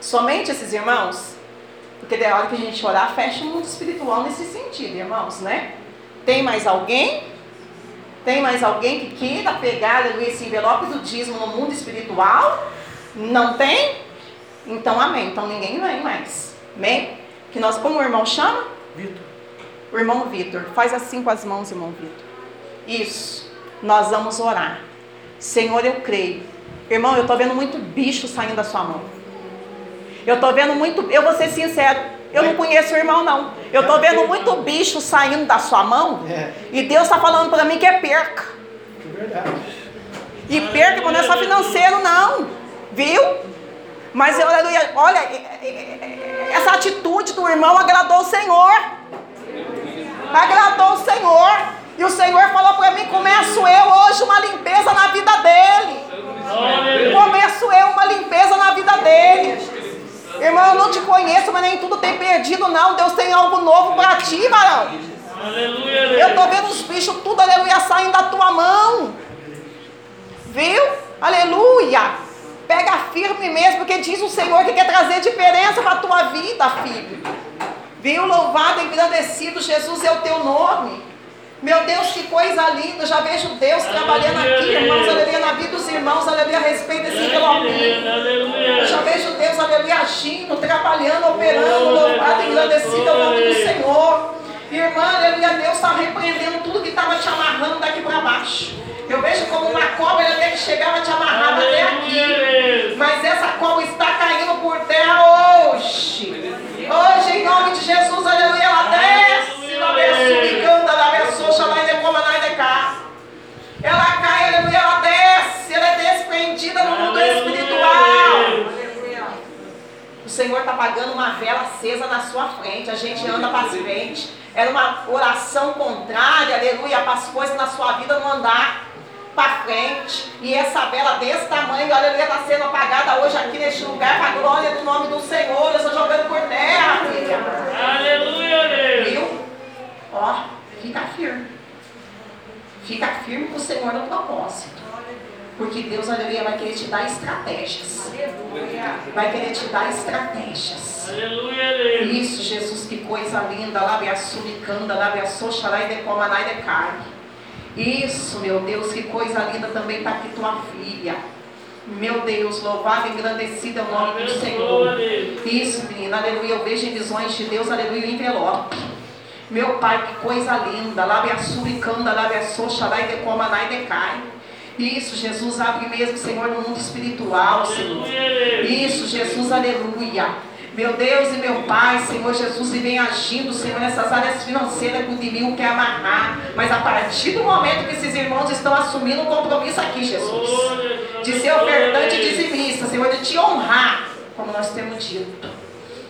Somente esses irmãos, porque da hora que a gente orar, fecha o mundo espiritual nesse sentido, irmãos, né? Tem mais alguém? Tem mais alguém que queira pegar esse envelope do dízimo no mundo espiritual? Não tem? Então, amém. Então ninguém vem mais. Amém? Que nós, como o irmão chama? Vitor. O irmão Vitor. Faz assim com as mãos, irmão Vitor. Isso. Nós vamos orar. Senhor, eu creio. Irmão, eu estou vendo muito bicho saindo da sua mão. Eu estou vendo muito. Eu vou ser sincero. Eu não conheço o irmão, não. Eu estou vendo muito bicho saindo da sua mão. É, E Deus está falando para mim que é perca. é verdade. E perca, não é só financeiro, não. Viu? Mas aleluia, olha, essa atitude do irmão agradou o Senhor. Agradou o Senhor. E o Senhor falou para mim: começo eu hoje uma limpeza na vida dele. Começo eu uma limpeza na vida dele. Irmão, eu não te conheço, mas nem tudo tem perdido, não. Deus tem algo novo para ti, varão. Eu estou vendo os bichos tudo, aleluia, saindo da tua mão. Viu? Aleluia. Pega firme mesmo, porque diz o Senhor que quer trazer diferença para a tua vida, filho. Viu? Louvado, engrandecido, Jesus é o teu nome. Meu Deus, que coisa linda. Já vejo Deus trabalhando aqui, irmãos, aleluia, na vida dos irmãos, aleluia, a respeito desse envelopinho. Já vejo Deus, aleluia, agindo, trabalhando, operando, louvado, engrandecido é o nome do Senhor. Irmã, aleluia, Deus está repreendendo tudo que estava te amarrando daqui para baixo. Eu vejo como uma cobra até que chegava te amarrava até aqui. Mas essa cobra está caindo por terra hoje. Hoje, em nome de Jesus, aleluia, ela desce. Ela cai, aleluia, ela desce. Ela é desprendida no mundo espiritual. O Senhor está pagando uma vela acesa na sua frente. A gente anda para frente. Era uma oração contrária, aleluia, para as coisas na sua vida não andar para frente. E essa vela desse tamanho, aleluia, está sendo apagada hoje aqui neste lugar para a glória do nome do Senhor. Eu estou jogando por terra, filha. Aleluia, Deus. Viu? Ó, fica firme. Fica firme com o Senhor no propósito. Porque Deus, aleluia, vai querer te dar estratégias. Vai querer te dar estratégias. Aleluia. Isso, Jesus, que coisa linda. Lá a suricanda, lá a soxarai de comanai de carne. Isso, meu Deus, que coisa linda também está aqui tua filha. Meu Deus, louvado e engrandecido é o nome do Senhor. Isso, menina, aleluia. Eu vejo em visões de Deus, aleluia, o envelope. Meu Pai, que coisa linda. Lá a suricanda, lá a soxarai de comanai de carne. Isso, Jesus, abre mesmo, Senhor, no mundo espiritual, Senhor. Isso, Jesus, aleluia. Meu Deus e meu Pai, Senhor Jesus, e vem agindo, Senhor, nessas áreas financeiras que o inimigo quer amarrar. Mas a partir do momento que esses irmãos estão assumindo um compromisso aqui, Jesus, de ser ofertante e dizimista, Senhor, de te honrar, como nós temos dito.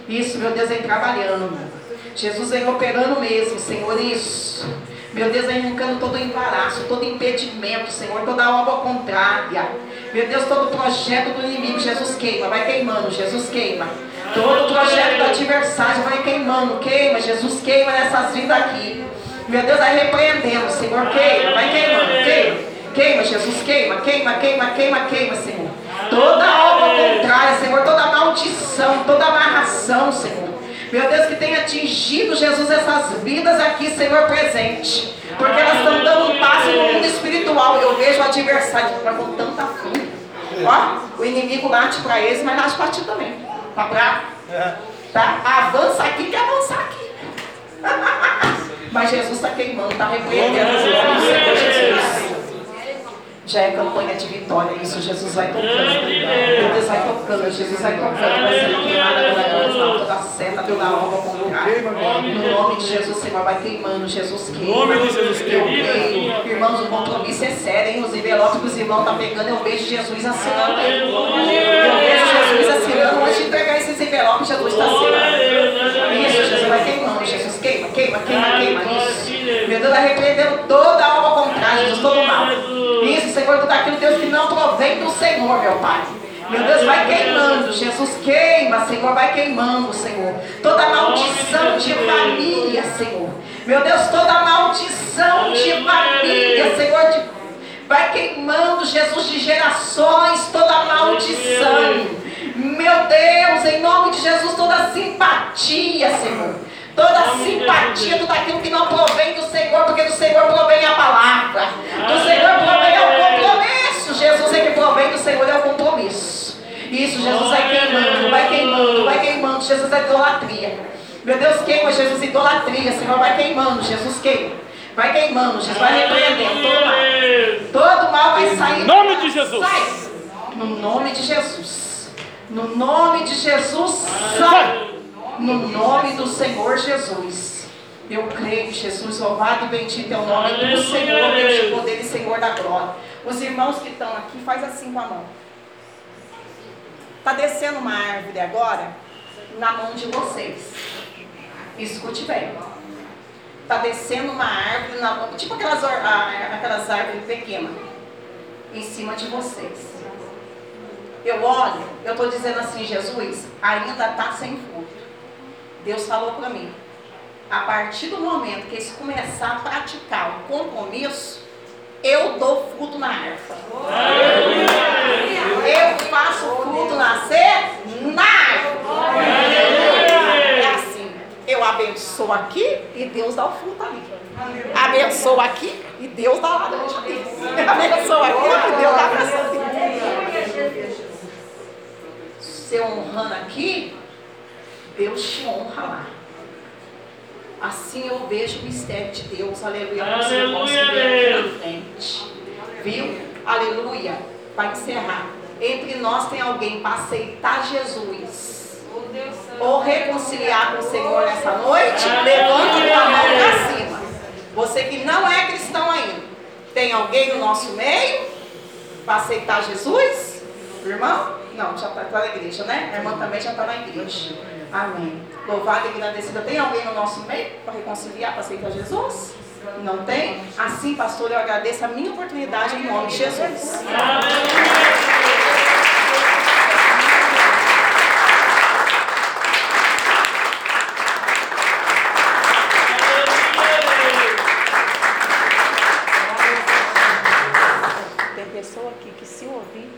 Isso, meu Deus, vem trabalhando. Jesus vem operando mesmo, Senhor, isso. Meu Deus, vem arrancando todo embaraço, todo impedimento, Senhor, toda obra contrária. Meu Deus, todo projeto do inimigo, Jesus queima, vai queimando, Jesus queima. Todo projeto do adversário vai queimando, queima, Jesus queima nessas vidas aqui. Meu Deus, vai repreendendo, Senhor, queima, vai queimando, queima, queima, Jesus, queima, queima, queima, queima, queima, Senhor. Toda obra contrária, Senhor, toda maldição, toda amarração, Senhor. Meu Deus, que tenha atingido, Jesus, essas vidas aqui, Senhor, presente. Porque elas estão dando um passo no mundo espiritual. Eu vejo o adversário com tanta fúria. Ó, o inimigo late para eles, mas late para ti também. Tá bravo? É. Tá? Avança aqui que avançar aqui. Mas Jesus está queimando, está repreendendo Jesus. Já é campanha de vitória, isso Jesus vai tocando. Deus vai tocando, Jesus vai tocando, vai sendo queimada toda toda seta, toda obra contrária. No nome de Jesus, Senhor, vai queimando, Jesus queima. nome de Jesus queima. Irmãos, o compromisso é sério, hein? Os envelopes que os irmãos estão tá pegando, eu vejo Jesus assinando. Eu vejo Jesus assinando antes de entregar esses envelopes, Jesus está assinando. Isso, Jesus vai queimando, Jesus queima, queima, queima, queima. Isso. Meu Deus vai repreendendo toda a obra contrária, Jesus, todo mal. Isso, Senhor, tudo aquilo, Deus, que não provém do Senhor, meu Pai. Meu Deus, vai queimando. Jesus queima, Senhor, vai queimando, Senhor. Toda maldição de família, Senhor. Meu Deus, toda maldição de família, Senhor, de... vai queimando, Jesus, de gerações, toda maldição. Meu Deus, em nome de Jesus, toda simpatia, Senhor. Toda simpatia, tudo aquilo que não provém do Senhor, porque do Senhor provém a palavra. Do Senhor provém o compromisso. Jesus é que provém do Senhor é o compromisso. Isso, Jesus vai queimando, vai queimando, vai queimando. Jesus é idolatria. Meu Deus, queima, Jesus, idolatria. Senhor, vai queimando, Jesus queima. Vai queimando, Jesus vai repreendendo todo mal. Todo mal vai sair. Em nome de Jesus. Sai. No nome de Jesus. No nome de Jesus, sai. No nome do Senhor Jesus. Eu creio, Jesus, louvado e bendito é o nome do Senhor, Deus de poder e Senhor da glória. Os irmãos que estão aqui, faz assim com a mão. Está descendo uma árvore agora na mão de vocês. Escute bem. Está descendo uma árvore na mão, tipo aquelas, aquelas árvores pequenas, em cima de vocês. Eu olho, eu estou dizendo assim, Jesus, ainda está sem fruto. Deus falou para mim. A partir do momento que eles começar a praticar o compromisso, eu dou fruto na árvore. Eu faço fruto nascer na árvore. É assim. Eu abençoo aqui e Deus dá o fruto ali. Abençoo aqui e Deus dá lá durante ali. Abençoo aqui e Deus dá pra cima. Você honrando aqui, Deus te honra lá. Assim eu vejo o mistério de Deus, aleluia. possa ver aqui Deus. na frente. Viu? Aleluia. Vai encerrar. Entre nós tem alguém para aceitar Jesus. Ou reconciliar com o Senhor nessa noite, levante a mão para cima. Você que não é cristão ainda, tem alguém no nosso meio para aceitar Jesus? Irmão? Não, já está na igreja, né? A irmã também já está na igreja. Amém. Louvado e agradecido. Tem alguém no nosso meio para reconciliar, para aceitar Jesus? Não tem? Assim, pastor, eu agradeço a minha oportunidade em nome de Jesus. Tem pessoa aqui que se ouvir,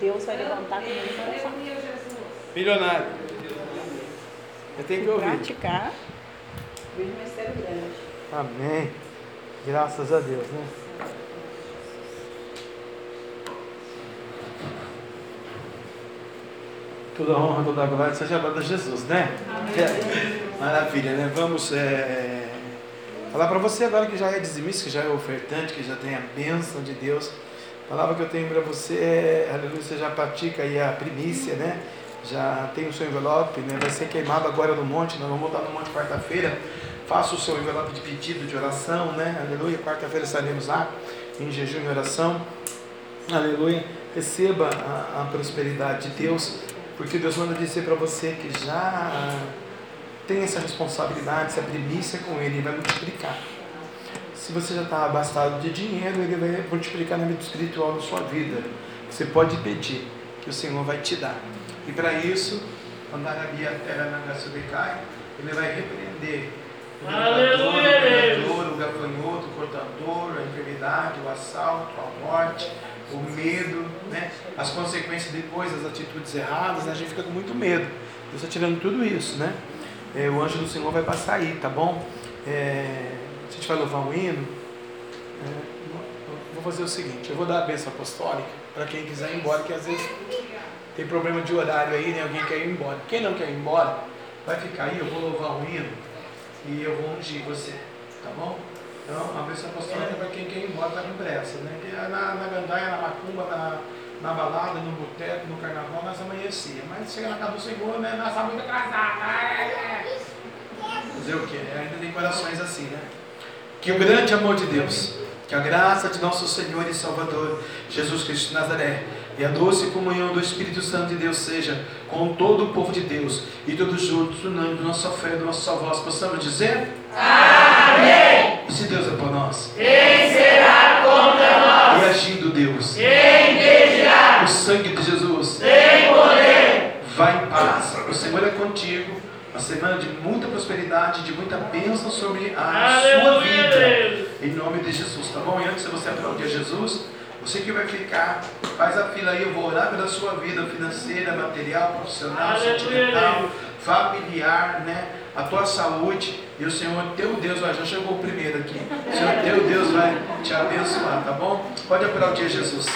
Deus vai levantar com ele coração. Milionário. Eu tenho que ouvir. Praticar, vejo um mistério grande. Amém. Graças a Deus, né? Toda honra, toda glória seja dada a Jesus, né? É, Maravilha, né? Vamos é, falar para você agora que já é dizimista, que já é ofertante, que já tem a bênção de Deus. A palavra que eu tenho para você é, aleluia, você já pratica aí a primícia, né? Já tem o seu envelope, né? Vai ser queimado agora no monte, nós vamos voltar no monte quarta-feira. Faça o seu envelope de pedido de oração, né? Aleluia. Quarta-feira estaremos lá em jejum e oração. Aleluia. Receba a, a prosperidade de Deus, porque Deus manda dizer para você que já tem essa responsabilidade, essa primícia com Ele, Ele vai multiplicar. Se você já está abastado de dinheiro, Ele vai multiplicar na vida espiritual na sua vida. Você pode pedir, que o Senhor vai te dar. E para isso, andar na minha terra na Gassudecai, Ele vai repreender o devorador, o gafanhoto, o cortador, a enfermidade, o assalto, a morte, o medo, né? as consequências depois das atitudes erradas, né? a gente fica com muito medo. Deus está tirando tudo isso, né? É, o anjo do Senhor vai passar aí, tá bom? É, a gente vai louvar um hino. É, vou fazer o seguinte, eu vou dar a bênção apostólica para quem quiser ir embora, que às vezes tem problema de horário aí, né? Alguém quer ir embora. Quem não quer ir embora, vai ficar aí, eu vou louvar um hino e eu vou ungir você, tá bom? Então, a bênção apostólica é para quem quer ir embora, tá com pressa, né? É na, na gandaia, na macumba, na, na balada, no boteco, no carnaval, nós amanhecia. Mas chega na casa do Senhor, né? Nós estamos muito atrasados. Fazer o quê? Ainda tem corações assim, né? Que o grande amor de Deus, que a graça de nosso Senhor e Salvador, Jesus Cristo de Nazaré, e a doce comunhão do Espírito Santo de Deus seja com todo o povo de Deus e todos juntos, unando nossa fé, nossa voz, possamos dizer? Amém! E se Deus é por nós? Quem será contra nós? E agindo Deus? Quem impedirá? O sangue de Jesus? Tem poder! Vai em paz, o Senhor é contigo. Uma semana de muita prosperidade, de muita bênção sobre a sua Aleluia, vida. Deus. Em nome de Jesus, tá bom? E antes de você aplaudir Jesus, você que vai ficar, faz a fila aí, eu vou orar pela sua vida financeira, material, profissional, Aleluia, sentimental, familiar, né? A tua saúde. E o Senhor, teu Deus, ó, já chegou o primeiro aqui. O Senhor, teu Deus vai te abençoar, tá bom? Pode aplaudir Jesus.